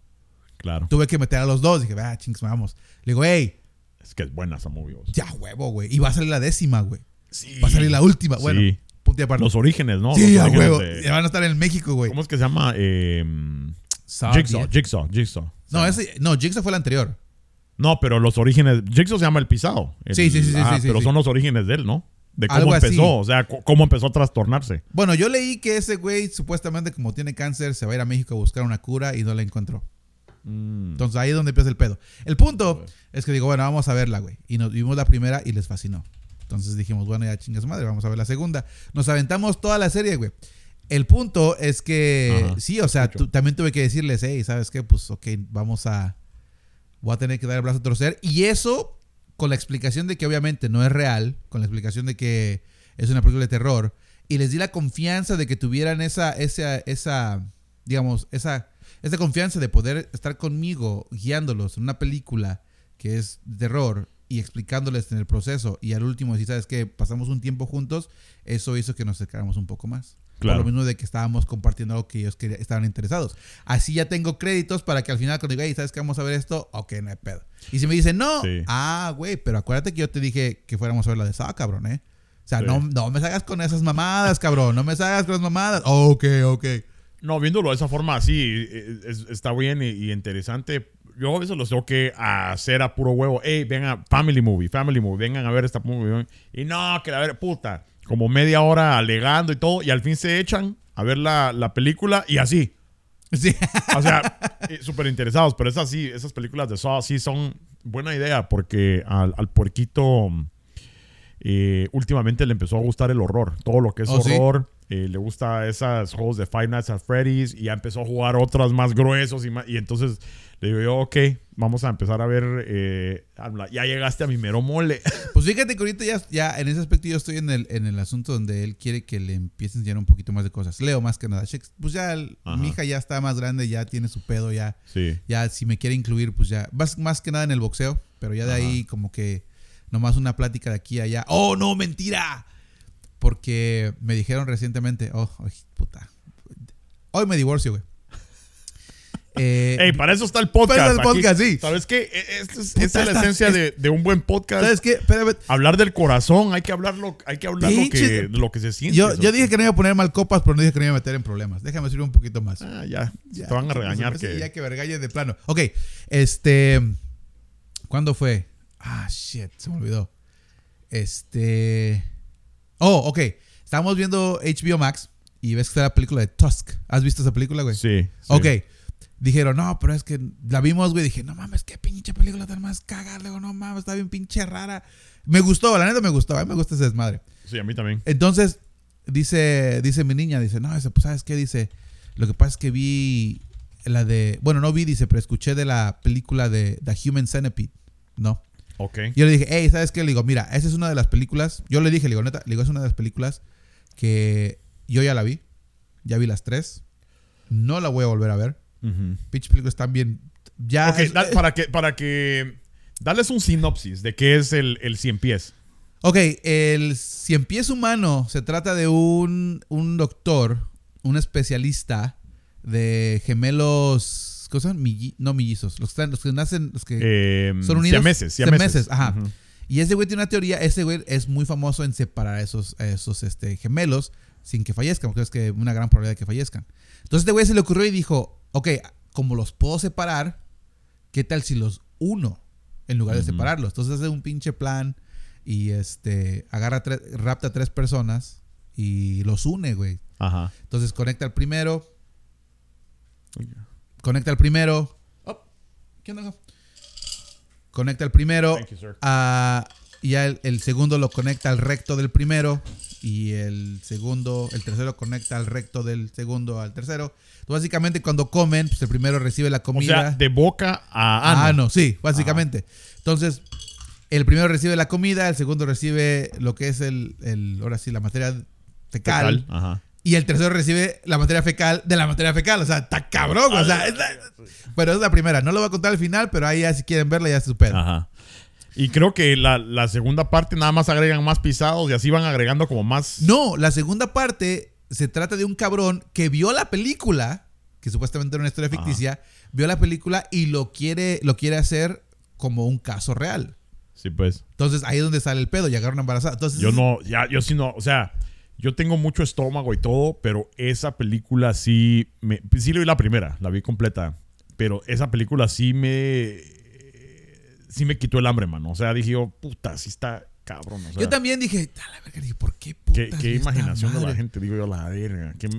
S2: Claro.
S1: Tuve que meter a los dos. Dije, ah, chingos, vamos. Le digo, hey,
S2: Es que es buena esa movie.
S1: ya huevo, güey. Y va a salir la décima, güey.
S2: Sí.
S1: Va a salir la última. Bueno,
S2: Sí.
S1: punto y aparte.
S2: Los orígenes, ¿no?
S1: sí,
S2: Los
S1: a
S2: orígenes
S1: huevo.
S2: de-
S1: Ya van a estar en México, güey.
S2: ¿Cómo es que se llama? Eh,
S1: Saw
S2: Jigsaw,
S1: 10.
S2: Jigsaw, Jigsaw.
S1: No, ese, no, Jigsaw fue el anterior.
S2: No, pero los orígenes. Jigsaw se llama el pisado. El-
S1: Sí, sí, sí, sí,
S2: ah,
S1: sí, sí,
S2: Pero
S1: sí.
S2: son los orígenes de él, ¿no? De cómo
S1: Algo así.
S2: empezó. O sea, cómo empezó a trastornarse.
S1: Bueno, yo leí que ese güey supuestamente como tiene cáncer se va a ir a México a buscar una cura y no la encontró.
S2: Mm.
S1: Entonces ahí es donde empieza el pedo. El punto es que digo, bueno, vamos a verla, güey. Y nos vimos la primera y les fascinó. Entonces dijimos, bueno, ya chingas madre, vamos a ver la segunda. Nos aventamos toda la serie, güey. El punto es que
S2: Ajá,
S1: sí, o sea, tú- también tuve que decirles, hey, ¿sabes qué? Pues ok, vamos a. Voy a tener que dar el brazo a torcer. Y eso, con la explicación de que obviamente no es real, con la explicación de que es una película de terror, y les di la confianza de que tuvieran esa, esa, esa, digamos, esa, esa confianza de poder estar conmigo guiándolos en una película que es de terror y explicándoles en el proceso. Y al último, si sabes que pasamos un tiempo juntos, eso hizo que nos acercáramos un poco más.
S2: Claro.
S1: Por lo mismo de que estábamos compartiendo algo que ellos querían- estaban interesados. Así ya tengo créditos para que al final cuando diga, hey, ¿sabes que vamos a ver esto? Ok, no hay pedo. Y si me dicen, no,
S2: Sí.
S1: ah, güey, pero acuérdate que yo te dije que fuéramos a ver la de Saw, cabrón, ¿eh? O sea,
S2: Sí.
S1: no, no me salgas con esas mamadas, cabrón. No me salgas con las mamadas. Ok, ok.
S2: No, viéndolo de esa forma, sí, es- está bien y, y interesante. Yo a veces los tengo que hacer a puro huevo. Hey, vengan, family movie, family movie, vengan a ver esta movie. Y no, que la ver, puta, como media hora alegando y todo, y al fin se echan a ver la, la película y así.
S1: Sí.
S2: O sea, [laughs] eh, súper interesados, pero esas sí, esas películas de Saw sí son buena idea porque al, al puerquito eh, últimamente le empezó a gustar el horror. Todo lo que es
S1: Oh, ¿sí?
S2: horror. eh, le gusta esos juegos de Five Nights at Freddy's y ya empezó a jugar otras más gruesos y, más, y entonces le digo yo, ok, vamos a empezar a ver, eh, ya llegaste a mi mero mole. [laughs]
S1: Pues fíjate que ahorita ya, ya en ese aspecto yo estoy en el, en el asunto donde él quiere que le empiece a enseñar un poquito más de cosas. Leo más que nada. Pues ya el- mi hija ya está más grande, ya tiene su pedo, ya.
S2: Sí.
S1: Ya si me quiere incluir, pues ya. Más, más que nada en el boxeo, pero ya de
S2: Ajá.
S1: ahí como que nomás una plática de aquí a allá. ¡Oh, no, mentira! Porque me dijeron recientemente, oh, ay, puta. Hoy me divorcio, güey. Eh,
S2: Ey, para eso está el podcast.
S1: Para el
S2: aquí.
S1: podcast, sí.
S2: ¿Sabes qué? E- Esta es,
S1: Puta,
S2: esta es la esencia de, de un buen podcast.
S1: ¿Sabes qué?
S2: Hablar del corazón, hay que hablarlo, hay que hablar lo que, lo se siente.
S1: Yo, dije que no iba a poner mal copas, pero no dije que no iba a meter en problemas. Déjame subir un poquito más.
S2: Ah, ya,
S1: Ya,
S2: te van a regañar
S1: pues, sí,
S2: que...
S1: Ya que vergalles de plano. Ok, este. ¿Cuándo fue? Ah, shit, se me olvidó. Este. Oh, ok. Estábamos viendo HBO Max y ves que está la película de Tusk. ¿Has visto esa película, güey?
S2: Sí. sí.
S1: Ok. Dijeron, no, pero es que la vimos, güey. Dije, no mames, qué pinche película tan más cagada. Luego, no mames, está bien pinche rara. Me gustó, la neta me gustó. A mí me gusta ese desmadre.
S2: Sí, a mí también.
S1: Entonces, dice, dice mi niña, dice, no, ese, pues, ¿sabes qué? Dice, lo que pasa es que vi la de, bueno, no vi, dice, pero escuché de la película de The Human Centipede, ¿no?
S2: Ok.
S1: Yo le dije, hey, ¿sabes qué? Le digo, mira, esa es una de las películas, yo le dije, le digo, neta, le digo, es una de las películas que yo ya la vi, ya vi las tres, no la voy a volver a ver,
S2: Ujú.
S1: pinche películas están bien, ya...
S2: Ok,
S1: es-
S2: da- para que, para que... Darles un sinopsis de qué es el, el cien pies.
S1: Ok, el cien pies humano se trata de un, un doctor, un especialista de gemelos, ¿cómo se llaman? Milli- no mellizos, los que, están- los que nacen, los que
S2: Eh,
S1: son unidos.
S2: siameses,
S1: Siameses,
S2: siameses.
S1: ajá. Y ese güey tiene una teoría, ese güey es muy famoso en separar a esos, esos este, gemelos sin que fallezcan, porque es que una gran probabilidad de que fallezcan. Entonces este güey se le ocurrió y dijo, ok, como los puedo separar, ¿qué tal si los uno en lugar de separarlos? Entonces hace un pinche plan y este agarra, tres, rapta a tres personas y los une, güey.
S2: Ajá.
S1: Entonces conecta al primero, conecta al primero. Oh, ¿Qué onda? Conecta al primero.
S2: Thank you, sir.
S1: a- y ya el, el segundo lo conecta al recto del primero. Y el segundo, el tercero conecta al recto del segundo al tercero. Entonces, básicamente, cuando comen, pues el primero recibe la
S2: O
S1: comida.
S2: sea, de boca a ano.
S1: Ah, no, sí, básicamente. Entonces, el primero recibe la comida, el segundo recibe lo que es el, el ahora sí, la materia fecal.
S2: Fecal, Ajá.
S1: Y el tercero recibe la materia fecal de la materia fecal. O sea, está cabrón. O sea, es la- bueno, es la primera. No lo voy a contar al final, pero ahí ya si quieren verla ya se supera.
S2: Ajá. Y creo que la, la segunda parte nada más agregan más pisados y así van agregando como más.
S1: No, la segunda parte se trata de un cabrón que vio la película, que supuestamente era una historia
S2: Ajá.
S1: ficticia, vio la película y lo quiere, lo quiere hacer como un caso real.
S2: Sí, pues.
S1: Entonces ahí es donde sale el pedo y agarra una embarazada. Entonces,
S2: Yo no, ya, yo sí no, o sea, yo tengo mucho estómago y todo, pero esa película sí, me, sí le vi la primera, la vi completa, pero esa película sí me, sí me quitó el hambre, mano. O sea, dije yo, puta, sí está cabrón. O sea,
S1: Yo también dije, a la verga, dije, ¿por qué
S2: qué,
S1: putas
S2: qué imaginación de la gente, digo yo, la verga, qué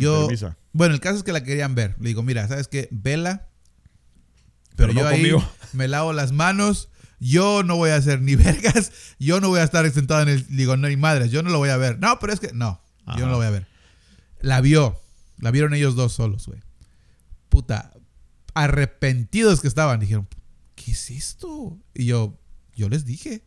S1: Yo, bueno, el caso es que la querían ver. Le digo, mira, ¿sabes qué? Vela. Pero,
S2: Pero no
S1: yo ahí
S2: conmigo. [laughs]
S1: me lavo las manos. Yo no voy a hacer ni [laughs] vergas. Yo no voy a estar sentado en el. Digo, no, ni madres. Yo no lo voy a ver. No, pero es que. No, yo no lo voy a ver. La vio. La vieron ellos dos solos, güey. Puta. Arrepentidos que estaban. Dijeron, ¿qué es esto? Y yo, yo les dije.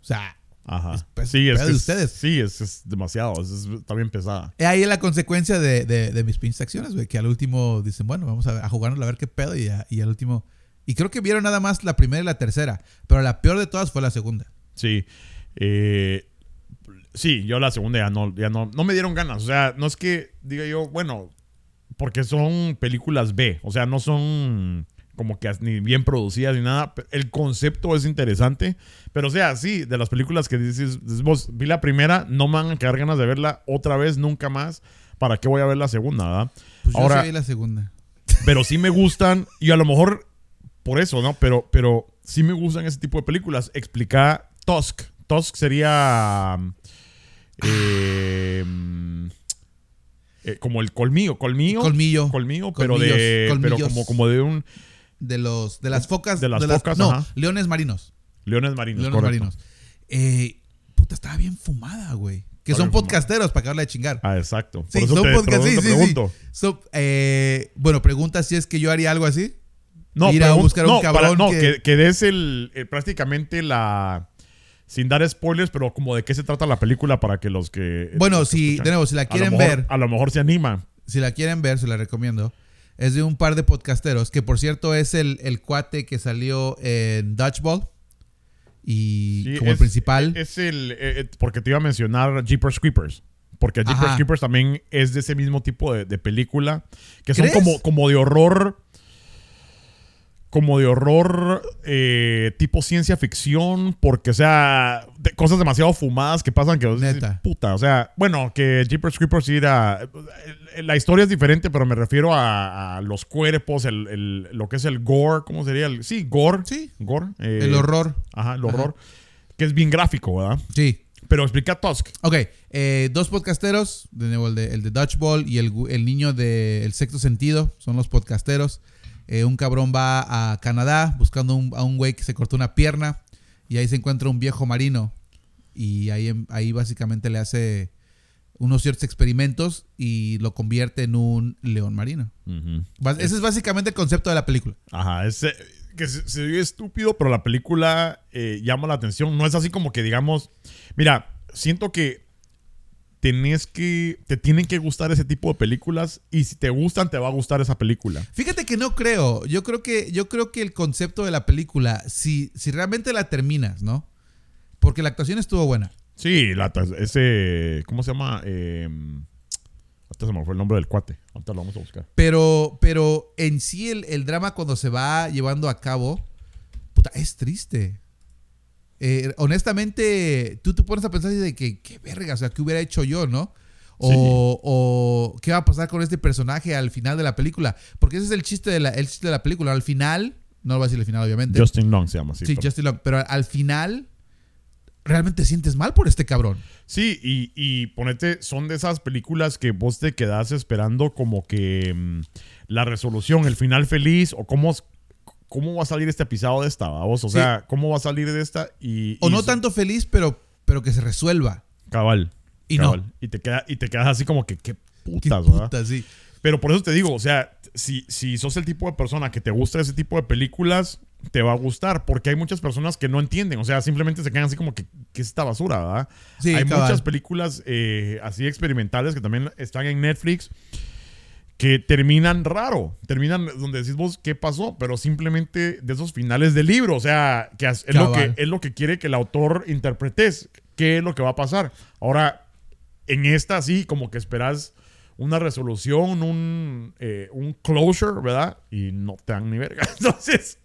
S1: O sea,
S2: Ajá.
S1: Es
S2: sí, es,
S1: de
S2: es-
S1: ustedes.
S2: sí, es, es demasiado. Es, es- está bien pesada.
S1: es ahí la consecuencia de, de- de mis pinches acciones, güey. Que al último dicen, bueno, vamos a, a jugarnos a ver qué pedo. Y, a- y al último. Y creo que vieron nada más la primera y la tercera. Pero la peor de todas fue la segunda.
S2: Sí. Eh, sí, yo la segunda ya no, ya no, no me dieron ganas. O sea, no es que diga yo, bueno, porque son películas B. O sea, no son como que ni bien producidas ni nada. El concepto es interesante. Pero o sea, sí, de las películas que dices, vos, vi la primera, no me van a quedar ganas de verla otra vez, nunca más. ¿Para qué voy a ver la segunda, verdad?
S1: Pues yo
S2: Ahora-
S1: sí vi la segunda.
S2: pero sí me gustan y a lo mejor por eso, ¿no? Pero, pero sí me gustan ese tipo de películas. Explica Tusk. Tusk sería eh, eh, como el colmillo, colmillo,
S1: Colmillo.
S2: colmillo, pero
S1: Colmillos,
S2: de, pero como, como de un
S1: De los de las focas.
S2: De las focas,
S1: No,
S2: ajá.
S1: leones marinos.
S2: leones marinos,
S1: leones
S2: correcto.
S1: marinos. Eh, puta, estaba bien fumada, güey. Que
S2: Está
S1: son podcasteros para acabarla de chingar.
S2: Ah, exacto. Por
S1: Sí,
S2: eso
S1: son
S2: te,
S1: podcast- sí,
S2: te
S1: sí, sí. So, eh, bueno, pregunta si es que yo haría algo así.
S2: No,
S1: Ir a buscar a un
S2: no, para- no,
S1: que-
S2: que, que des el, el- prácticamente la sin dar spoilers, pero como de qué se trata la película para que los que
S1: Bueno,
S2: los que
S1: si,
S2: escuchan,
S1: de nuevo, si la
S2: a
S1: quieren
S2: mejor-
S1: ver,
S2: a lo mejor se animan.
S1: si la quieren ver, se la recomiendo. Es de un par de podcasteros, que por cierto es el, el cuate que salió en Dodgeball. Y
S2: Sí,
S1: como el principal.
S2: Es el. eh, eh, porque te iba a mencionar Jeepers Creepers. Porque Jeepers. Creepers también es de ese mismo tipo de, de película. Que son
S1: ¿Crees?
S2: como, como de horror. Como de horror eh, tipo ciencia ficción. Porque, o sea, de- cosas demasiado fumadas que pasan que.
S1: Neta.
S2: Puta, o sea, bueno, que Jeepers Creepers sí era. La historia es diferente, pero me refiero a, a los cuerpos, el, el- lo que es el gore. ¿Cómo sería? El, sí, gore.
S1: Sí.
S2: Gore. eh,
S1: el horror.
S2: Ajá, el
S1: Ajá.
S2: horror. Que es bien gráfico, ¿verdad?
S1: Sí.
S2: Pero explica Tusk.
S1: Ok, eh, dos podcasteros, de nuevo el de, el de Dodgeball y el, el niño de El Sexto Sentido, son los podcasteros. Eh, un cabrón va a Canadá buscando un- a un güey que se cortó una pierna y ahí se encuentra un viejo marino y ahí, em- ahí básicamente le hace unos ciertos experimentos y lo convierte en un león marino. Ese es básicamente el concepto de la película.
S2: Ajá, es, eh, que se, se oye estúpido, pero la película eh, llama la atención. No es así como que digamos, mira, siento que tenés que, te tienen que gustar ese tipo de películas y si te gustan te va a gustar esa película.
S1: Fíjate que no creo. Yo creo que, yo creo que el concepto de la película, si, si realmente la terminas, ¿no? Porque la actuación estuvo buena.
S2: Sí, la, ese, ¿cómo se llama? Eh, hasta se me fue el nombre del cuate. Ahorita lo vamos a buscar.
S1: Pero, pero en sí el, el drama cuando se va llevando a cabo, puta, es triste. Eh, honestamente, tú te pones a pensar de que, qué verga, o sea, ¿qué hubiera hecho yo, no? O,
S2: Sí.
S1: o qué va a pasar con este personaje al final de la película. Porque ese es el chiste de la, el chiste de la película. Al final, no lo voy a decir al final, obviamente.
S2: Justin Long se llama así.
S1: sí,
S2: pero-
S1: Justin Long. Pero al final, realmente sientes mal por este cabrón.
S2: Sí, y, y ponete, son de esas películas que vos te quedás esperando como que mm, la resolución, el final feliz, o cómo, cómo va a salir este episodio de esta, vos, o
S1: Sí.
S2: sea, cómo va a salir de esta y...
S1: O
S2: y
S1: no tanto feliz, pero, pero que se resuelva.
S2: Cabal.
S1: Y
S2: cabal.
S1: no.
S2: Y te, queda, y te quedas así como que, qué
S1: Qué
S2: putas, ¿verdad?
S1: puta, sí.
S2: Pero por eso te digo, o sea, si, si sos el tipo de persona que te gusta ese tipo de películas, te va a gustar, porque hay muchas personas que no entienden, o sea, simplemente se quedan así como que, ¿qué es esta basura, verdad?
S1: Sí,
S2: hay
S1: cabal.
S2: muchas películas eh, así experimentales que también están en Netflix que terminan raro, terminan donde decís vos qué pasó, pero simplemente de esos finales del libro, o sea, que es, lo que es lo que quiere que el autor interpretes, qué es lo que va a pasar. Ahora, en esta sí, como que esperas una resolución, un, eh, un closure, ¿verdad? Y no te dan ni verga. [laughs] Entonces,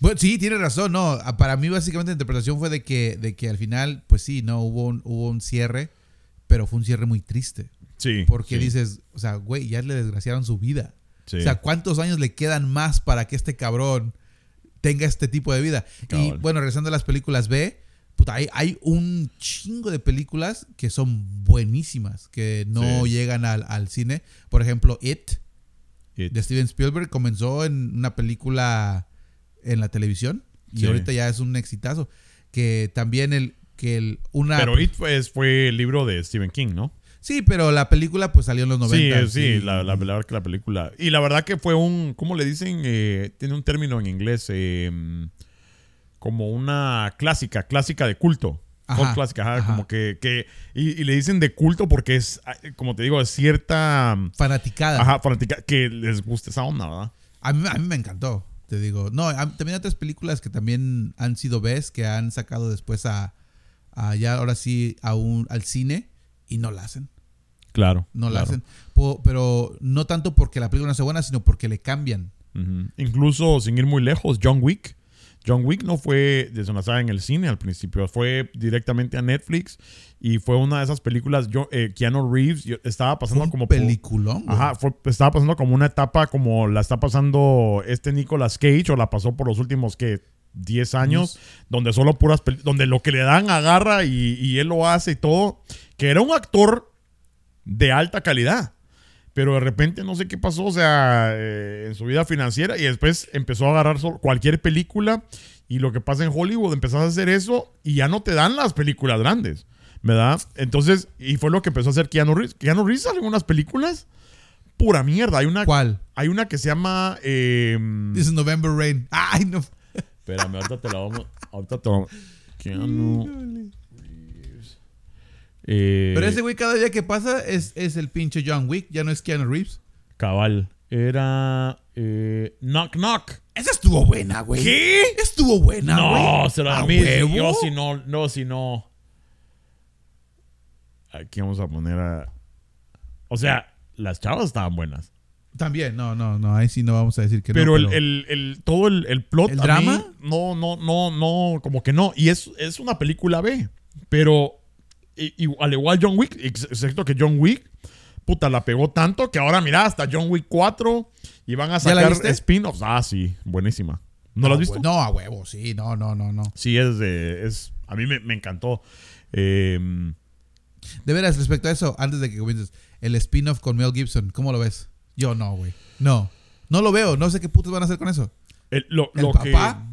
S1: Bueno, sí, tiene razón, no. Para mí, básicamente, la interpretación fue de que, de que al final, pues sí, no, hubo un, hubo un cierre, pero fue un cierre muy triste.
S2: Sí.
S1: Porque
S2: sí,
S1: dices, o sea, güey, ya le desgraciaron su vida.
S2: sí.
S1: O sea, ¿cuántos años le quedan más para que este cabrón tenga este tipo de vida? Y bueno, regresando a las películas B, puta, hay, hay un chingo de películas que son buenísimas, que no
S2: Sí.
S1: llegan al, al cine. Por ejemplo, It,
S2: It.
S1: de Steven Spielberg, comenzó en una película en la televisión y
S2: Sí.
S1: ahorita ya es un exitazo. Que también el, que el, una...
S2: Pero It fue, fue el libro de Stephen King, ¿no?
S1: Sí, pero la película pues salió en los 90.
S2: Sí, sí, la, la, verdad que la película. Y la verdad que fue un, ¿cómo le dicen? Eh, tiene un término en inglés, eh, como una clásica, clásica de culto. Ajá, clásica, ajá, como que, que y, le dicen de culto porque es, ah, como te digo, es cierta...
S1: Fanaticada.
S2: Ajá, fanaticada, que les gusta esa onda, ¿verdad?
S1: A mí, a mí me encantó, te digo. No, también hay otras películas que también han sido ves, que han sacado después a, a ya ahora sí, a un, al cine y no la hacen.
S2: Claro.
S1: No
S2: la
S1: hacen. pero no tanto porque la película no sea buena, sino porque le cambian.
S2: Incluso, sin ir muy lejos, John Wick. John Wick no fue desonazada en el cine al principio, fue directamente a Netflix y fue una de esas películas. Yo, eh, Keanu Reeves estaba pasando como.
S1: Peliculón.
S2: Ajá, estaba pasando como una etapa como la está pasando este Nicolas Cage o la pasó por los últimos que 10 años, donde solo puras donde lo que le dan agarra y, y él lo hace y todo. Que era un actor de alta calidad. Pero de repente no sé qué pasó, o sea, eh, en su vida financiera y después empezó a agarrar cualquier película y lo que pasa en Hollywood, empezó a hacer eso y ya no te dan las películas grandes, ¿verdad? Entonces, y fue lo que empezó a hacer Keanu Reeves. Keanu Reeves sale en unas películas pura mierda. Hay una,
S1: ¿Cuál?
S2: Hay una que se llama... Eh,
S1: This is November Rain. [laughs] Ay, no.
S2: Espérame, ahorita te la vamos... Ahorita te vamos... Keanu...
S1: Eh, Pero ese güey cada día que pasa es, es, el pinche John Wick, ya no es Keanu Reeves.
S2: Cabal. Era eh, Knock Knock.
S1: Esa estuvo buena, güey.
S2: ¿Qué?
S1: Estuvo buena, güey.
S2: No, se la a mí. Yo si no, no, si no. Aquí vamos a poner a. O sea, las chavas estaban buenas.
S1: También, no, no, no, ahí sí no vamos a decir que
S2: pero
S1: no.
S2: Pero el, el, todo el, el plot.
S1: ¿El drama?
S2: no, no, no, no, como que no. Y es, es una película B. Pero y, al igual John Wick, excepto que John Wick, puta, la pegó tanto que ahora mira, hasta John Wick 4 y van a sacar spin-offs. Ah, sí, buenísima. ¿No, la has visto?
S1: No, a huevo, sí, no, no, no, no.
S2: Sí, es, es a mí me, me encantó. Em,
S1: de veras, respecto a eso, antes de que comiences, el spin-off con Mel Gibson, ¿cómo lo ves? Yo no, güey. No, no lo veo, no sé qué putos van a hacer con eso.
S2: El, lo, ¿El papá?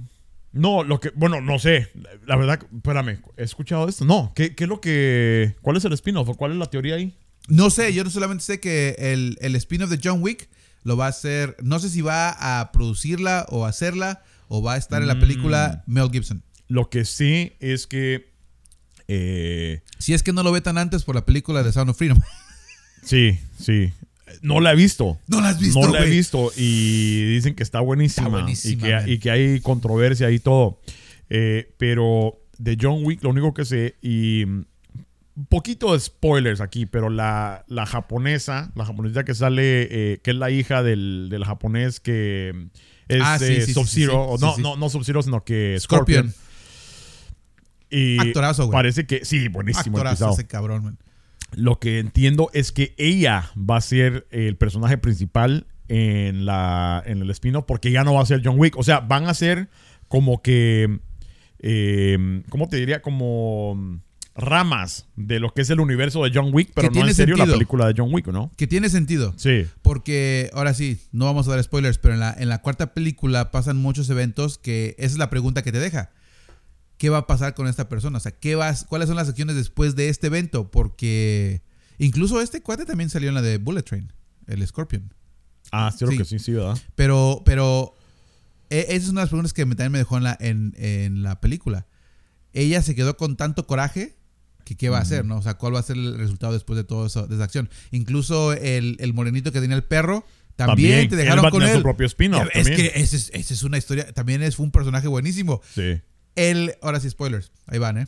S2: No, lo que, bueno, no sé. La verdad, espérame, ¿he escuchado esto? No, ¿qué, qué es lo que, cuál es el spin-off cuál es la teoría ahí?
S1: No sé, yo no solamente sé que el, el spin-off de John Wick lo va a hacer, no sé si va a producirla o hacerla o va a estar en la película mm. Mel Gibson.
S2: Lo que sí es que... Eh,
S1: si es que no lo ve tan antes por la película de Sound of Freedom.
S2: Sí, sí. No la he visto.
S1: No la has visto.
S2: No la he visto y dicen que está buenísima. y, que, hay controversia y todo. Eh, pero de John Wick, lo único que sé, y un poquito de spoilers aquí, pero la, japonesa, la japonesa que sale, eh, que es la hija del, japonés que es ah, Sub-Zero, no, no, no Sub-Zero, sino que Scorpion. Y
S1: Actorazo, güey.
S2: Parece que, sí, buenísimo.
S1: Actorazo ese cabrón, man.
S2: Lo que entiendo es que ella va a ser el personaje principal en, la, en el spin-off porque ya no va a ser John Wick. O sea, van a ser como que, eh, ¿cómo te diría? Como ramas de lo que es el universo de John Wick, pero no en serio la película de John Wick, ¿no?
S1: Que tiene sentido.
S2: Sí.
S1: Porque, ahora sí, no vamos a dar spoilers, pero en la, en la cuarta película pasan muchos eventos que esa es la pregunta que te deja. ¿Qué va a pasar con esta persona? O sea, ¿qué vas, ¿cuáles son las acciones después de este evento? Porque incluso este cuate también salió en la de Bullet Train, el Scorpion.
S2: Ah, sí, que sí, sí, ¿verdad?
S1: Pero, pero e, esa es una de las preguntas que también me dejó en la, en, la película. Ella se quedó con tanto coraje que qué va a hacer, ¿no? O sea, cuál va a ser el resultado después de toda esa, esa acción. Incluso el, morenito que tenía el perro, también, te dejaron con él.
S2: su propio spin
S1: Es que esa es, es, una historia, también es un personaje buenísimo.
S2: Sí.
S1: El, ahora sí, spoilers. Ahí van, ¿eh?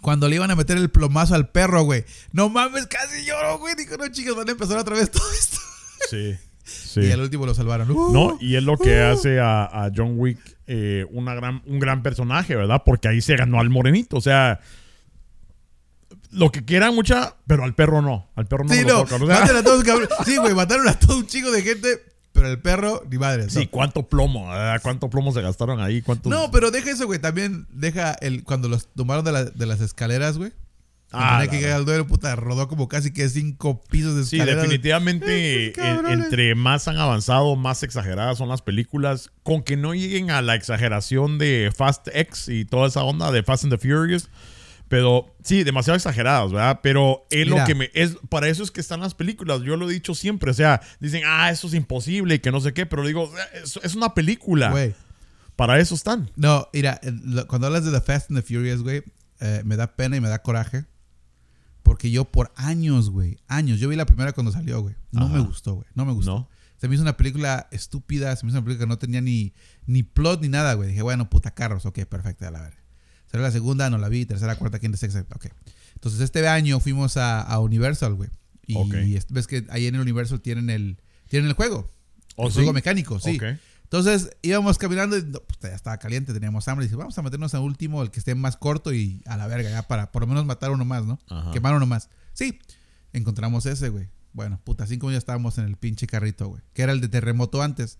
S1: Cuando le iban a meter el plomazo al perro, güey. No mames, casi lloro, güey. Dijo, no, chicos, van a empezar otra vez todo esto. [laughs]
S2: Sí. Sí.
S1: Y al último lo salvaron. Uh,
S2: no, y es lo que uh. hace a, John Wick eh, una gran, un gran personaje, ¿verdad? Porque ahí se ganó al morenito. O sea, lo que quieran mucha, pero al perro no. Al perro no
S1: sí,
S2: lo
S1: no. a todos, [laughs] Sí, güey, mataron a todo un chico de gente pero el perro, ni madre.
S2: Sí, cuánto plomo, cuánto plomo se gastaron ahí.
S1: No, pero deja eso, güey. También deja el cuando los tomaron de, las escaleras, güey. Ah, tenía que llegar al duelo, puta, rodó como casi que cinco pisos de escaleras.
S2: Sí, definitivamente, entre más han avanzado, más exageradas son las películas. Con que no lleguen a la exageración de Fast X y toda esa onda de Fast and the Furious. Pero sí, demasiado exageradas, ¿verdad? Pero es lo que me. Es, para eso es que están las películas. Yo lo he dicho siempre. O sea, dicen, ah, eso es imposible y que no sé qué. Pero digo, es, es una película.
S1: Güey.
S2: Para eso están.
S1: No, mira, lo- cuando hablas de The Fast and the Furious, güey, eh, me da pena y me da coraje. Porque yo por años, güey, años, yo vi la primera cuando salió, güey. No
S2: Ajá.
S1: me gustó, güey. No me gustó.
S2: No.
S1: Se me hizo una película estúpida, se me hizo una película que no tenía ni, ni plot ni nada, güey. Dije, bueno, puta carros, ok, perfecto, a la verga. Salió la segunda, no la vi, tercera, cuarta, quinta, sexta, ok. Entonces este año fuimos a, a Universal, güey. Y
S2: Ok.
S1: es- ves que ahí en el Universal tienen el, tienen el juego.
S2: ¿Oh,
S1: el
S2: sí?
S1: juego mecánico, sí.
S2: Ok.
S1: Entonces íbamos caminando y no, pues, ya estaba caliente, teníamos hambre. Y dije, vamos a meternos al último, el que esté más corto y a la verga, ya para por lo menos matar uno más, ¿no?
S2: Ajá.
S1: Quemar uno más. Sí, encontramos ese, güey. Bueno, puta, cinco minutos estábamos en el pinche carrito, güey. Que era el de terremoto antes.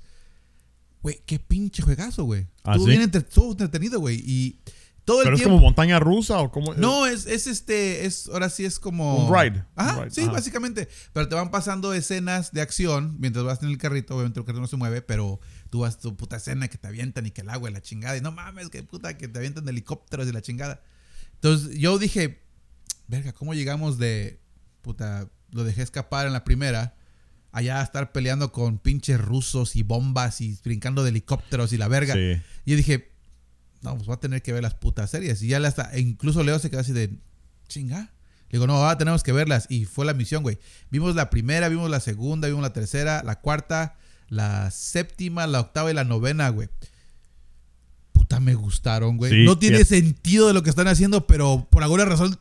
S1: Güey, qué pinche juegazo, güey.
S2: ¿Ah,
S1: Estuvo
S2: sí?
S1: bien entre- estuvo entretenido, güey. Y todo el
S2: Pero es
S1: tiempo.
S2: como montaña rusa o como.
S1: No, es, es este, es, ahora sí es como...
S2: Un ride.
S1: Ajá,
S2: Un ride,
S1: sí,
S2: ajá.
S1: básicamente. Pero te van pasando escenas de acción mientras vas en el carrito. Obviamente el carrito no se mueve, pero tú vas tu puta escena que te avientan y que el agua y la chingada. Y no mames, que puta, que te avientan helicópteros y la chingada. Entonces yo dije, verga, ¿cómo llegamos de, puta, lo dejé escapar en la primera, allá a estar peleando con pinches rusos y bombas y brincando de helicópteros y la verga?
S2: Sí.
S1: Y yo dije, no, pues voy a tener que ver las putas series. Y ya hasta, e incluso Leo se quedó así de, chinga. Le digo, no, ahora tenemos que verlas. Y fue la misión, güey. Vimos la primera, vimos la segunda, vimos la tercera, la cuarta, la séptima, la octava y la novena, güey. Puta, me gustaron, güey.
S2: Sí,
S1: no tiene sentido de lo que están haciendo, pero por alguna razón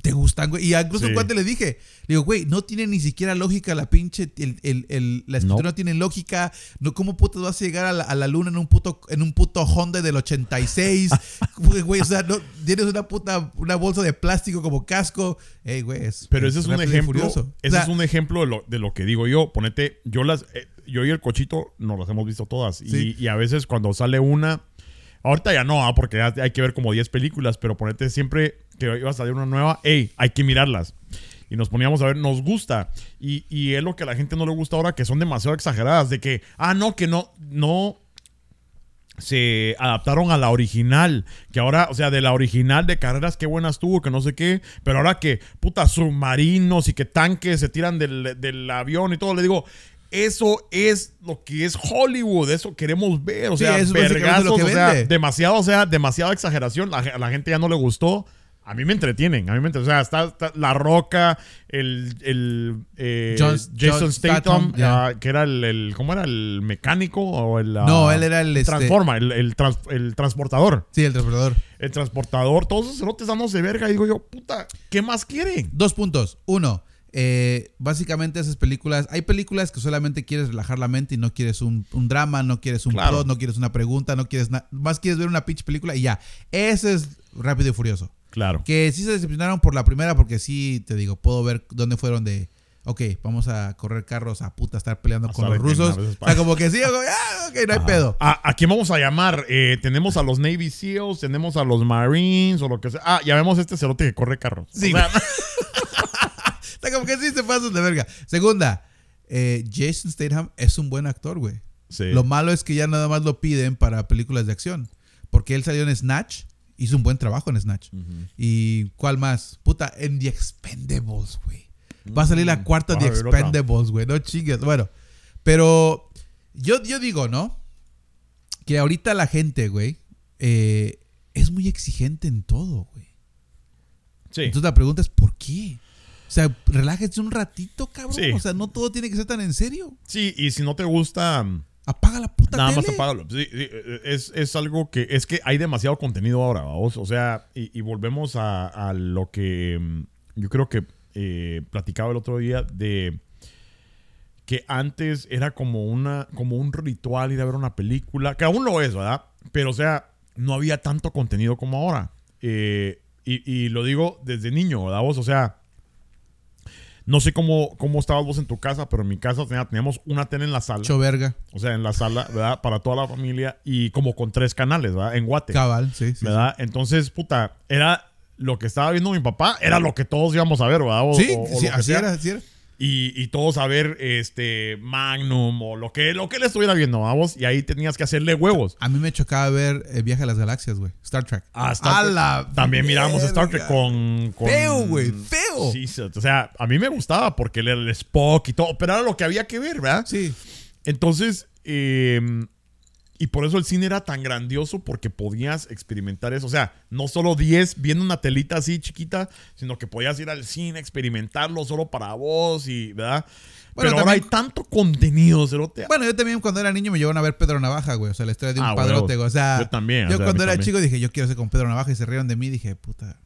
S1: te gustan, güey. Y incluso
S2: Sí.
S1: cuate le dije, le digo, güey, no tiene ni siquiera lógica la pinche, el, el- el- la escritura
S2: No.
S1: no. tiene lógica. No, ¿Cómo putas vas a llegar a la, a la luna en un puto, en un puto Honda del 86? [laughs] Güey, güey, o sea, no, tienes una puta, una bolsa de plástico como casco. Ey, güey, es
S2: Pero ese es un ejemplo. Ese
S1: O sea,
S2: es un ejemplo de lo, de lo que digo yo. Ponete, yo las, eh, yo y el cochito nos las hemos visto todas.
S1: Sí.
S2: Y, y a veces cuando sale una, ahorita ya no, ah, porque hay que ver como 10 películas, pero ponete siempre que iba a salir una nueva, hey, hay que mirarlas. Y nos poníamos a ver, nos gusta. Y, y es lo que a la gente no le gusta ahora, que son demasiado exageradas. De que, ah, no, que no, no se adaptaron a la original. Que ahora, o sea, de la original de carreras, qué buenas tuvo, que no sé qué. Pero ahora que, puta, submarinos y que tanques se tiran del, del avión y todo, le digo. Eso es lo que es Hollywood, eso queremos ver, o
S1: Sí,
S2: sea, vergazos,
S1: que
S2: o sea, demasiado, o sea, demasiada exageración, la, a la gente ya no le gustó. A mí me entretienen, a mí me entretienen. O sea, está, está La Roca, el, el eh,
S1: John-
S2: Jason
S1: John
S2: Statham, que era el, el- ¿cómo era? ¿El mecánico o el...
S1: No, él era el, este-
S2: Transforma, el, el trans- el transportador.
S1: Sí, el transportador.
S2: El transportador, todos esos cerotes dándose verga. Y digo yo, puta, ¿qué más quieren?
S1: Dos puntos. Uno, eh, básicamente esas películas, hay películas que solamente quieres relajar la mente y no quieres un, un drama, no quieres un
S2: Claro.
S1: plot, no quieres una pregunta, no quieres nada, más quieres ver una pinche película y ya. Ese es Rápido y Furioso.
S2: Claro.
S1: Que sí se decepcionaron por la primera porque sí, te digo, puedo ver dónde fueron de, ok, vamos a correr carros a puta, estar peleando
S2: A
S1: con los rusos.
S2: a
S1: O sea, como que sí, como, ah, ok, no hay pedo.
S2: ¿A, a quién vamos a llamar? Eh, tenemos a los Navy SEALs, tenemos a los Marines o lo que sea. Ah, ya vemos este cerote que corre carros.
S1: Sí,
S2: O sea, [laughs]
S1: como que sí se pasan de verga. Segunda, eh, Jason Statham es un buen actor, güey.
S2: sí.
S1: Lo malo es que ya nada más lo piden para películas de acción. Porque él salió en Snatch, hizo un buen trabajo en Snatch. ¿Y cuál más? Puta, en The Expendables, güey. Va a salir la
S2: Mm,
S1: cuarta
S2: otra.
S1: Expendables, güey. No chingues. Bueno, pero yo, yo digo, ¿no? Que ahorita la gente, güey, eh, es muy exigente en todo, güey.
S2: Sí.
S1: Entonces la pregunta es, ¿por qué? O sea, relájese un ratito, cabrón.
S2: Sí.
S1: O sea, no todo tiene que ser tan en serio.
S2: Sí, y si no te gusta,
S1: Apaga la puta
S2: nada más apágalo. Sí, sí, es, es algo que es que hay demasiado contenido ahora, vamos. O sea, y, y volvemos a, a lo que mm, yo creo que eh, platicaba el otro día de que antes era como una como un ritual ir a ver una película, que aún lo es, ¿verdad? Pero o sea, no había tanto contenido como ahora. Eh, y, y lo digo desde niño, ¿verdad? Vos? O sea, no sé cómo, cómo estabas vos en tu casa, pero en mi casa tenía- teníamos una tele en la sala. O sea, en la sala, ¿verdad? Para toda la familia y como con tres canales, ¿verdad? En Guate,
S1: Cabal, sí, sí.
S2: ¿verdad? Entonces, puta, era lo que estaba viendo mi papá, era lo que todos íbamos a ver, ¿verdad? O-
S1: Sí,
S2: o- o
S1: sí, así era, así era.
S2: Y, y todos a ver este Magnum o lo que, lo que él estuviera viendo, vamos, y ahí tenías que hacerle huevos.
S1: A mí me chocaba ver eh, Viaje a las Galaxias, güey. Star Trek.
S2: Ah, Star
S1: A
S2: Trek.
S1: la
S2: También mirábamos Star Trek con, con-
S1: Feo, güey, feo.
S2: Sí, o sea, a mí me gustaba porque era el Spock y todo, pero era lo que había que ver, ¿verdad?
S1: Sí.
S2: Entonces, eh, y por eso el cine era tan grandioso porque podías experimentar eso. O sea, no solo 10 viendo una telita así chiquita, sino que podías ir al cine, experimentarlo solo para vos y, ¿verdad?
S1: Bueno,
S2: Pero ahora hay
S1: también-
S2: tanto contenido, cerote.
S1: Bueno, yo también cuando era niño me llevaron a ver Pedro Navaja, güey. O sea, la historia de un
S2: Ah,
S1: padrote, güey. O sea,
S2: Yo también, o
S1: Yo
S2: sea,
S1: cuando era
S2: también.
S1: chico dije, yo quiero ser con Pedro Navaja y se rieron de mí. Dije, puta,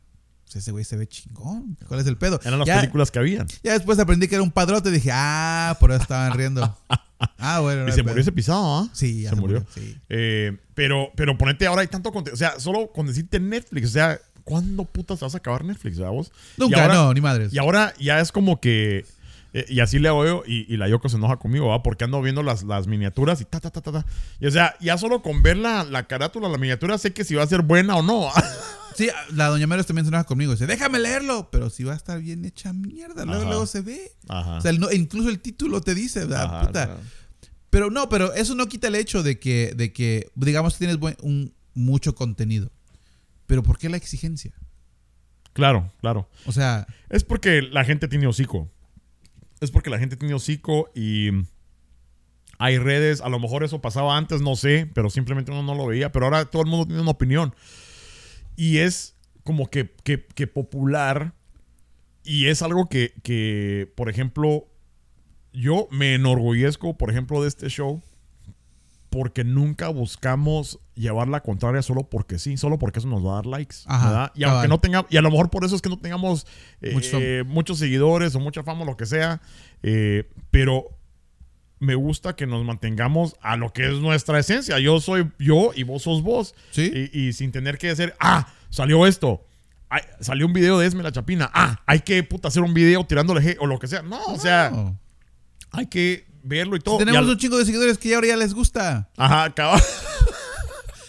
S1: pues ese güey se ve chingón. ¿Cuál es el pedo?
S2: Eran las
S1: ya,
S2: películas que habían.
S1: ya después aprendí que era un padrote. Dije, ah, por eso estaban riendo. [laughs] Ah, bueno. no
S2: Y se
S1: pedo.
S2: murió ese pisado, ¿ah?
S1: Sí, ya
S2: se,
S1: se,
S2: murió.
S1: murió. sí.
S2: Eh, pero, pero ponete ahora hay tanto contenido. O sea, solo con decirte Netflix. O sea, ¿cuándo putas vas a acabar Netflix, ¿verdad vos?
S1: Nunca,
S2: ahora-
S1: no, ni madres.
S2: Y ahora ya es como que. Eh, y así le yo. Y, y la Yoko se enoja conmigo, ¿va? Porque ando viendo las, las miniaturas y ta, ta, ta, ta, ta. Y o sea, ya solo con ver la, la carátula, la miniatura, sé que si va a ser buena o no. [laughs]
S1: Sí, la doña Meros también se enoja conmigo. Dice, déjame leerlo. Pero si va a estar bien hecha mierda. Luego, luego se ve.
S2: Ajá.
S1: O sea, el incluso el título te dice, ¿verdad?
S2: Ajá,
S1: Puta.
S2: claro.
S1: Pero no, pero eso no quita el hecho de que, de que digamos que tienes buen- un, mucho contenido. Pero ¿por qué la exigencia?
S2: Claro, claro.
S1: O sea,
S2: Es porque la gente tiene hocico. Es porque la gente tiene hocico y hay redes. A lo mejor eso pasaba antes, no sé, pero simplemente uno no lo veía. Pero ahora todo el mundo tiene una opinión. Y es como que, que- que popular. Y es algo que, que, por ejemplo, yo me enorgullezco, por ejemplo, de este show. Porque nunca buscamos llevar la contraria solo porque sí, solo porque eso nos va a dar likes.
S1: Ajá,
S2: ¿verdad? Y aunque no tenga, y a lo mejor por eso es que no tengamos eh,
S1: Muchos-
S2: eh, muchos seguidores o mucha fama, lo que sea. eh, pero me gusta que nos mantengamos a lo que es nuestra esencia. Yo soy yo y vos sos vos.
S1: Sí.
S2: Y, y sin tener que decir, ah, salió esto. Ay, salió un video de Esme la Chapina. Ah, hay que puta, hacer un video tirándole o lo que sea. No, o sea, hay que verlo y todo.
S1: tenemos
S2: Y al-
S1: un chingo de seguidores que ya ahora ya les gusta.
S2: Ajá, cabal. [laughs]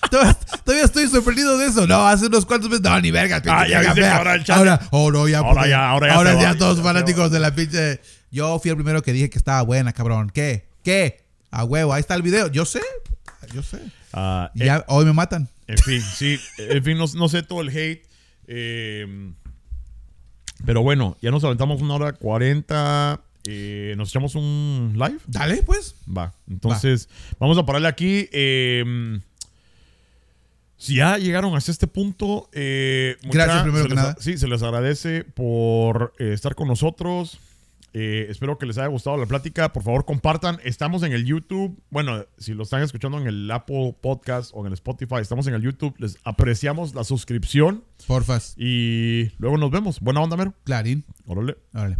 S1: Todavía, todavía estoy sorprendido de eso. No, hace unos cuantos meses. No, ni verga.
S2: Ah, ya ahora el chat-
S1: Ahora, oh, no, ya.
S2: Ahora ya, ahora ya
S1: Ahora ya
S2: va,
S1: todos
S2: ya
S1: fanáticos de la pinche. Yo fui el primero que dije que estaba buena, cabrón. ¿Qué? ¿Qué? A huevo, ahí está el video. Yo sé. Yo sé.
S2: Ah,
S1: Y ya, hoy me matan.
S2: En fin, sí. En fin, no, no sé todo el hate. eh, pero bueno, ya nos aventamos una hora cuarenta. Eh, nos echamos un live.
S1: Dale, pues.
S2: Va. Entonces, vamos a pararle aquí. eh, si ya llegaron hasta este punto, eh, mucha-
S1: Gracias, primero
S2: se
S1: que
S2: les-
S1: nada.
S2: Sí, se les agradece por eh, estar con nosotros. Eh, espero que les haya gustado la plática. Por favor, compartan. Estamos en el YouTube. Bueno, si lo están escuchando en el Apple Podcast o en el Spotify, estamos en el YouTube. Les apreciamos la suscripción
S1: Porfas.
S2: y luego nos vemos. Buena onda, Mero.
S1: Clarín.
S2: Órale.
S1: Órale.